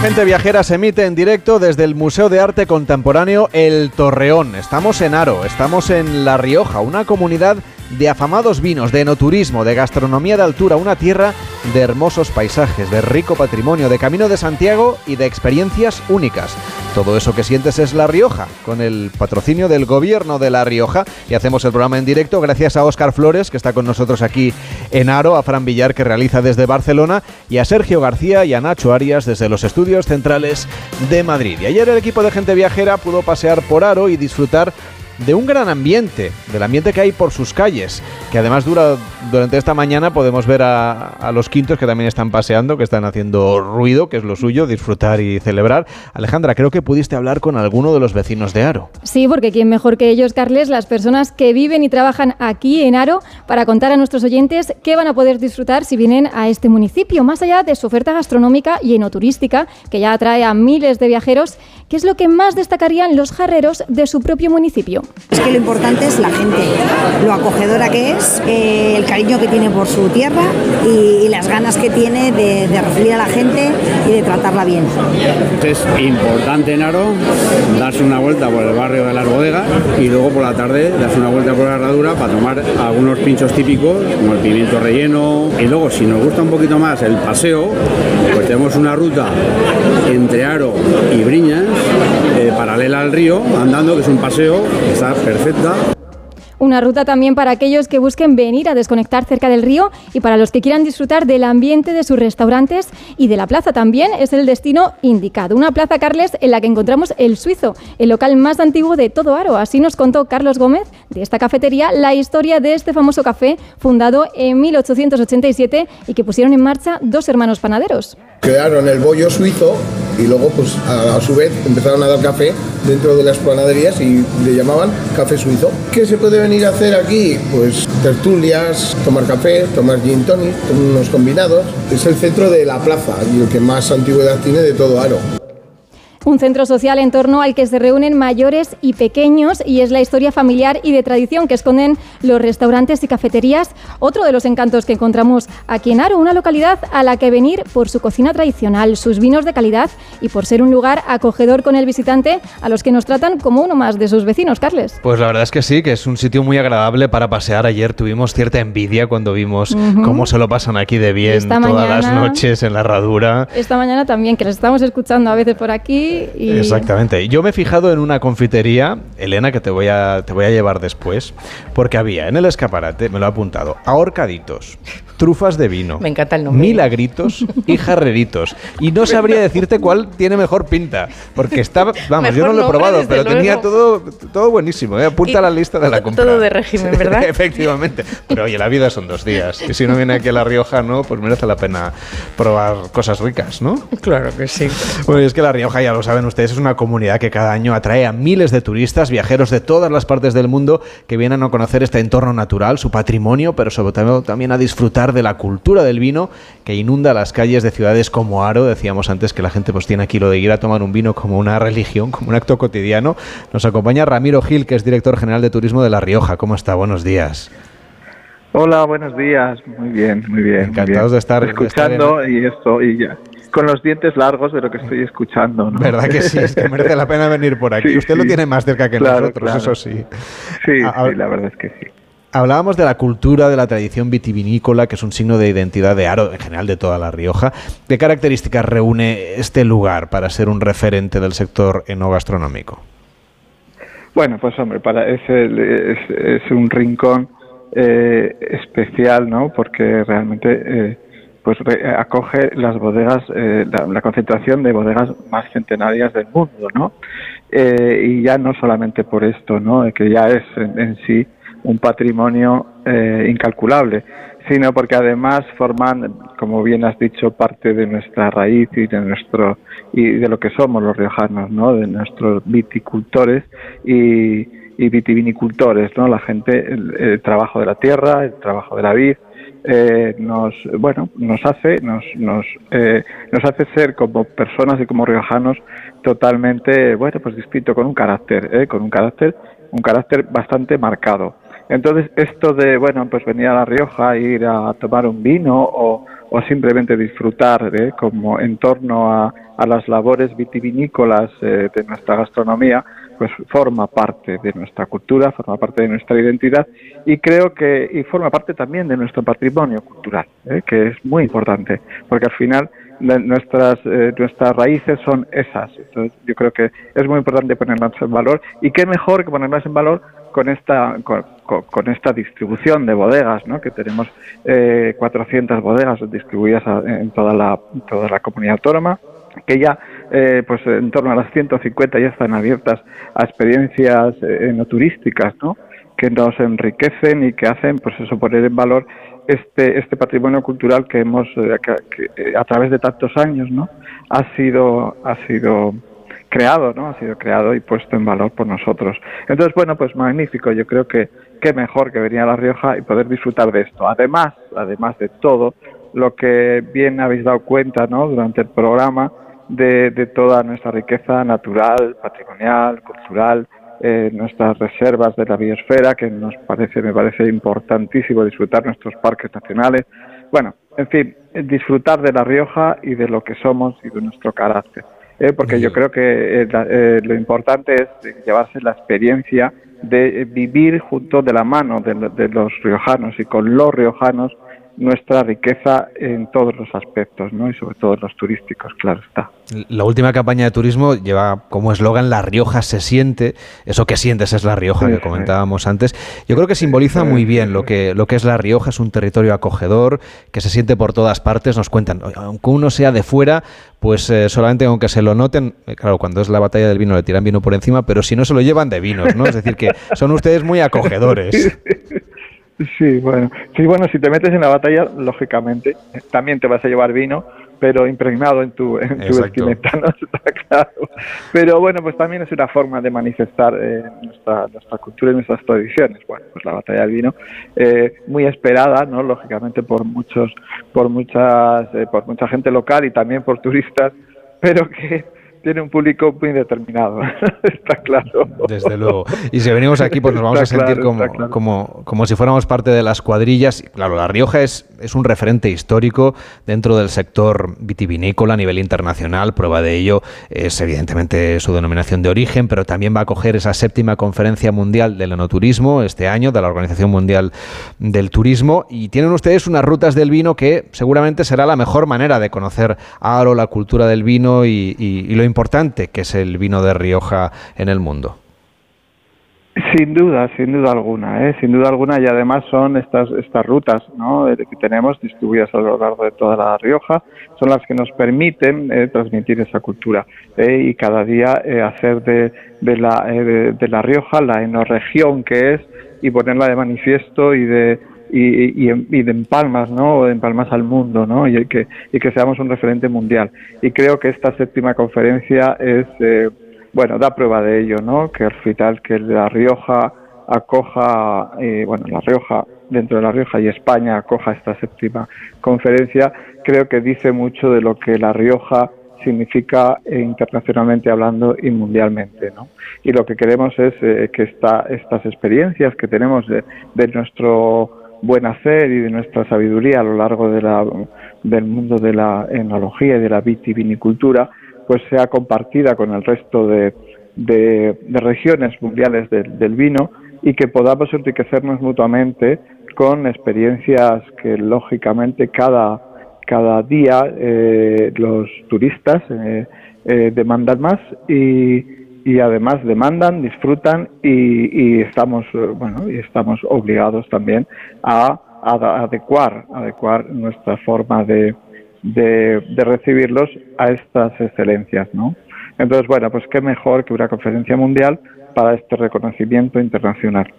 Gente Viajera se emite en directo desde el Museo de Arte Contemporáneo El Torreón. Estamos en Aro, estamos en La Rioja, una comunidad de afamados vinos, de enoturismo, de gastronomía de altura, una tierra de hermosos paisajes, de rico patrimonio, de Camino de Santiago y de experiencias únicas. Todo eso que sientes es La Rioja, con el patrocinio del gobierno de La Rioja. Y hacemos el programa en directo gracias a Óscar Flores, que está con nosotros aquí en Aro, a Fran Villar, que realiza desde Barcelona, y a Sergio García y a Nacho Arias desde los estudios centrales de Madrid. Y ayer el equipo de gente viajera pudo pasear por Aro y disfrutar de un gran ambiente, del ambiente que hay por sus calles, que además dura durante esta mañana podemos ver a, los quintos que también están paseando, que están haciendo ruido, que es lo suyo, disfrutar y celebrar. Alejandra, creo que pudiste hablar con alguno de los vecinos de Aro. Sí, porque quién mejor que ellos, Carles, las personas que viven y trabajan aquí en Aro, para contar a nuestros oyentes qué van a poder disfrutar si vienen a este municipio, más allá de su oferta gastronómica y enoturística, que ya atrae a miles de viajeros, ¿qué es lo que más destacarían los jarreros de su propio municipio? Es que lo importante es la gente, lo acogedora que es, eh, el cariño que tiene por su tierra y, las ganas que tiene de, recibir a la gente y de tratarla bien. Es importante en Aro darse una vuelta por el barrio de las bodegas y luego por la tarde darse una vuelta por la herradura para tomar algunos pinchos típicos como el pimiento relleno y luego si nos gusta un poquito más el paseo pues tenemos una ruta entre Aro y Briñas eh, paralela al río andando que es un paseo está perfecta. Una ruta también para aquellos que busquen venir a desconectar cerca del río y para los que quieran disfrutar del ambiente de sus restaurantes y de la plaza también es el destino indicado. Una plaza, Carles, en la que encontramos el Suizo, el local más antiguo de todo Aro. Así nos contó Carlos Gómez de esta cafetería la historia de este famoso café fundado en 1887 y que pusieron en marcha dos hermanos panaderos. Crearon el bollo suizo y luego pues a, a, su vez empezaron a dar café dentro de las panaderías y le llamaban café suizo. ¿Qué se puede venir a hacer aquí? Pues tertulias, tomar café, tomar gin tonic, unos combinados. Es el centro de la plaza y el que más antigüedad tiene de todo Aro. Un centro social en torno al que se reúnen mayores y pequeños y es la historia familiar y de tradición que esconden los restaurantes y cafeterías. Otro de los encantos que encontramos aquí en Aro, una localidad a la que venir por su cocina tradicional, sus vinos de calidad y por ser un lugar acogedor con el visitante a los que nos tratan como uno más de sus vecinos, Carles. Pues la verdad es que sí, que es un sitio muy agradable para pasear. Ayer tuvimos cierta envidia cuando vimos uh -huh. cómo se lo pasan aquí de bien Esta todas mañana, las noches en la herradura. Esta mañana también, que les estamos escuchando a veces por aquí y... Exactamente. Yo me he fijado en una confitería, Elena, que te voy a, te voy a llevar después, porque había en el escaparate, me lo he apuntado, ahorcaditos, trufas de vino. Me encanta el nombre. Milagritos y jarreritos. Y no sabría decirte cuál tiene mejor pinta, porque estaba, vamos, Mejor yo no lo he probado, pero luego. tenía todo, todo buenísimo. ¿eh? Apunta a la lista de la compra. Todo de régimen, ¿verdad? Efectivamente. Pero oye, la vida son dos días. Y si no viene aquí a La Rioja, ¿no? Pues merece la pena probar cosas ricas, ¿no? Claro que sí. Pues es que La Rioja ya lo lo saben ustedes, es una comunidad que cada año atrae a miles de turistas, viajeros de todas las partes del mundo que vienen a conocer este entorno natural, su patrimonio, pero sobre todo también a disfrutar de la cultura del vino que inunda las calles de ciudades como Aro. Decíamos antes que la gente pues tiene aquí lo de ir a tomar un vino como una religión, como un acto cotidiano. Nos acompaña Ramiro Gil, que es director general de turismo de La Rioja. ¿Cómo está? Buenos días. Hola, buenos días. Muy bien, muy bien. Encantados de estar escuchando y esto y ya con los dientes largos de lo que estoy escuchando. ¿no? ¿Verdad que sí? Es que merece la pena venir por aquí. Usted lo tiene más cerca que nosotros, eso sí. Sí, la verdad es que sí. Hablábamos de la cultura, de la tradición vitivinícola, que es un signo de identidad de Aro, en general de toda La Rioja. ¿Qué características reúne este lugar para ser un referente del sector enogastronómico? Bueno, pues hombre, para es, es, un rincón eh, especial, ¿no? Porque realmente eh, pues acoge las bodegas, eh, la, concentración de bodegas más centenarias del mundo, ¿no? Eh, y ya no solamente por esto, ¿no? Que ya es en, sí un patrimonio eh, incalculable, sino porque además forman, como bien has dicho, parte de nuestra raíz y de nuestro y de lo que somos los riojanos, ¿no? De nuestros viticultores y vitivinicultores, ¿no? La gente, el trabajo de la tierra, el trabajo de la vid, eh, nos bueno nos hace nos nos, eh, nos hace ser como personas y como riojanos totalmente bueno pues distinto con un carácter ¿eh? con un carácter un carácter bastante marcado entonces esto de bueno pues venir a la Rioja ir a tomar un vino o, o simplemente disfrutar ¿eh? como en torno a, a las labores vitivinícolas de nuestra gastronomía pues forma parte de nuestra cultura, forma parte de nuestra identidad y creo que y forma parte también de nuestro patrimonio cultural, ¿eh? que es muy importante, porque al final nuestras eh, nuestras raíces son esas. Entonces, yo creo que es muy importante ponerlas en valor y qué mejor que ponerlas en valor con esta con, esta distribución de bodegas, ¿no? que tenemos eh, 400 bodegas distribuidas en toda la toda la comunidad autónoma que ya eh, pues en torno a las 150 ya están abiertas a experiencias eh, no turísticas, ¿no? que nos enriquecen y que hacen pues eso poner en valor este este patrimonio cultural que hemos eh, que, a través de tantos años no ha sido ha sido creado no ha sido creado y puesto en valor por nosotros. Entonces bueno pues magnífico. Yo creo que qué mejor que venir a la Rioja y poder disfrutar de esto. Además además de todo lo que bien habéis dado cuenta ¿no? durante el programa de, de toda nuestra riqueza natural, patrimonial, cultural, eh, nuestras reservas de la biosfera, que nos parece, me parece importantísimo disfrutar nuestros parques nacionales. Bueno, en fin, disfrutar de La Rioja y de lo que somos y de nuestro carácter. ¿eh? porque yo creo que eh, lo importante es llevarse la experiencia de vivir junto de la mano de los riojanos y con los riojanos nuestra riqueza en todos los aspectos, ¿no? Y sobre todo los turísticos, claro está. La última campaña de turismo lleva como eslogan La Rioja se siente, eso que sientes es La Rioja que comentábamos antes. Yo creo que simboliza muy bien lo que, lo que es La Rioja, es un territorio acogedor, que se siente por todas partes, nos cuentan, aunque uno sea de fuera, pues eh, solamente aunque se lo noten, eh, claro, cuando es la batalla del vino le tiran vino por encima, pero si no se lo llevan de vinos, ¿no? Es decir, que son ustedes muy acogedores. Sí, bueno, sí, bueno, si te metes en la batalla, lógicamente, también te vas a llevar vino, pero impregnado en tu, en tu vestimenta, ¿no? Está claro. Pero bueno, pues también es una forma de manifestar eh, nuestra, nuestra cultura y nuestras tradiciones. Bueno, pues la batalla del vino, eh, muy esperada, ¿no? Lógicamente por muchos, por muchas, eh, por mucha gente local y también por turistas, pero que tiene un público muy determinado, está claro. Desde luego. Y si venimos aquí, pues nos vamos a sentir como, como, como si fuéramos parte de las cuadrillas. Claro, La Rioja es, es un referente histórico dentro del sector vitivinícola a nivel internacional. Prueba de ello es evidentemente su denominación de origen, pero también va a acoger esa séptima conferencia mundial del enoturismo este año, de la Organización Mundial del Turismo. Y tienen ustedes unas rutas del vino que seguramente será la mejor manera de conocer Aro, la cultura del vino y, y, y lo importante que es el vino de Rioja en el mundo. Sin duda, sin duda alguna, ¿eh? sin duda alguna, y además son estas estas rutas ¿no? Eh, que tenemos distribuidas a lo largo de toda la Rioja, son las que nos permiten eh, transmitir esa cultura ¿eh? y cada día hacer de, de la, de, la Rioja la enorregión que es y ponerla de manifiesto y de, y, y, y de empalmas, ¿no? En empalmas al mundo, ¿no? Y que, y que seamos un referente mundial. Y creo que esta séptima conferencia es, eh, bueno, da prueba de ello, ¿no? Que el hospital, que La Rioja acoja, eh, bueno, La Rioja, dentro de La Rioja y España acoja esta séptima conferencia, creo que dice mucho de lo que La Rioja significa eh, internacionalmente hablando y mundialmente. ¿no? Y lo que queremos es eh, que esta, estas experiencias que tenemos de, de, nuestro buen hacer y de nuestra sabiduría a lo largo de la, del mundo de la enología y de la vitivinicultura, pues sea compartida con el resto de, regiones mundiales del, del vino y que podamos enriquecernos mutuamente con experiencias que lógicamente cada cada día eh, los turistas eh, eh, demandan más y, y, además demandan, disfrutan y, y estamos bueno y estamos obligados también a, a, adecuar adecuar nuestra forma de, de, de recibirlos a estas excelencias, ¿no? Entonces bueno pues qué mejor que una conferencia mundial para este reconocimiento internacional.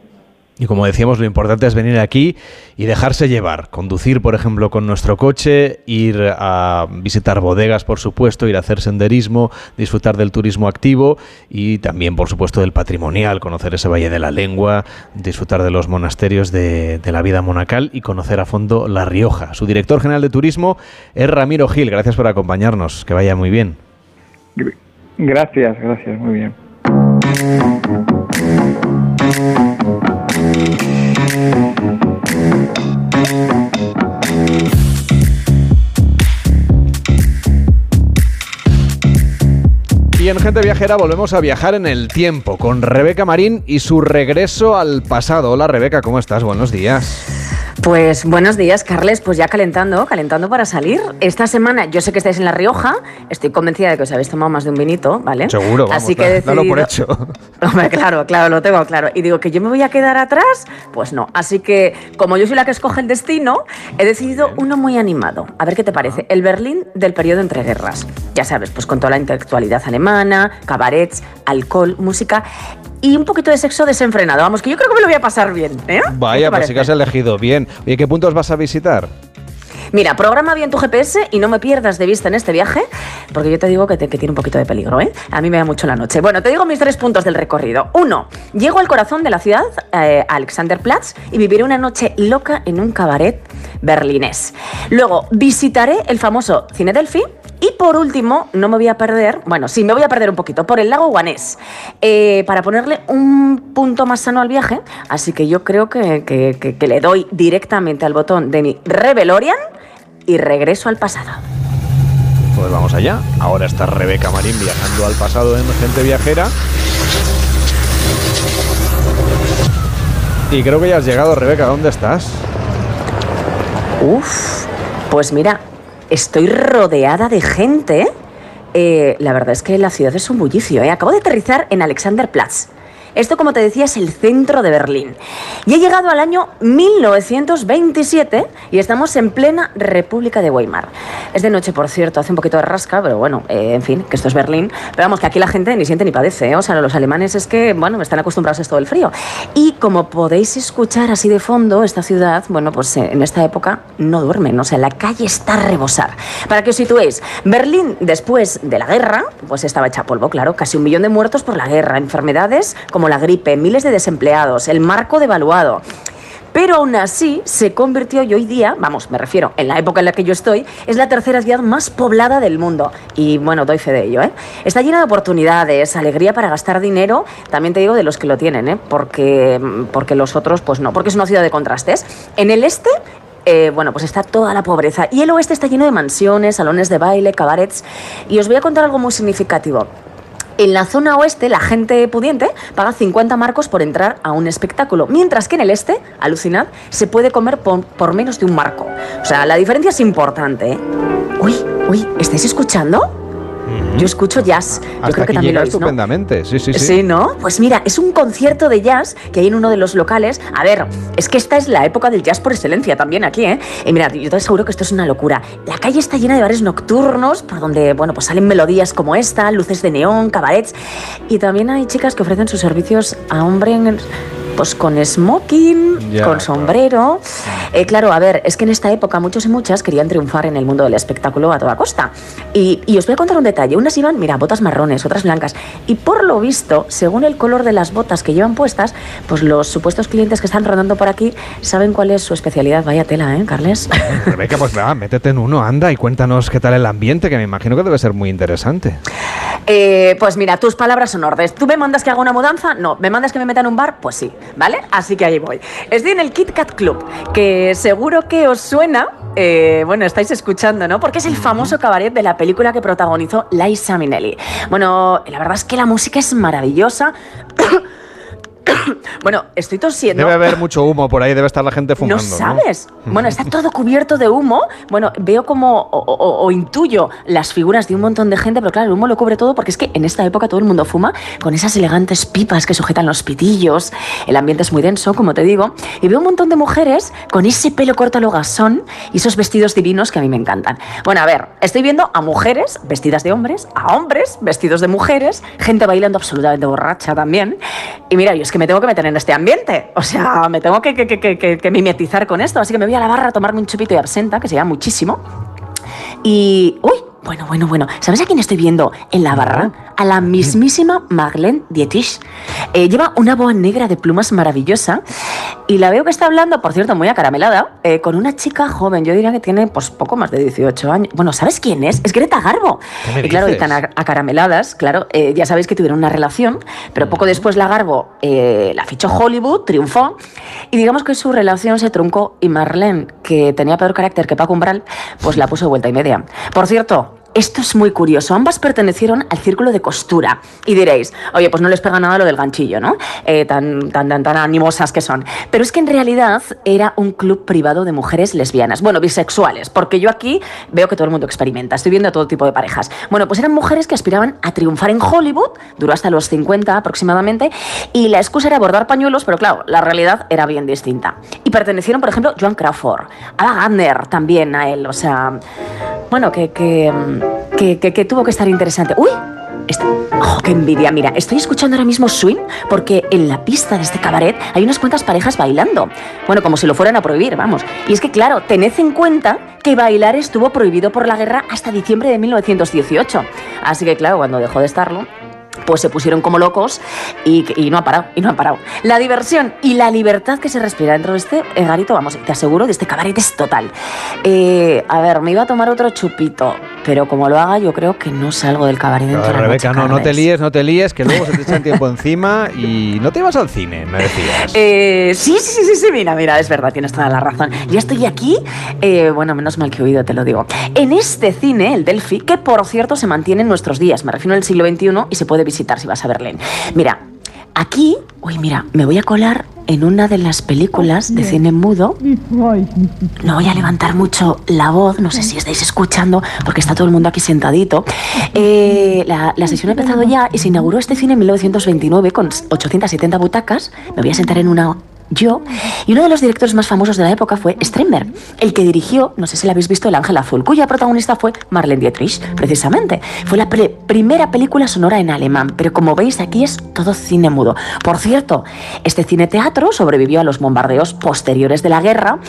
Y como decíamos, lo importante es venir aquí y dejarse llevar, conducir, por ejemplo, con nuestro coche, ir a visitar bodegas, por supuesto, ir a hacer senderismo, disfrutar del turismo activo y también, por supuesto, del patrimonial, conocer ese Valle de la Lengua, disfrutar de los monasterios de, la vida monacal y conocer a fondo La Rioja. Su director general de turismo es Ramiro Gil. Gracias por acompañarnos. Que vaya muy bien. Gracias, gracias, muy bien. Y en Gente Viajera volvemos a viajar en el tiempo con Rebeca Marín y su regreso al pasado. Hola Rebeca, ¿cómo estás? Buenos días. Pues buenos días, Carles. Pues ya calentando, calentando para salir. Esta semana, yo sé que estáis en La Rioja, estoy convencida de que os habéis tomado más de un vinito, ¿vale? Seguro, vamos, Así que he decidido... dalo por hecho. Hombre, claro, claro, lo tengo claro. Y digo que yo me voy a quedar atrás, pues no. Así que, como yo soy la que escoge el destino, he decidido uno muy animado. A ver qué te parece. El Berlín del periodo entre guerras. Ya sabes, pues con toda la intelectualidad alemana, cabarets, alcohol, música y un poquito de sexo desenfrenado. Vamos, que yo creo que me lo voy a pasar bien. ¿eh? Vaya, pues sí que has elegido bien. Oye, ¿qué puntos vas a visitar? Mira, programa bien tu GPS y no me pierdas de vista en este viaje, porque yo te digo que, te, que, tiene un poquito de peligro, ¿eh? A mí me da mucho la noche. Bueno, te digo mis tres puntos del recorrido. Uno, llego al corazón de la ciudad, eh, Alexanderplatz, y viviré una noche loca en un cabaret berlinés. Luego, visitaré el famoso Cine Delphi. Y por último, no me voy a perder, bueno, sí, me voy a perder un poquito, por el lago Guanés, eh, para ponerle un punto más sano al viaje. Así que yo creo que, que, que, que le doy directamente al botón de mi Revelorian y regreso al pasado. Pues vamos allá. Ahora está Rebeca Marín viajando al pasado en Gente Viajera. Y creo que ya has llegado, Rebeca. ¿Dónde estás? Uf, pues mira, estoy rodeada de gente. Eh, la verdad es que la ciudad es un bullicio. ¿eh? Acabo de aterrizar en Alexanderplatz. Esto, como te decía, es el centro de Berlín. Y he llegado al año 1927 y estamos en plena República de Weimar. Es de noche, por cierto, hace un poquito de rasca, pero bueno, eh, en fin, que esto es Berlín. Pero vamos, que aquí la gente ni siente ni padece. ¿eh? O sea, los alemanes es que, bueno, están acostumbrados a esto del frío. Y como podéis escuchar así de fondo, esta ciudad, bueno, pues en esta época no duermen. O sea, la calle está a rebosar. Para que os situéis, Berlín, después de la guerra, pues estaba hecha polvo, claro. Casi un millón de muertos por la guerra, enfermedades como la gripe, miles de desempleados, el marco devaluado. Pero aún así se convirtió y hoy día, vamos, me refiero, en la época en la que yo estoy, es la tercera ciudad más poblada del mundo. Y bueno, doy fe de ello, ¿eh? Está llena de oportunidades, alegría para gastar dinero, también te digo de los que lo tienen, ¿eh? Porque, porque los otros, pues no, porque es una ciudad de contrastes. En el este eh, bueno, pues está toda la pobreza. Y el oeste está lleno de mansiones, salones de baile, cabarets. Y os voy a contar algo muy significativo. En la zona oeste, la gente pudiente paga 50 marcos por entrar a un espectáculo, mientras que en el este, alucinad, se puede comer por, por menos de un marco. O sea, la diferencia es importante. ¿eh? Uy, uy, ¿estáis escuchando? Yo escucho jazz. Yo Hasta creo que aquí también llega lo oís, ¿no? estupendamente. Sí, sí, sí. Sí, ¿no? Pues mira, es un concierto de jazz que hay en uno de los locales. A ver, es que esta es la época del jazz por excelencia también aquí, ¿eh? Y mira, yo te aseguro que esto es una locura. La calle está llena de bares nocturnos por donde, bueno, pues salen melodías como esta, luces de neón, cabarets. Y también hay chicas que ofrecen sus servicios a hombres pues con smoking, Ya, con sombrero. Eh, claro, a ver, es que en esta época muchos y muchas querían triunfar en el mundo del espectáculo a toda costa. Y, y os voy a contar un detalle. Unas iban, mira, botas marrones, otras blancas. Y por lo visto, según el color de las botas que llevan puestas, pues los supuestos clientes que están rodando por aquí saben cuál es su especialidad. Vaya tela, ¿eh, Carles? Rebeca, pues va, métete en uno, anda y cuéntanos qué tal el ambiente, que me imagino que debe ser muy interesante. Eh, pues mira, tus palabras son órdenes. ¿Tú me mandas que haga una mudanza? No. ¿Me mandas que me meta en un bar? Pues sí, ¿vale? Así que ahí voy. Estoy en el Kit Kat Club, que seguro que os suena. eh, bueno, estáis escuchando, ¿no? Porque es el famoso cabaret de la película que protagonizó Liza Minnelli. Bueno, la verdad es que la música es maravillosa. bueno, estoy tosiendo. Debe haber mucho humo por ahí, debe estar la gente fumando. ¿No sabes? Bueno, está todo cubierto de humo. Bueno, veo como o, o- o intuyo las figuras de un montón de gente, pero claro, el humo lo cubre todo porque es que en esta época todo el mundo fuma con esas elegantes pipas que sujetan los pitillos. El ambiente es muy denso, como te digo. Y veo un montón de mujeres con ese pelo corto a lo gasón y esos vestidos divinos que a mí me encantan. Bueno, a ver, estoy viendo a mujeres vestidas de hombres, a hombres vestidos de mujeres, gente bailando absolutamente borracha también. Y mira, yo es que me tengo que meter en este ambiente. O sea, me tengo que, que- que- que- que- que mimetizar con esto. Así que me voy a la barra a tomarme un chupito de absenta, que se llama muchísimo. Y. ¡Uy! Bueno, bueno, bueno. ¿Sabes a quién estoy viendo en la barra? A la mismísima Marlene Dietrich. Eh, lleva una boa negra de plumas maravillosa y la veo que está hablando, por cierto, muy acaramelada, eh, con una chica joven. Yo diría que tiene pues poco más de 18 años. Bueno, ¿sabes quién es? Es Greta Garbo. ¿Qué me y claro, y tan acarameladas, claro. eh, ya sabéis que tuvieron una relación, pero poco después la Garbo eh, la fichó Hollywood, triunfó. Y digamos que su relación se truncó y Marlene, que tenía peor carácter que Paco Umbral, pues la puso de vuelta y media. Por cierto, esto es muy curioso. Ambas pertenecieron al círculo de costura. Y diréis, oye, pues no les pega nada lo del ganchillo, ¿no? Eh, tan, tan, tan, tan animosas que son. Pero es que en realidad era un club privado de mujeres lesbianas. Bueno, bisexuales, porque yo aquí veo que todo el mundo experimenta. Estoy viendo todo tipo de parejas. Bueno, pues eran mujeres que aspiraban a triunfar en Hollywood, duró hasta los 50 aproximadamente, y la excusa era bordar pañuelos, pero claro, la realidad era bien distinta. Y pertenecieron, por ejemplo, Joan Crawford, Ava Gardner también a él, o sea, bueno, que, que, mm, que, que- tuvo que estar interesante. ¡Uy! Este- ¡Oh, qué envidia! Mira, estoy escuchando ahora mismo swing porque en la pista de este cabaret hay unas cuantas parejas bailando. Bueno, como si lo fueran a prohibir, vamos. Y es que, claro, tened en cuenta que bailar estuvo prohibido por la guerra hasta diciembre de 1918. Así que, claro, cuando dejó de estarlo, pues se pusieron como locos y, y no ha parado, y no han parado. La diversión y la libertad que se respira dentro de este eh, garito, vamos, te aseguro, de este cabaret es total. Eh, a ver, me iba a tomar otro chupito, pero como lo haga, yo creo que no salgo del cabaret dentro de la Rebeca, noche, no, no te líes, no te líes, que luego se te echan tiempo encima y no te vas al cine, me decías. Eh, sí, sí, sí, sí, sí, mira, mira, es verdad, tienes toda la razón. Ya estoy aquí, eh, bueno, menos mal que he oído, te lo digo. En este cine, el Delphi, que por cierto se mantiene en nuestros días, me refiero al siglo XXI y se puede visitar si vas a Berlín. Mira, aquí, uy, mira, me voy a colar en una de las películas de cine mudo. No voy a levantar mucho la voz, no sé si estáis escuchando, porque está todo el mundo aquí sentadito. Eh, la, la sesión ha empezado ya y se inauguró este cine en 1929 con 870 butacas. Me voy a sentar en una yo. Y uno de los directores más famosos de la época fue Strindberg, el que dirigió, no sé si la habéis visto, El Ángel Azul, cuya protagonista fue Marlene Dietrich, precisamente. Fue la primera película sonora en alemán, pero como veis aquí es todo cine mudo. Por cierto, este cine teatro sobrevivió a los bombardeos posteriores de la guerra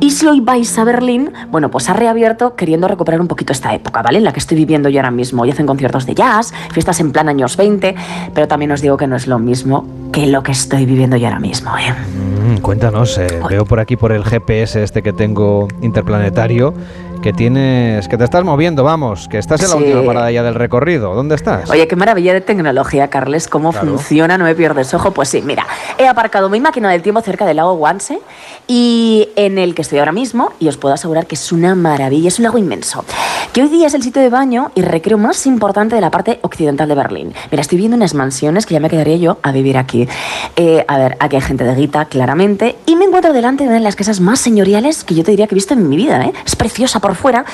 y si hoy vais a Berlín, bueno, pues ha reabierto queriendo recuperar un poquito esta época, ¿vale? En la que estoy viviendo yo ahora mismo. Y hacen conciertos de jazz, fiestas en plan años 20, pero también os digo que no es lo mismo que lo que estoy viviendo yo ahora mismo, ¿eh? Mm, cuéntanos, eh, veo por aquí por el GPS este que tengo interplanetario que tienes, que te estás moviendo, vamos, que estás en la Sí. última parada ya del recorrido. ¿Dónde estás? Oye, qué maravilla de tecnología, Carles, cómo Claro. funciona, no me pierdes ojo. Pues sí, mira, he aparcado mi máquina del tiempo cerca del lago Wannsee y en el que estoy ahora mismo y os puedo asegurar que es una maravilla, es un lago inmenso. Que hoy día es el sitio de baño y recreo más importante de la parte occidental de Berlín. Mira, estoy viendo unas mansiones que ya me quedaría yo a vivir aquí. Eh, a ver, aquí hay gente de guita, claramente, y me encuentro delante de una de las casas más señoriales que yo te diría que he visto en mi vida, ¿eh? Es preciosa por fuera,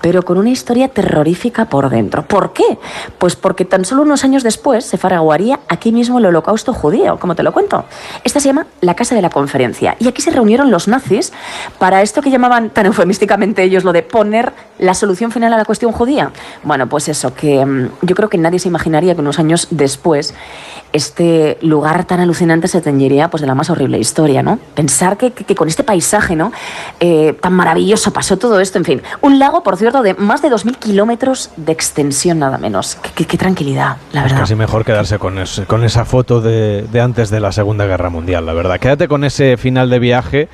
pero con una historia terrorífica por dentro. ¿Por qué? Pues porque tan solo unos años después se faraguaría aquí mismo el holocausto judío, como te lo cuento. Esta se llama la Casa de la Conferencia. Y aquí se reunieron los nazis para esto que llamaban tan eufemísticamente ellos lo de poner la solución final a la cuestión judía. Bueno, pues eso, que mm, yo creo que nadie se imaginaría que unos años después este lugar tan alucinante se teñiría pues de la más horrible historia, ¿no? Pensar que, con este paisaje, ¿no? Eh, tan maravilloso pasó todo esto, en fin. Un lago, por cierto, de más de 2.000 kilómetros de extensión nada menos. Qué, tranquilidad, la verdad. Es casi mejor quedarse con, con esa foto de, de antes de la Segunda Guerra Mundial, la verdad. Quédate con ese final de viaje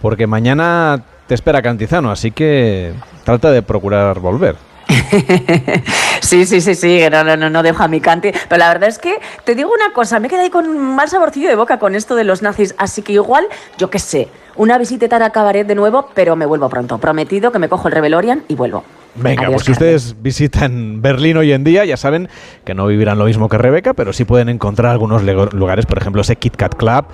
porque mañana te espera Cantizano, así que trata de procurar volver. sí, sí, sí, sí, no, no, no, no dejo a mi canti. Pero la verdad es que te digo una cosa, me quedé ahí con un mal saborcillo de boca con esto de los nazis, así que igual, yo qué sé, una visita a Cabaret de nuevo, pero me vuelvo pronto. Prometido que me cojo el Revelorian y vuelvo. Venga, pues si ustedes visitan Berlín hoy en día, ya saben que no vivirán lo mismo que Rebeca, pero sí pueden encontrar algunos lugares, por ejemplo, ese Kit Kat Club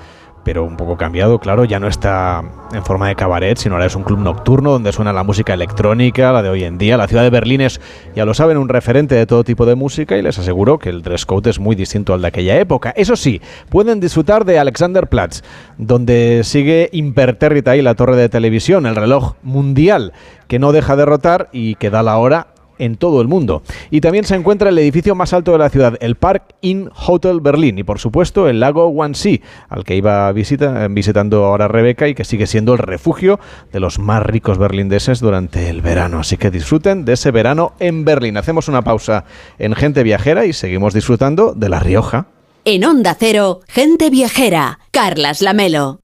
pero un poco cambiado, claro, ya no está en forma de cabaret, sino ahora es un club nocturno donde suena la música electrónica, la de hoy en día. La ciudad de Berlín es, ya lo saben, un referente de todo tipo de música y les aseguro que el dress code es muy distinto al de aquella época. Eso sí, pueden disfrutar de Alexanderplatz, donde sigue impertérrita ahí la torre de televisión, el reloj mundial que no deja de rotar y que da la hora en todo el mundo. Y también se encuentra el edificio más alto de la ciudad, el Park Inn Hotel Berlín, y por supuesto el lago Wannsee, al que iba visita, visitando ahora Rebeca y que sigue siendo el refugio de los más ricos berlindeses durante el verano. Así que disfruten de ese verano en Berlín. Hacemos una pausa en Gente Viajera y seguimos disfrutando de La Rioja. En Onda Cero, Gente Viajera, Carlas Lamelo.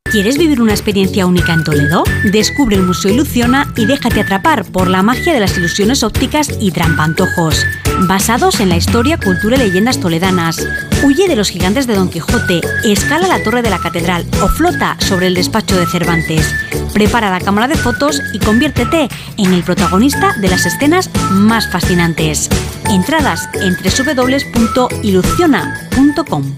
¿Quieres vivir una experiencia única en Toledo? Descubre el Museo Ilusiona y déjate atrapar por la magia de las ilusiones ópticas y trampantojos. Basados en la historia, cultura y leyendas toledanas. Huye de los gigantes de Don Quijote, escala la torre de la catedral o flota sobre el despacho de Cervantes. Prepara la cámara de fotos y conviértete en el protagonista de las escenas más fascinantes. Entradas en www.ilusiona.com.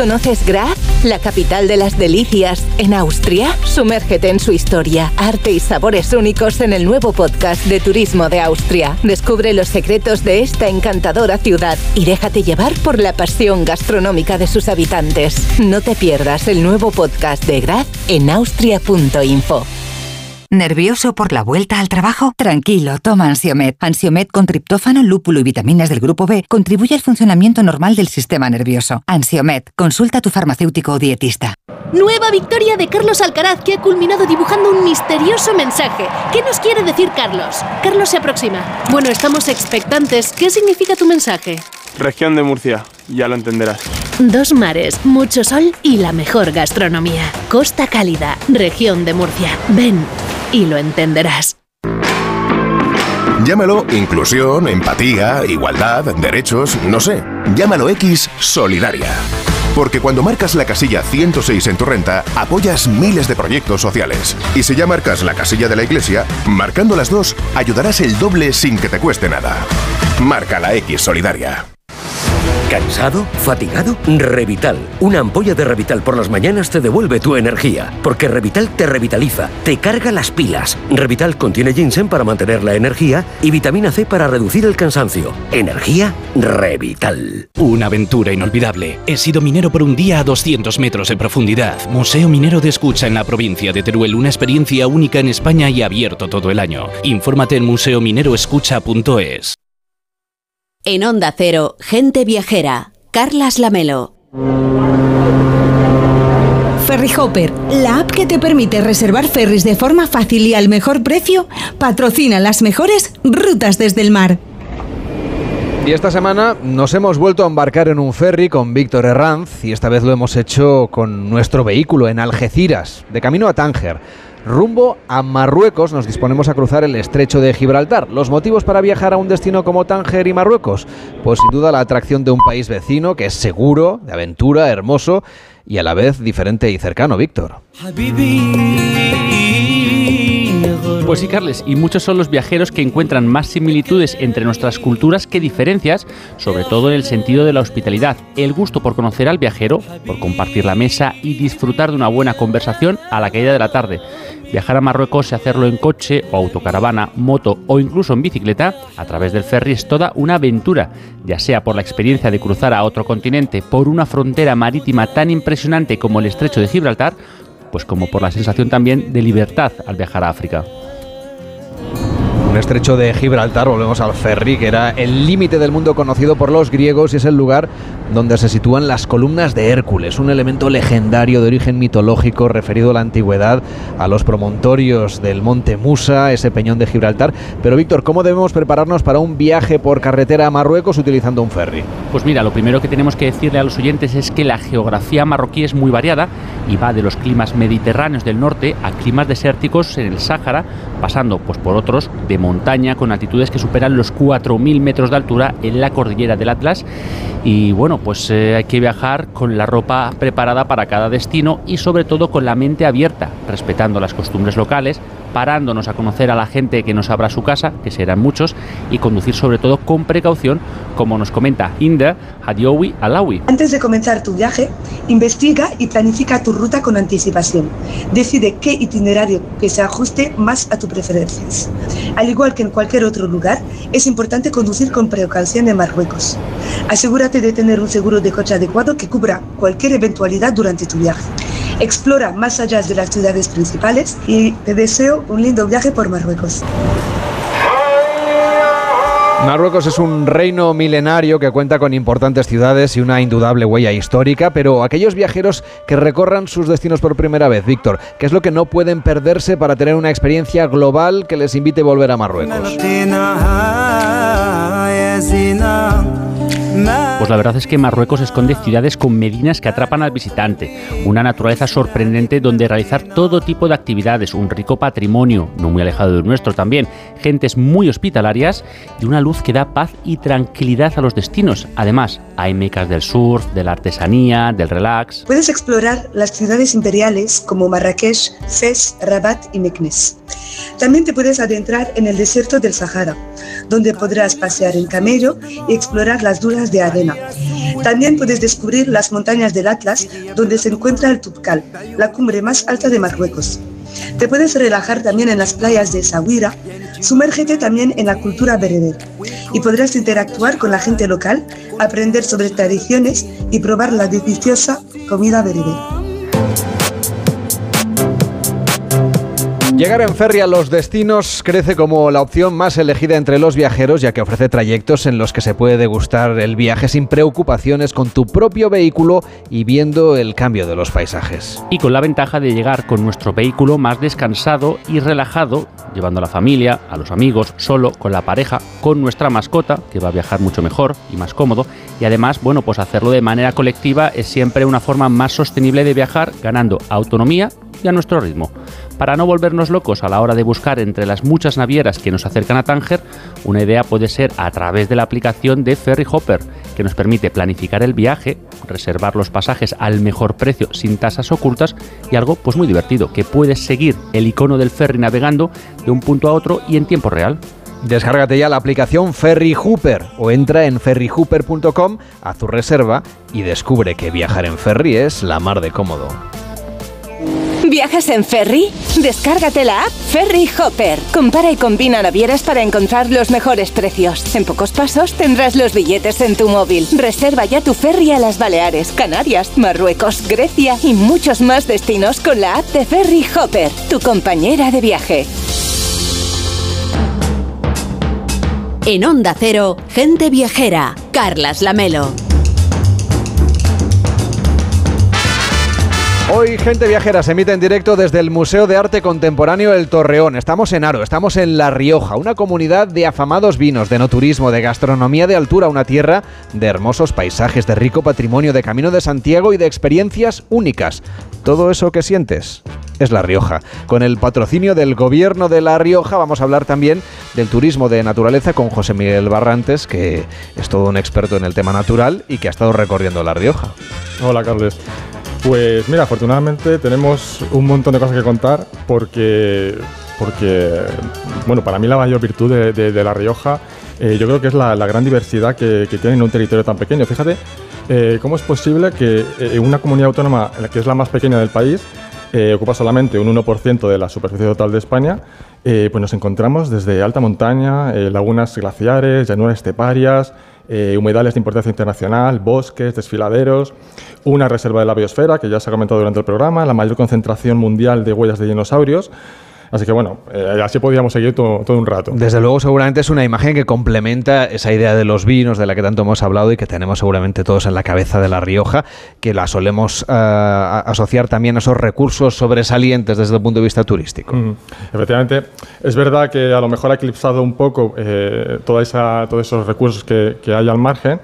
¿Conoces Graz, la capital de las delicias, en Austria? Sumérgete en su historia, arte y sabores únicos en el nuevo podcast de Turismo de Austria. Descubre los secretos de esta encantadora ciudad y déjate llevar por la pasión gastronómica de sus habitantes. No te pierdas el nuevo podcast de Graz en austria.info. ¿Nervioso por la vuelta al trabajo? Tranquilo, toma Ansiomet. Ansiomet con triptófano, lúpulo y vitaminas del grupo B contribuye al funcionamiento normal del sistema nervioso. Ansiomet, consulta a tu farmacéutico o dietista. Nueva victoria de Carlos Alcaraz que ha culminado dibujando un misterioso mensaje. ¿Qué nos quiere decir Carlos? Carlos se aproxima. Bueno, estamos expectantes. ¿Qué significa tu mensaje? Región de Murcia, ya lo entenderás. Dos mares, mucho sol y la mejor gastronomía. Costa Cálida, región de Murcia. Ven y lo entenderás. Llámalo inclusión, empatía, igualdad, derechos, no sé. Llámalo X Solidaria. Porque cuando marcas la casilla 106 en tu renta, apoyas miles de proyectos sociales. Y si ya marcas la casilla de la iglesia, marcando las dos, ayudarás el doble sin que te cueste nada. Marca la X Solidaria. ¿Cansado? ¿Fatigado? Revital. Una ampolla de Revital por las mañanas te devuelve tu energía. Porque Revital te revitaliza, te carga las pilas. Revital contiene ginseng para mantener la energía y vitamina C para reducir el cansancio. Energía Revital. Una aventura inolvidable. He sido minero por un día a 200 metros en profundidad. Museo Minero de Escucha en la provincia de Teruel. Una experiencia única en España y abierto todo el año. Infórmate en museomineroescucha.es. En Onda Cero, Gente Viajera, Carlas Lamelo. Ferry Hopper, la app que te permite reservar ferries de forma fácil y al mejor precio, patrocina las mejores rutas desde el mar. Y esta semana nos hemos vuelto a embarcar en un ferry con Víctor Herranz y esta vez lo hemos hecho con nuestro vehículo en Algeciras, de camino a Tánger. Rumbo a Marruecos nos disponemos a cruzar el estrecho de Gibraltar. ¿Los motivos para viajar a un destino como Tánger y Marruecos? Pues sin duda la atracción de un país vecino que es seguro, de aventura, hermoso y a la vez diferente y cercano, Víctor. Pues sí, Carles, y muchos son los viajeros que encuentran más similitudes entre nuestras culturas que diferencias, sobre todo en el sentido de la hospitalidad, el gusto por conocer al viajero, por compartir la mesa y disfrutar de una buena conversación a la caída de la tarde. Viajar a Marruecos y hacerlo en coche o autocaravana, moto o incluso en bicicleta a través del ferry es toda una aventura, ya sea por la experiencia de cruzar a otro continente por una frontera marítima tan impresionante como el estrecho de Gibraltar, pues como por la sensación también de libertad al viajar a África. Un estrecho de Gibraltar, volvemos al ferry, que era el límite del mundo conocido por los griegos y es el lugar donde se sitúan las columnas de Hércules, un elemento legendario de origen mitológico referido a la antigüedad, a los promontorios del monte Musa, ese peñón de Gibraltar. Pero Víctor, ¿cómo debemos prepararnos para un viaje por carretera a Marruecos utilizando un ferry? Pues mira, lo primero que tenemos que decirle a los oyentes es que la geografía marroquí es muy variada y va de los climas mediterráneos del norte a climas desérticos en el Sáhara, pasando pues por otros de montaña con altitudes que superan los 4.000 metros de altura en la cordillera del Atlas. Y bueno, pues eh, hay que viajar con la ropa preparada para cada destino y sobre todo con la mente abierta, respetando las costumbres locales, parándonos a conocer a la gente que nos abra su casa, que serán muchos, y conducir sobre todo con precaución, como nos comenta Inda Hadiowi Alawi. Antes de comenzar tu viaje, investiga y planifica tu ruta con anticipación. Decide qué itinerario que se ajuste más a tus preferencias. Al igual que en cualquier otro lugar, es importante conducir con precaución en Marruecos. Asegúrate de tener un seguro de coche adecuado que cubra cualquier eventualidad durante tu viaje. Explora más allá de las ciudades principales y te deseo un lindo viaje por Marruecos. Marruecos es un reino milenario que cuenta con importantes ciudades y una indudable huella histórica, pero aquellos viajeros que recorran sus destinos por primera vez, Víctor, ¿qué es lo que no pueden perderse para tener una experiencia global que les invite a volver a Marruecos? Pues la verdad es que Marruecos esconde ciudades con medinas que atrapan al visitante, una naturaleza sorprendente donde realizar todo tipo de actividades, un rico patrimonio, no muy alejado del nuestro también, gentes muy hospitalarias y una luz que da paz y tranquilidad a los destinos. Además, hay mecas del surf, de la artesanía, del relax. Puedes explorar las ciudades imperiales como Marrakech, Fez, Rabat y Meknes. También te puedes adentrar en el desierto del Sahara, donde podrás pasear en camello y explorar las dunas de arena. También puedes descubrir las montañas del Atlas, donde se encuentra el Tubkal, la cumbre más alta de Marruecos. Te puedes relajar también en las playas de Sawira, sumérgete también en la cultura bereber y podrás interactuar con la gente local, aprender sobre tradiciones y probar la deliciosa comida bereber. Llegar en ferry a los destinos crece como la opción más elegida entre los viajeros, ya que ofrece trayectos en los que se puede degustar el viaje sin preocupaciones con tu propio vehículo y viendo el cambio de los paisajes. Y con la ventaja de llegar con nuestro vehículo más descansado y relajado, llevando a la familia, a los amigos, solo, con la pareja, con nuestra mascota, que va a viajar mucho mejor y más cómodo. Y además, bueno, pues hacerlo de manera colectiva es siempre una forma más sostenible de viajar, ganando autonomía y a nuestro ritmo. Para no volvernos locos a la hora de buscar entre las muchas navieras que nos acercan a Tánger, una idea puede ser a través de la aplicación de Ferry Hopper, que nos permite planificar el viaje, reservar los pasajes al mejor precio sin tasas ocultas y algo pues muy divertido, que puedes seguir el icono del ferry navegando de un punto a otro y en tiempo real. Descárgate ya la aplicación Ferry Hooper o entra en ferryhooper.com, a tu reserva y descubre que viajar en ferry es la mar de cómodo. ¿Viajas en ferry? Descárgate la app Ferry Hopper. Compara y combina navieras para encontrar los mejores precios. En pocos pasos tendrás los billetes en tu móvil. Reserva ya tu ferry a las Baleares, Canarias, Marruecos, Grecia y muchos más destinos con la app de Ferry Hopper, tu compañera de viaje. En Onda Cero, gente viajera, Carlas Lamelo. Hoy Gente Viajera se emite en directo desde el Museo de Arte Contemporáneo El Torreón. Estamos en Aro, estamos en La Rioja, una comunidad de afamados vinos, de no turismo, de gastronomía de altura, una tierra de hermosos paisajes, de rico patrimonio, de Camino de Santiago y de experiencias únicas. Todo eso que sientes es La Rioja. Con el patrocinio del Gobierno de La Rioja vamos a hablar también del turismo de naturaleza con José Miguel Barrantes, que es todo un experto en el tema natural y que ha estado recorriendo La Rioja. Hola, Carles. Pues mira, afortunadamente tenemos un montón de cosas que contar porque, porque bueno, para mí la mayor virtud de, La Rioja eh, yo creo que es la, gran diversidad que, tiene en un territorio tan pequeño. Fíjate eh, cómo es posible que eh, una comunidad autónoma, que es la más pequeña del país, ocupa solamente un 1% de la superficie total de España, pues nos encontramos desde alta montaña, lagunas glaciares, llanuras esteparias, eh, humedales de importancia internacional, bosques, desfiladeros, una reserva de la biosfera, que ya se ha comentado durante el programa, la mayor concentración mundial de huellas de dinosaurios. Así que bueno, eh, así podríamos seguir todo, un rato. Desde luego, seguramente es una imagen que complementa esa idea de los vinos de la que tanto hemos hablado y que tenemos seguramente todos en la cabeza de La Rioja, que la solemos eh, asociar también a esos recursos sobresalientes desde el punto de vista turístico. Efectivamente, es verdad que a lo mejor ha eclipsado un poco eh, toda esa, todos esos recursos que, que hay al margen.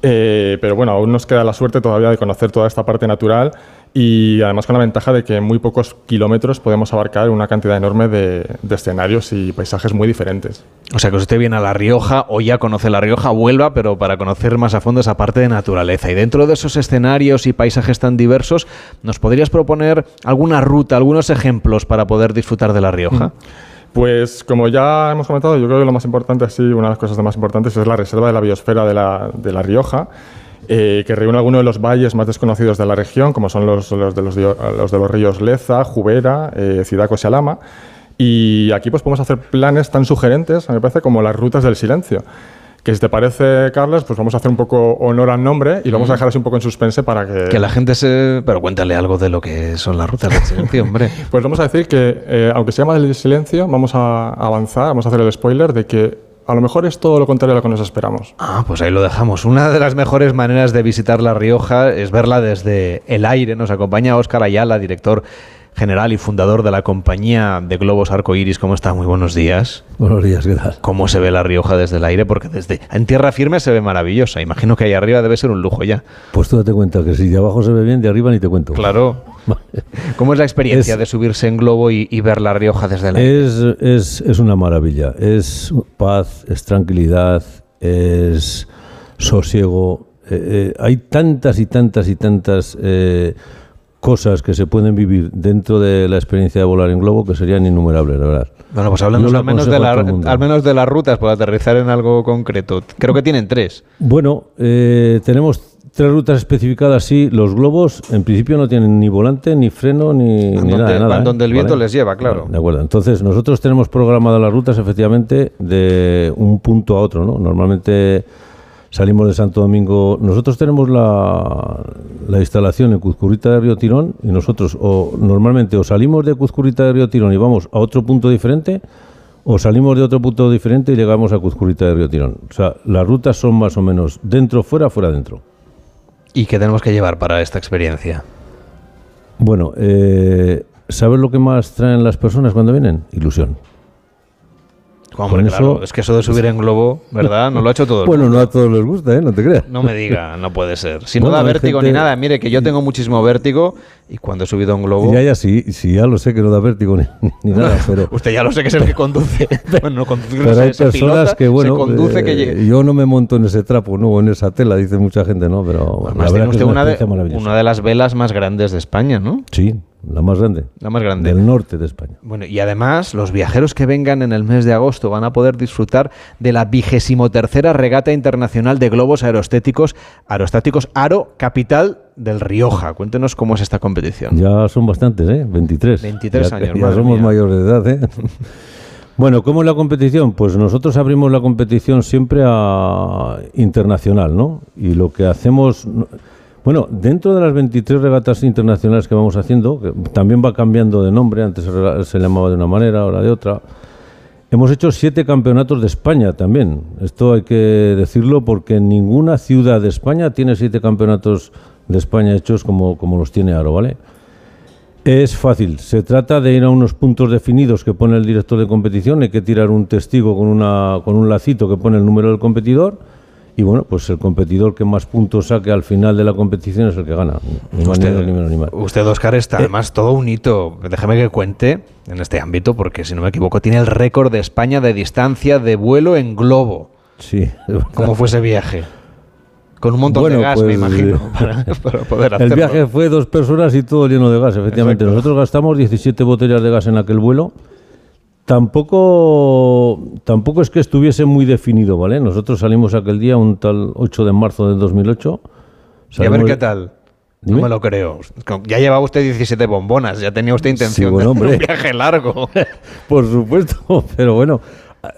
pero bueno, aún nos queda la suerte todavía de conocer toda esta parte natural y además con la ventaja de que en muy pocos kilómetros podemos abarcar una cantidad enorme de, escenarios y paisajes muy diferentes. O sea que usted viene a La Rioja o ya conoce La Rioja, vuelva, pero para conocer más a fondo esa parte de naturaleza. Y dentro de esos escenarios y paisajes tan diversos, ¿nos podrías proponer alguna ruta, algunos ejemplos para poder disfrutar de La Rioja? Pues como ya hemos comentado, yo creo que lo más importante, así, una de las cosas más importantes es la reserva de la biosfera de La, de la Rioja. Eh, que reúne algunos de los valles más desconocidos de la región, como son los, los, de, los, de, los, ríos Leza, Jubera, eh, Cidaco y Alama. Y aquí pues podemos hacer planes tan sugerentes, me parece, como las rutas del silencio. Que si te parece, Carlos, pues vamos a hacer un poco honor al nombre y lo vamos a dejar así un poco en suspense para que... Que la gente se... Pero cuéntale algo de lo que son las rutas del silencio, hombre. pues vamos a decir que, eh, aunque se llama del silencio, vamos a avanzar, vamos a hacer el spoiler de que a lo mejor es todo lo contrario a lo que nos esperamos. Ah, pues ahí lo dejamos. Una de las mejores maneras de visitar La Rioja es verla desde el aire. Nos acompaña Óscar Ayala, director general y fundador de la compañía de globos arcoíris. ¿Cómo está? Muy buenos días. Buenos días, ¿qué tal? ¿Cómo se ve La Rioja desde el aire? Porque desde en tierra firme se ve maravillosa. Imagino que ahí arriba debe ser un lujo ya. Pues tú date cuenta que si de abajo se ve bien, de arriba ni te cuento. Claro. ¿Cómo es la experiencia de subirse en globo y, ver La Rioja desde el aire? Es, es, es una maravilla. Es paz, es tranquilidad, es sosiego. Eh, eh, hay tantas y tantas y tantas eh, cosas que se pueden vivir dentro de la experiencia de volar en globo que serían innumerables, la verdad. Bueno, pues hablemos al, menos de al menos de las rutas, por aterrizar en algo concreto. Creo que tienen tres. Bueno, eh, tenemos tres rutas especificadas, sí. Los globos, en principio, no tienen ni volante, ni freno, ni, nada. nada ¿eh? donde el viento les lleva, claro. De acuerdo. Entonces, nosotros tenemos programadas las rutas, efectivamente, de un punto a otro, ¿no? Normalmente salimos de Santo Domingo. Nosotros tenemos la, la instalación en Cuzcurita de Río Tirón y nosotros o normalmente o salimos de Cuzcurita de Río Tirón y vamos a otro punto diferente o salimos de otro punto diferente y llegamos a Cuzcurita de Río Tirón. O sea, las rutas son más o menos dentro, fuera, fuera, dentro. ¿Y qué tenemos que llevar para esta experiencia? Bueno, eh, ¿sabes lo que más traen las personas cuando vienen? Ilusión. Hombre, claro, es que eso de subir en globo, ¿verdad? No lo ha hecho todo el Bueno, no a todos les gusta, ¿eh? No te creas. No me diga, no puede ser. Si no da vértigo ni nada, mire que yo tengo muchísimo vértigo y cuando he subido en globo... Ya, ya, sí, sí, ya lo sé que no da vértigo ni, nada, pero... Usted ya lo sé que es el que conduce. bueno, no conduce, pero hay personas que, bueno, conduce que eh, yo no me monto en ese trapo, no, en esa tela, dice mucha gente, ¿no? Pero la verdad es una, de, una de las velas más grandes de España, ¿no? Sí, la más grande. La más grande. Del norte de España. Bueno, y además, los viajeros que vengan en el mes de agosto van a poder disfrutar de la vigésimo tercera regata internacional de globos aerostéticos, aerostáticos Aro Capital del Rioja. Cuéntenos cómo es esta competición. Ya son bastantes, ¿eh? 23. 23 años. Ya somos mayores de edad, ¿eh? bueno, ¿cómo es la competición? Pues nosotros abrimos la competición siempre a internacional, ¿no? Y lo que hacemos... Bueno, dentro de las 23 regatas internacionales que vamos haciendo, que también va cambiando de nombre, antes se, llamaba de una manera, ahora de otra, hemos hecho siete campeonatos de España también. Esto hay que decirlo porque ninguna ciudad de España tiene siete campeonatos de España hechos como, como los tiene Aro, ¿vale? Es fácil. Se trata de ir a unos puntos definidos que pone el director de competición. Hay que tirar un testigo con, una, con un lacito que pone el número del competidor. Y bueno, pues el competidor que más puntos saque al final de la competición es el que gana. Ni más ni menos, ni más. Usted, Oscar, está además todo un hito. Déjeme que cuente en este ámbito, porque si no me equivoco, tiene el récord de España de distancia de vuelo en globo. Sí. ¿Cómo fue ese viaje? Con un montón Bueno, de gas, me pues, imagino, eh, para, para poder hacerlo. El viaje fue dos personas y todo lleno de gas, efectivamente. Exacto. Nosotros gastamos 17 botellas de gas en aquel vuelo. Tampoco, tampoco es que estuviese muy definido, ¿vale? Nosotros salimos aquel día, un tal 8 de marzo de 2008. Y a ver qué tal. Dime. No me lo creo. Ya llevaba usted 17 bombonas, ya tenía usted intención bueno, de hombre. un viaje largo. Por supuesto, pero bueno,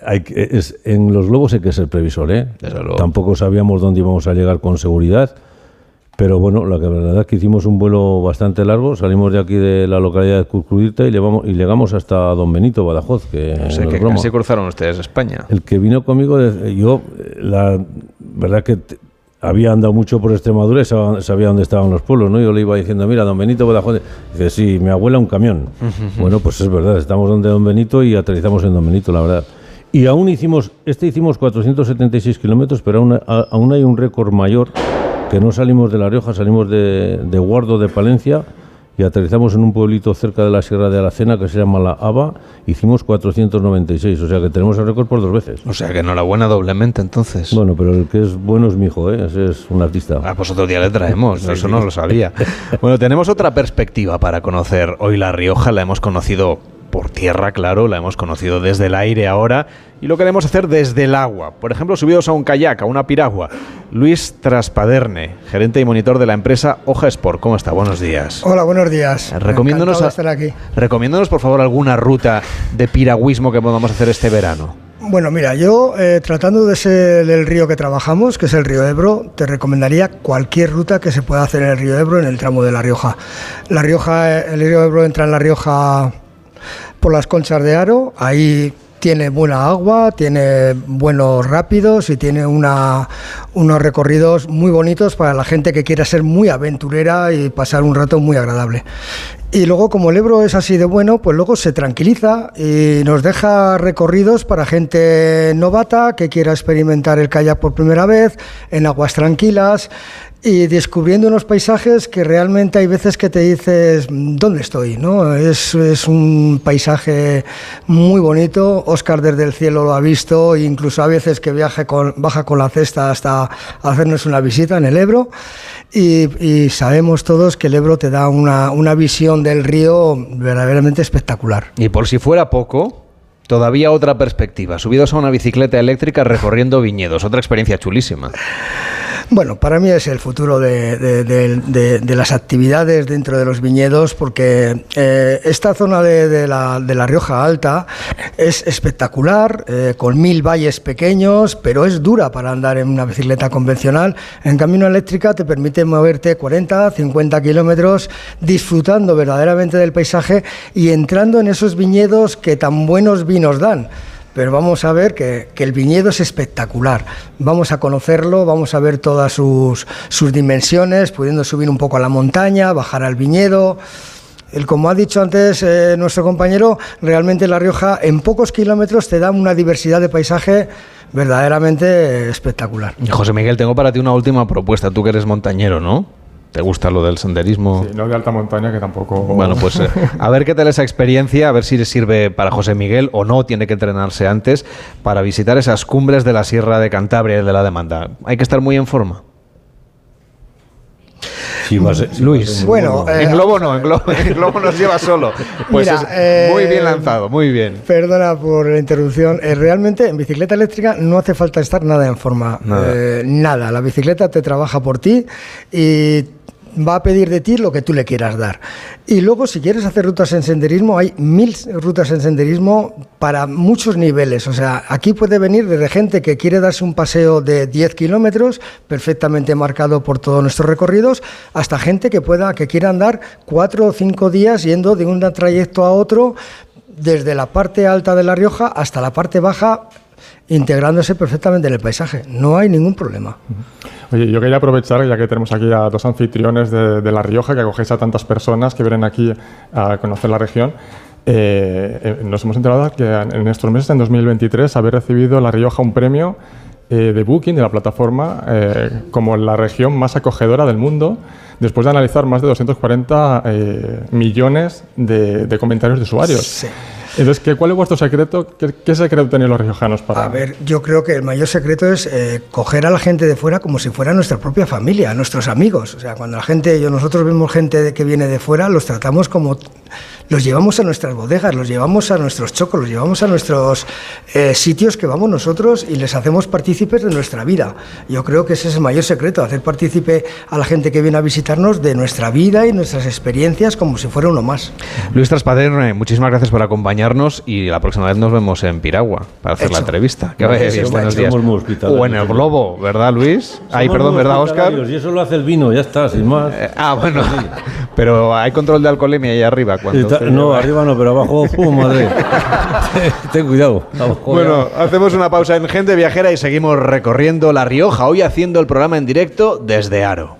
hay que- es- en los globos hay que ser previsor, ¿eh? Tampoco sabíamos dónde íbamos a llegar con seguridad, pero bueno, la, verdad es que hicimos un vuelo bastante largo, salimos de aquí de la localidad de Curcudita y, llevamos- y llegamos hasta Don Benito, Badajoz, que O sea, que casi cruzaron ustedes España. El que vino conmigo, yo, la verdad que había andado mucho por Extremadura y sab- sabía dónde estaban los pueblos, ¿no? Yo le iba diciendo, mira, don Benito, Badajoz. Dice, sí, mi abuela un camión. Bueno, pues es verdad, estamos donde don Benito y aterrizamos en don Benito, la verdad. Y aún hicimos, este hicimos 476 kilómetros, pero aún, aún hay un récord mayor, que no salimos de La Rioja, salimos de, de Guardo de Palencia y aterrizamos en un pueblito cerca de la Sierra de Aracena que se llama La Ava, hicimos 496, o sea que tenemos el récord por dos veces. O sea que enhorabuena doblemente entonces. Bueno, pero el que es bueno es mi hijo, ¿eh? ese es un artista. Ah, pues otro día le traemos, Sí, eso sí. no lo sabía. Bueno, tenemos otra perspectiva para conocer hoy La Rioja, la hemos conocido por tierra, claro, la hemos conocido desde el aire ahora y lo queremos hacer desde el agua. Por ejemplo, subidos a un kayak, a una piragua. Luis Traspaderne, gerente y monitor de la empresa Hoja Sport. ¿Cómo está? Buenos días. Hola, buenos días. Recomiéndonos, a- estar aquí. recomiéndonos, por favor, alguna ruta de piragüismo que podamos hacer este verano. Bueno, mira, yo eh, tratando de ese del río que trabajamos, que es el río Ebro, te recomendaría cualquier ruta que se pueda hacer en el río Ebro en el tramo de La Rioja. La Rioja, eh, el río Ebro entra en La Rioja por las conchas de Aro, ahí tiene buena agua, tiene buenos rápidos y tiene unos recorridos muy bonitos para la gente que quiera ser muy aventurera y pasar un rato muy agradable. Y luego, como el Ebro es así de bueno, pues luego se tranquiliza y nos deja recorridos para gente novata que quiera experimentar el kayak por primera vez, en aguas tranquilas y descubriendo unos paisajes que realmente hay veces que te dices, ¿dónde estoy? ¿no? Es, es un paisaje muy bonito, Oscar desde el cielo lo ha visto, incluso a veces que viaje con, baja con la cesta hasta hacernos una visita en el Ebro. Y, y sabemos todos que el Ebro te da una, una visión del río verdaderamente espectacular. Y por si fuera poco, todavía otra perspectiva. Subidos a una bicicleta eléctrica recorriendo viñedos. Otra experiencia chulísima. Bueno, para mí es el futuro de, las actividades dentro de los viñedos porque eh, esta zona de, la, Rioja Alta es espectacular, eh, con mil valles pequeños, pero es dura para andar en una bicicleta convencional. En cambio, una eléctrica te permite moverte 40, 50 kilómetros disfrutando verdaderamente del paisaje y entrando en esos viñedos que tan buenos vinos dan. Pero vamos a ver que, el viñedo es espectacular. Vamos a conocerlo, vamos a ver todas sus, dimensiones, pudiendo subir un poco a la montaña, bajar al viñedo. El, como ha dicho antes eh, nuestro compañero, realmente La Rioja en pocos kilómetros te da una diversidad de paisaje verdaderamente espectacular. José Miguel, tengo para ti una última propuesta. Tú que eres montañero, ¿no? ¿Te gusta lo del senderismo? Sí, no de alta montaña, que tampoco. Bueno, pues eh, a ver qué tal esa experiencia, a ver si le sirve para José Miguel o no, tiene que entrenarse antes para visitar esas cumbres de la Sierra de Cantabria y de la demanda. Hay que estar muy en forma. Sí, va a ser- sí, va a Luis, Bueno, bueno. eh, en globo no, en globo, en globo nos lleva solo. Pues Mira, es eh, muy bien lanzado, muy bien. Perdona por la interrupción. Eh, realmente en bicicleta eléctrica no hace falta estar nada en forma. Nada. Eh, nada. La bicicleta te trabaja por ti y va a pedir de ti lo que tú le quieras dar. Y luego, si quieres hacer rutas en senderismo, hay mil rutas en senderismo para muchos niveles. O sea, aquí puede venir desde gente que quiere darse un paseo de 10 kilómetros, perfectamente marcado por todos nuestros recorridos, hasta gente que pueda, que quiera andar cuatro o cinco días yendo de un trayecto a otro, desde la parte alta de La Rioja hasta la parte baja integrándose perfectamente en el paisaje. No hay ningún problema. Oye, yo quería aprovechar, ya que tenemos aquí a dos anfitriones de, de La Rioja, que acogéis a tantas personas que vienen aquí a conocer la región. Eh, eh, nos hemos enterado que en estos meses, en 2023, habéis recibido La Rioja un premio eh, de Booking, de la plataforma, como la región más acogedora del mundo, después de analizar más de 240 eh, millones de, de comentarios de usuarios. Sí. Entonces, ¿qué, ¿cuál es vuestro secreto? ¿Qué, secreto tenéis los riojanos para...? A ver, yo creo que el mayor secreto es eh, coger a la gente de fuera como si fuera nuestra propia familia, nuestros amigos. O sea, cuando la gente, yo, nosotros vemos gente que viene de fuera, los tratamos como... Los llevamos a nuestras bodegas, los llevamos a nuestros chocos, los llevamos a nuestros eh, sitios que vamos nosotros y les hacemos partícipes de nuestra vida. Yo creo que ese es el mayor secreto, hacer partícipe a la gente que viene a visitarnos de nuestra vida y nuestras experiencias como si fuera uno más. Luis Traspaderne, muchísimas gracias por acompañarnos y la próxima vez nos vemos en Piragua para hacer la entrevista. Que vaya bien, buenos días. O en el Globo, ¿verdad, Luis? Ay, perdón, ¿verdad, Oscar? Y eso lo hace el vino, ya está, sin más. ah, bueno. Pero hay control de alcoholemia ahí arriba. Cuando Está- no, arriba no, pero abajo, ¡pum, madre! Ten cuidado. abajo Bueno, hacemos una pausa en Gente Viajera y seguimos recorriendo La Rioja, hoy haciendo el programa en directo desde Aro.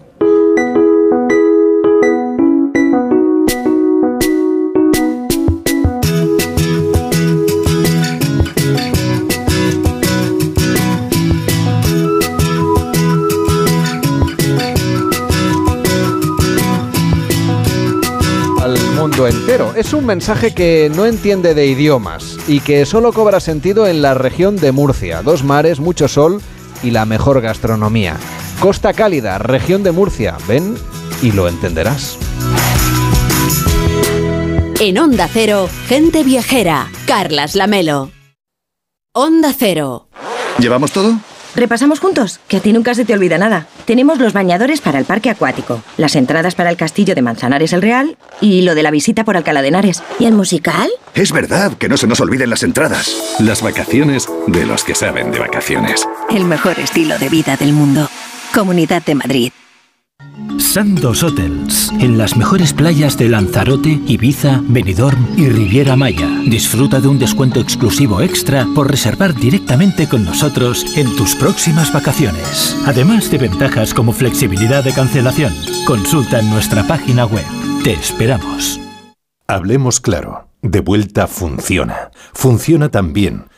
Es un mensaje que no entiende de idiomas y que solo cobra sentido en la región de Murcia. Dos mares, mucho sol y la mejor gastronomía. Costa Cálida, región de Murcia. Ven y lo entenderás. En Onda Cero, gente viajera. Carlas Lamelo. Onda Cero. ¿Llevamos todo? Repasamos juntos, que a ti nunca se te olvida nada. Tenemos los bañadores para el parque acuático, las entradas para el castillo de Manzanares el Real y lo de la visita por Alcalá de Henares. ¿Y el musical? Es verdad, que no se nos olviden las entradas. Las vacaciones de los que saben de vacaciones. El mejor estilo de vida del mundo. Comunidad de Madrid. Sandos Hotels, en las mejores playas de Lanzarote, Ibiza, Benidorm y Riviera Maya. Disfruta de un descuento exclusivo extra por reservar directamente con nosotros en tus próximas vacaciones. Además de ventajas como flexibilidad de cancelación. Consulta en nuestra página web. Te esperamos. Hablemos claro. De vuelta funciona. Funciona tan bien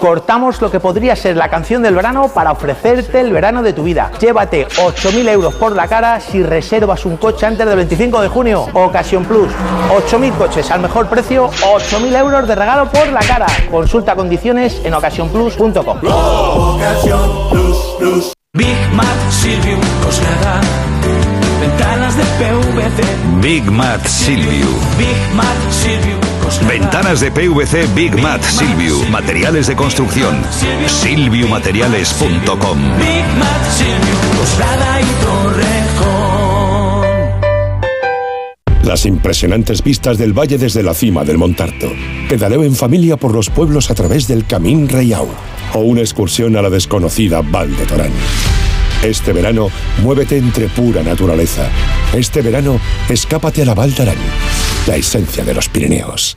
Cortamos lo que podría ser la canción del verano para ofrecerte el verano de tu vida. Llévate 8.000 euros por la cara si reservas un coche antes del 25 de junio. Ocasión Plus. 8.000 coches al mejor precio, 8.000 euros de regalo por la cara. Consulta condiciones en ocasiónplus.com. Big Mat Silviu, Coslada, ventanas de PVC. Big Mat Silviu. Big Mat Silviu, Ventanas de PVC Big Mat Silviu. Materiales de construcción. Silviumateriales.com. Big Mat Silviu, Coslada y Torrejón. Las impresionantes vistas del valle desde la cima del Montarto. Pedaleo en familia por los pueblos a través del Camín Reiau. O una excursión a la desconocida Val de Torán. Este verano, muévete entre pura naturaleza. Este verano, escápate a la Val d'Aran, la esencia de los Pirineos.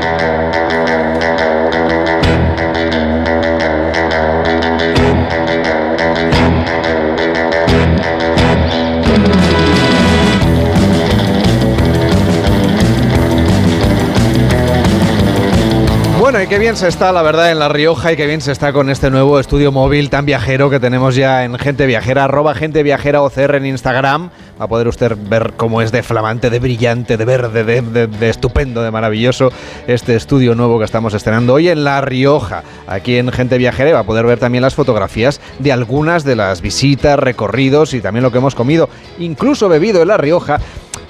Bueno, y qué bien se está, la verdad, en La Rioja y qué bien se está con este nuevo estudio móvil tan viajero que tenemos ya en Gente Viajera, arroba Gente Viajera OCR en Instagram. Va a poder usted ver cómo es de flamante, de brillante, de verde, de, de- de estupendo, de maravilloso este estudio nuevo que estamos estrenando hoy en La Rioja, aquí en Gente Viajera. Y va a poder ver también las fotografías de algunas de las visitas, recorridos y también lo que hemos comido, incluso bebido en La Rioja.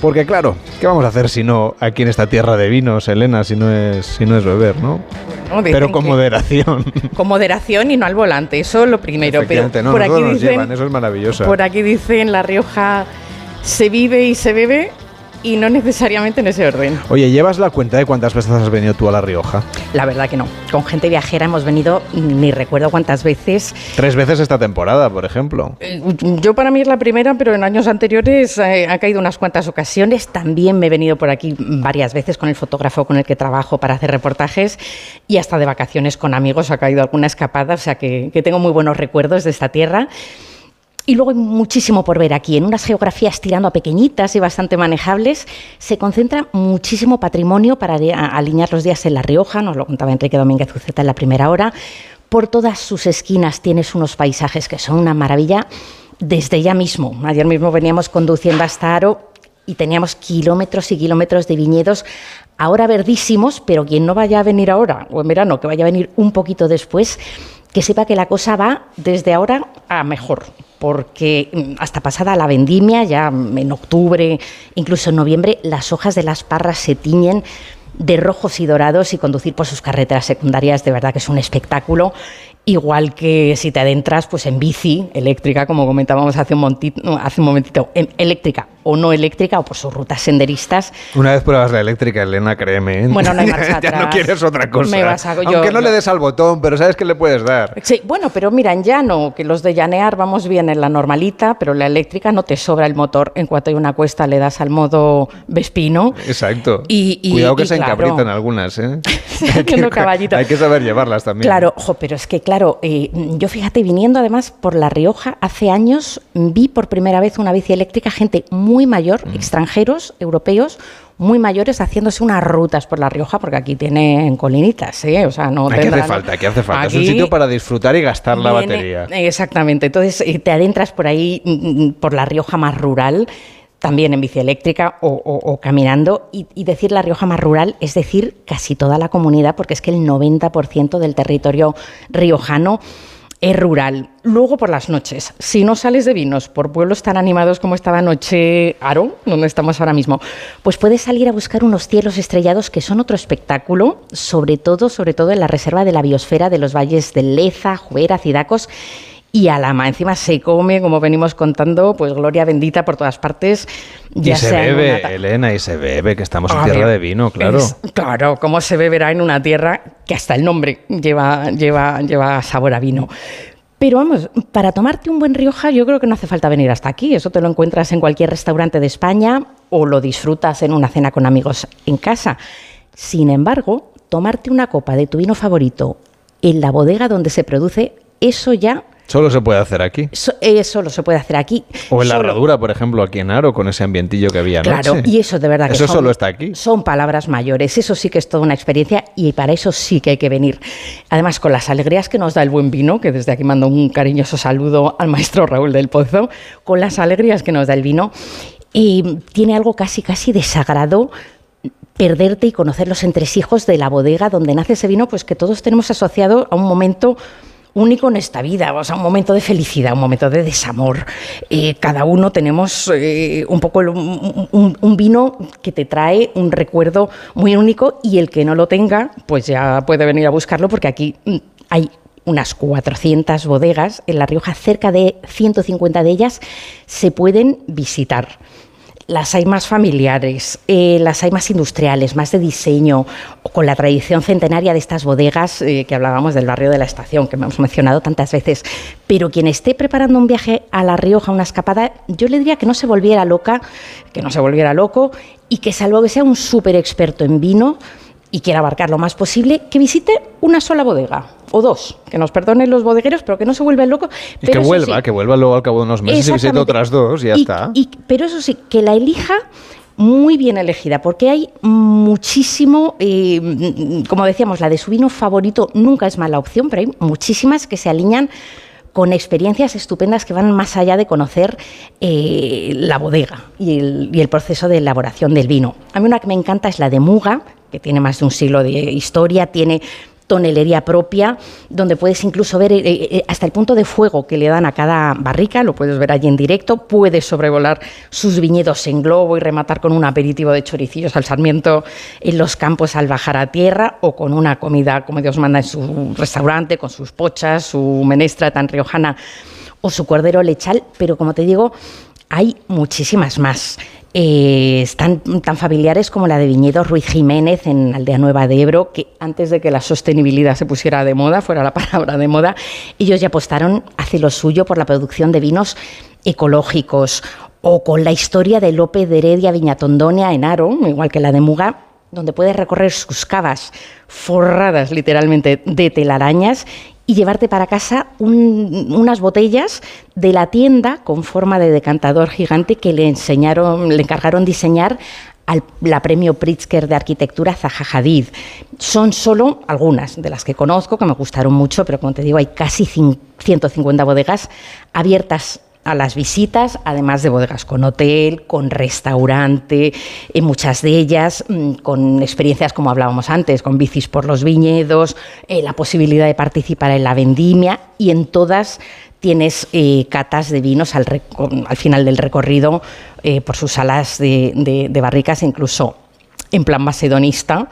Porque claro, ¿qué vamos a hacer si no aquí en esta tierra de vinos, Elena, si no es, si no es beber, ¿no? Pero con moderación. Con moderación y no al volante, eso es lo primero. Pero no, por aquí nos dicen, llevan, eso es maravilloso. por aquí dicen La Rioja se vive y se bebe y no necesariamente en ese orden. Oye, ¿llevas la cuenta de cuántas veces has venido tú a La Rioja? La verdad que no. Con gente viajera hemos venido ni recuerdo cuántas veces. Tres veces esta temporada, por ejemplo. Eh, Yo para mí es la primera, pero en años anteriores eh, ha caído unas cuantas ocasiones. También me he venido por aquí varias veces con el fotógrafo con el que trabajo para hacer reportajes y hasta de vacaciones con amigos ha caído alguna escapada, o sea que, que tengo muy buenos recuerdos de esta tierra. Y luego hay muchísimo por ver aquí. En unas geografías tirando a pequeñitas y bastante manejables, se concentra muchísimo patrimonio para alinear los días en La Rioja, nos lo contaba Enrique Domínguez Uceta en la primera hora. Por todas sus esquinas tienes unos paisajes que son una maravilla desde ya mismo. Ayer mismo veníamos conduciendo hasta Aro y teníamos kilómetros y kilómetros de viñedos ahora verdísimos, pero quien no vaya a venir ahora o en verano, que vaya a venir un poquito después, que sepa que la cosa va desde ahora a mejor, porque mm, hasta pasada la vendimia, ya en octubre, incluso en noviembre, las hojas de las parras se tiñen de rojos y dorados y conducir por sus carreteras secundarias de verdad que es un espectáculo. Igual que si te adentras pues en bici eléctrica, como comentábamos hace un, hace momentito, en eléctrica o no eléctrica o por sus rutas senderistas, Una vez pruebas la eléctrica, Elena, créeme. ¿eh? Bueno, no hay marcha ya no atrás. quieres otra cosa. Me vas a- yo- Aunque no yo- le des al botón, pero sabes que le puedes dar. Sí, bueno, pero mira, en llano, que los de llanear vamos bien en la normalita, pero la eléctrica no te sobra el motor. En cuanto hay una cuesta, le das al modo Vespino. Exacto. Y- y- Cuidado que y se claro. encabritan algunas, ¿eh? Haciendo caballito. Hay que saber llevarlas también. Claro, ojo, pero es que, claro, eh, yo fíjate, viniendo además por La Rioja, hace años vi por primera vez una bici eléctrica, gente muy mayor, Mm. extranjeros, europeos, muy mayores, haciéndose unas rutas por La Rioja, porque aquí tienen colinitas, ¿eh? O sea, no Aquí hace falta, aquí hace falta. Es un sitio para disfrutar y gastar la batería. Exactamente. Entonces eh, te adentras por ahí, mm, mm, por La Rioja más rural, también en bici eléctrica o, caminando. Y, decir La Rioja más rural es decir casi toda la comunidad, porque es que el 90% del territorio riojano es rural. Luego por las noches, si no sales de vinos por pueblos tan animados como estaba anoche Aro, donde estamos ahora mismo, pues puedes salir a buscar unos cielos estrellados que son otro espectáculo, sobre todo, sobre todo en la reserva de la biosfera de los valles de Leza, Juera, Cidacos y Alama. Encima se come, como venimos contando, pues gloria bendita por todas partes. Y se bebe, una Elena, y se bebe, que estamos en A tierra de vino, claro. es- claro, cómo se beberá en una tierra que hasta el nombre lleva, lleva, lleva sabor a vino. Pero vamos, para tomarte un buen Rioja yo creo que no hace falta venir hasta aquí. Eso te lo encuentras en cualquier restaurante de España o lo disfrutas en una cena con amigos en casa. Sin embargo, tomarte una copa de tu vino favorito en la bodega donde se produce, eso ya Solo se puede hacer aquí. so- eso lo se puede hacer aquí. O en la Solo- herradura, por ejemplo, aquí en Aro, con ese ambientillo que había anoche. Claro, y eso de verdad que Eso son, solo está aquí. Son palabras mayores, eso sí que es toda una experiencia y para eso sí que hay que venir. Además, con las alegrías que nos da el buen vino, que desde aquí mando un cariñoso saludo al maestro Raúl del Pozo, con las alegrías que nos da el vino, y tiene algo casi, casi de sagrado perderte y conocer los entresijos de la bodega donde nace ese vino, pues que todos tenemos asociado a un momento único en esta vida, o sea, un momento de felicidad, un momento de desamor. Eh, cada uno tenemos eh, un poco un- un vino que te trae un recuerdo muy único y el que no lo tenga, pues ya puede venir a buscarlo porque aquí mm, hay unas 400 bodegas en La Rioja, cerca de 150 de ellas se pueden visitar. Las hay más familiares, eh, las hay más industriales, más de diseño, con la tradición centenaria de estas bodegas eh, que hablábamos del barrio de la estación, que hemos mencionado tantas veces. Pero quien esté preparando un viaje a La Rioja, una escapada, yo le diría que no se volviera loca, que no se volviera loco y que salvo que sea un súper experto en vino y quiera abarcar lo más posible, que visite una sola bodega o dos, que nos perdonen los bodegueros, pero que no se vuelva loco. Y que vuelva, que vuelva luego al cabo de unos meses y visite otras dos y ya está. pero eso sí, que la elija muy bien elegida, porque hay muchísimo, eh, como decíamos, la de su vino favorito nunca es mala opción, pero hay muchísimas que se alinean con experiencias estupendas que van más allá de conocer eh, la bodega y el, y el, proceso de elaboración del vino. A mí una que me encanta es la de Muga, que tiene más de un siglo de historia, tiene tonelería propia, donde puedes incluso ver eh, eh, hasta el punto de fuego que le dan a cada barrica, lo puedes ver allí en directo, puedes sobrevolar sus viñedos en globo y rematar con un aperitivo de choricillos al sarmiento en los campos al bajar a tierra o con una comida como Dios manda en su restaurante, con sus pochas, su menestra tan riojana o su cordero lechal, pero como te digo, hay muchísimas más. Eh, están tan familiares como la de Viñedos Ruiz Jiménez en Aldea Nueva de Ebro, que antes de que la sostenibilidad se pusiera de moda, fuera la palabra de moda, ellos ya apostaron hacia lo suyo por la producción de vinos ecológicos o con la historia de López de Heredia Viñatondonia en Aro, igual que la de Muga, donde puedes recorrer sus cavas forradas literalmente de telarañas y llevarte para casa unas botellas de la tienda con forma de decantador gigante que le enseñaron, le encargaron diseñar al, la premio Pritzker de arquitectura Zaha Hadid. Son solo algunas de las que conozco, que me gustaron mucho, pero como te digo, hay casi 150 bodegas abiertas a las visitas, además de bodegas con hotel, con restaurante, en muchas de ellas mm, con experiencias como hablábamos antes, con bicis por los viñedos, eh, la posibilidad de participar en la vendimia y en todas tienes eh, catas de vinos al, final del recorrido eh, por sus salas de, de barricas, incluso en plan macedonista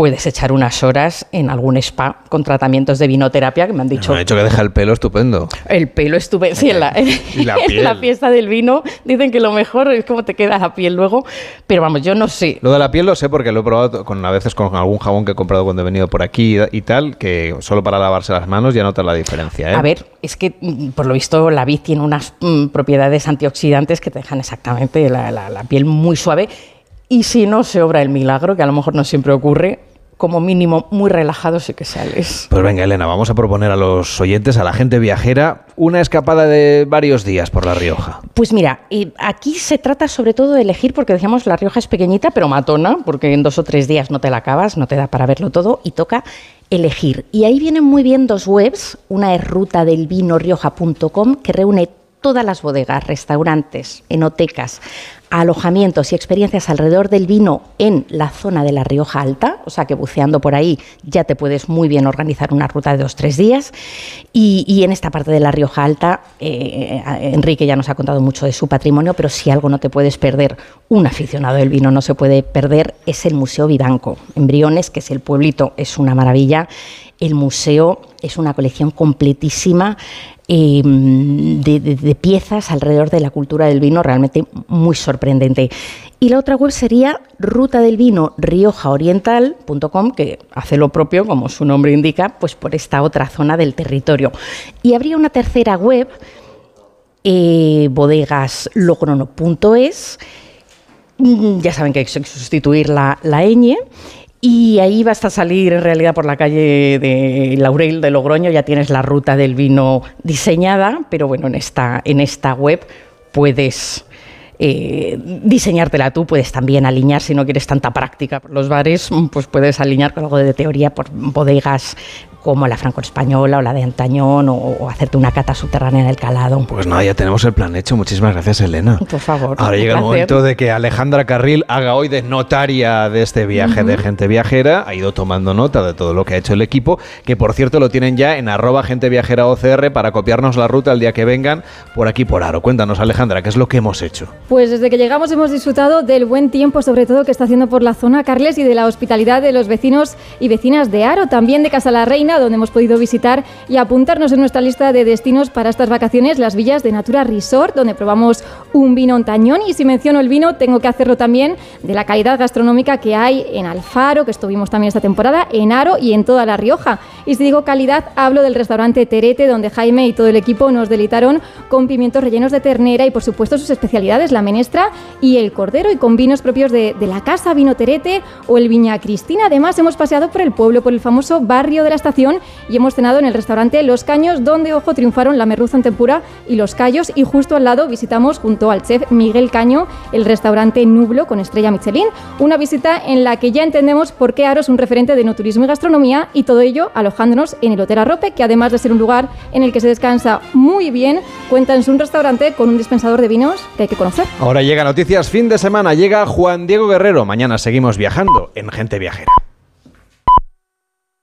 puedes echar unas horas en algún spa con tratamientos de vinoterapia que me han dicho. Me han dicho que deja el pelo estupendo. El pelo estupendo. Sí, en la, fiesta del vino dicen que lo mejor es cómo te queda la piel luego. Pero vamos, yo no sé. Lo de la piel lo sé porque lo he probado con, a veces con algún jabón que he comprado cuando he venido por aquí y tal, que solo para lavarse las manos ya notas la diferencia. ¿eh? A ver, es que mm, por lo visto la vid tiene unas mm, propiedades antioxidantes que te dejan exactamente la piel muy suave y si no se obra el milagro, que a lo mejor no siempre ocurre, como mínimo muy relajado sí que sales. Pues venga, Elena, vamos a proponer a los oyentes, a la gente viajera, una escapada de varios días por La Rioja. Pues mira, eh, aquí se trata sobre todo de elegir, porque decíamos La Rioja es pequeñita, pero matona, porque en dos o tres días no te la acabas, no te da para verlo todo, y toca elegir. Y ahí vienen muy bien dos webs, una es rutadelvinorioja.com, que reúne todas las bodegas, restaurantes, enotecas, alojamientos y experiencias alrededor del vino en la zona de la Rioja Alta, o sea que buceando por ahí ya te puedes muy bien organizar una ruta de dos, tres días. Y, en esta parte de la Rioja Alta, eh, Enrique ya nos ha contado mucho de su patrimonio, pero si algo no te puedes perder, un aficionado del vino no se puede perder, es el Museo Vivanco. En Briones, que es el pueblito, es una maravilla. El museo es una colección completísima Em, de, piezas alrededor de la cultura del vino realmente muy sorprendente. Y la otra web sería ruta del vino riojaoriental.com, que hace lo propio, como su nombre indica, pues por esta otra zona del territorio. Y habría una tercera web, eh, bodegaslogrono.es, mm, ya saben que hay que sustituir la, la y ahí vas a salir en realidad por la calle de Laurel de Logroño, ya tienes la ruta del vino diseñada, pero bueno, en esta, en esta web puedes eh, diseñártela tú, puedes también alinear, si no quieres tanta práctica por los bares, pues puedes alinear con algo de teoría por bodegas como la franco-española o la de antañón o, hacerte una cata subterránea en el calado. Pues nada, ya tenemos el plan hecho. Muchísimas gracias, Elena. Por favor. Ahora llega el momento de que Alejandra Carril haga hoy de notaria de este viaje de gente viajera. Ha ido tomando nota de todo lo que ha hecho el equipo, que por cierto lo tienen ya en arroba gente viajera OCR para copiarnos la ruta el día que vengan por aquí por Aro. Cuéntanos, Alejandra, ¿qué es lo que hemos hecho? Pues desde que llegamos hemos disfrutado del buen tiempo, sobre todo que está haciendo por la zona Carles y de la hospitalidad de los vecinos y vecinas de Aro, también de Casa la Reina Donde hemos podido visitar y apuntarnos en nuestra lista de destinos para estas vacaciones las villas de Natura Resort, donde probamos un vino ontañón. Y si menciono el vino, tengo que hacerlo también de la calidad gastronómica que hay en Alfaro, que estuvimos también esta temporada, en Aro y en toda La Rioja. Y si digo calidad, hablo del restaurante Terete, donde Jaime y todo el equipo nos deleitaron con pimientos rellenos de ternera y, por supuesto, sus especialidades, la menestra y el cordero, y con vinos propios de, de la casa, vino Terete o el Viña Cristina. Además, hemos paseado por el pueblo, por el famoso barrio de la estación y hemos cenado en el restaurante Los Caños, donde, ojo, triunfaron la merluza en tempura y los callos. Y justo al lado visitamos, junto al chef Miguel Caño, el restaurante Nublo con estrella Michelin. Una visita en la que ya entendemos por qué Aro es un referente de no turismo y gastronomía y todo ello alojándonos en el Hotel Arrope, que además de ser un lugar en el que se descansa muy bien, cuenta en su restaurante con un dispensador de vinos que hay que conocer. Ahora llega Noticias fin de semana, llega Juan Diego Guerrero. Mañana seguimos viajando en Gente Viajera.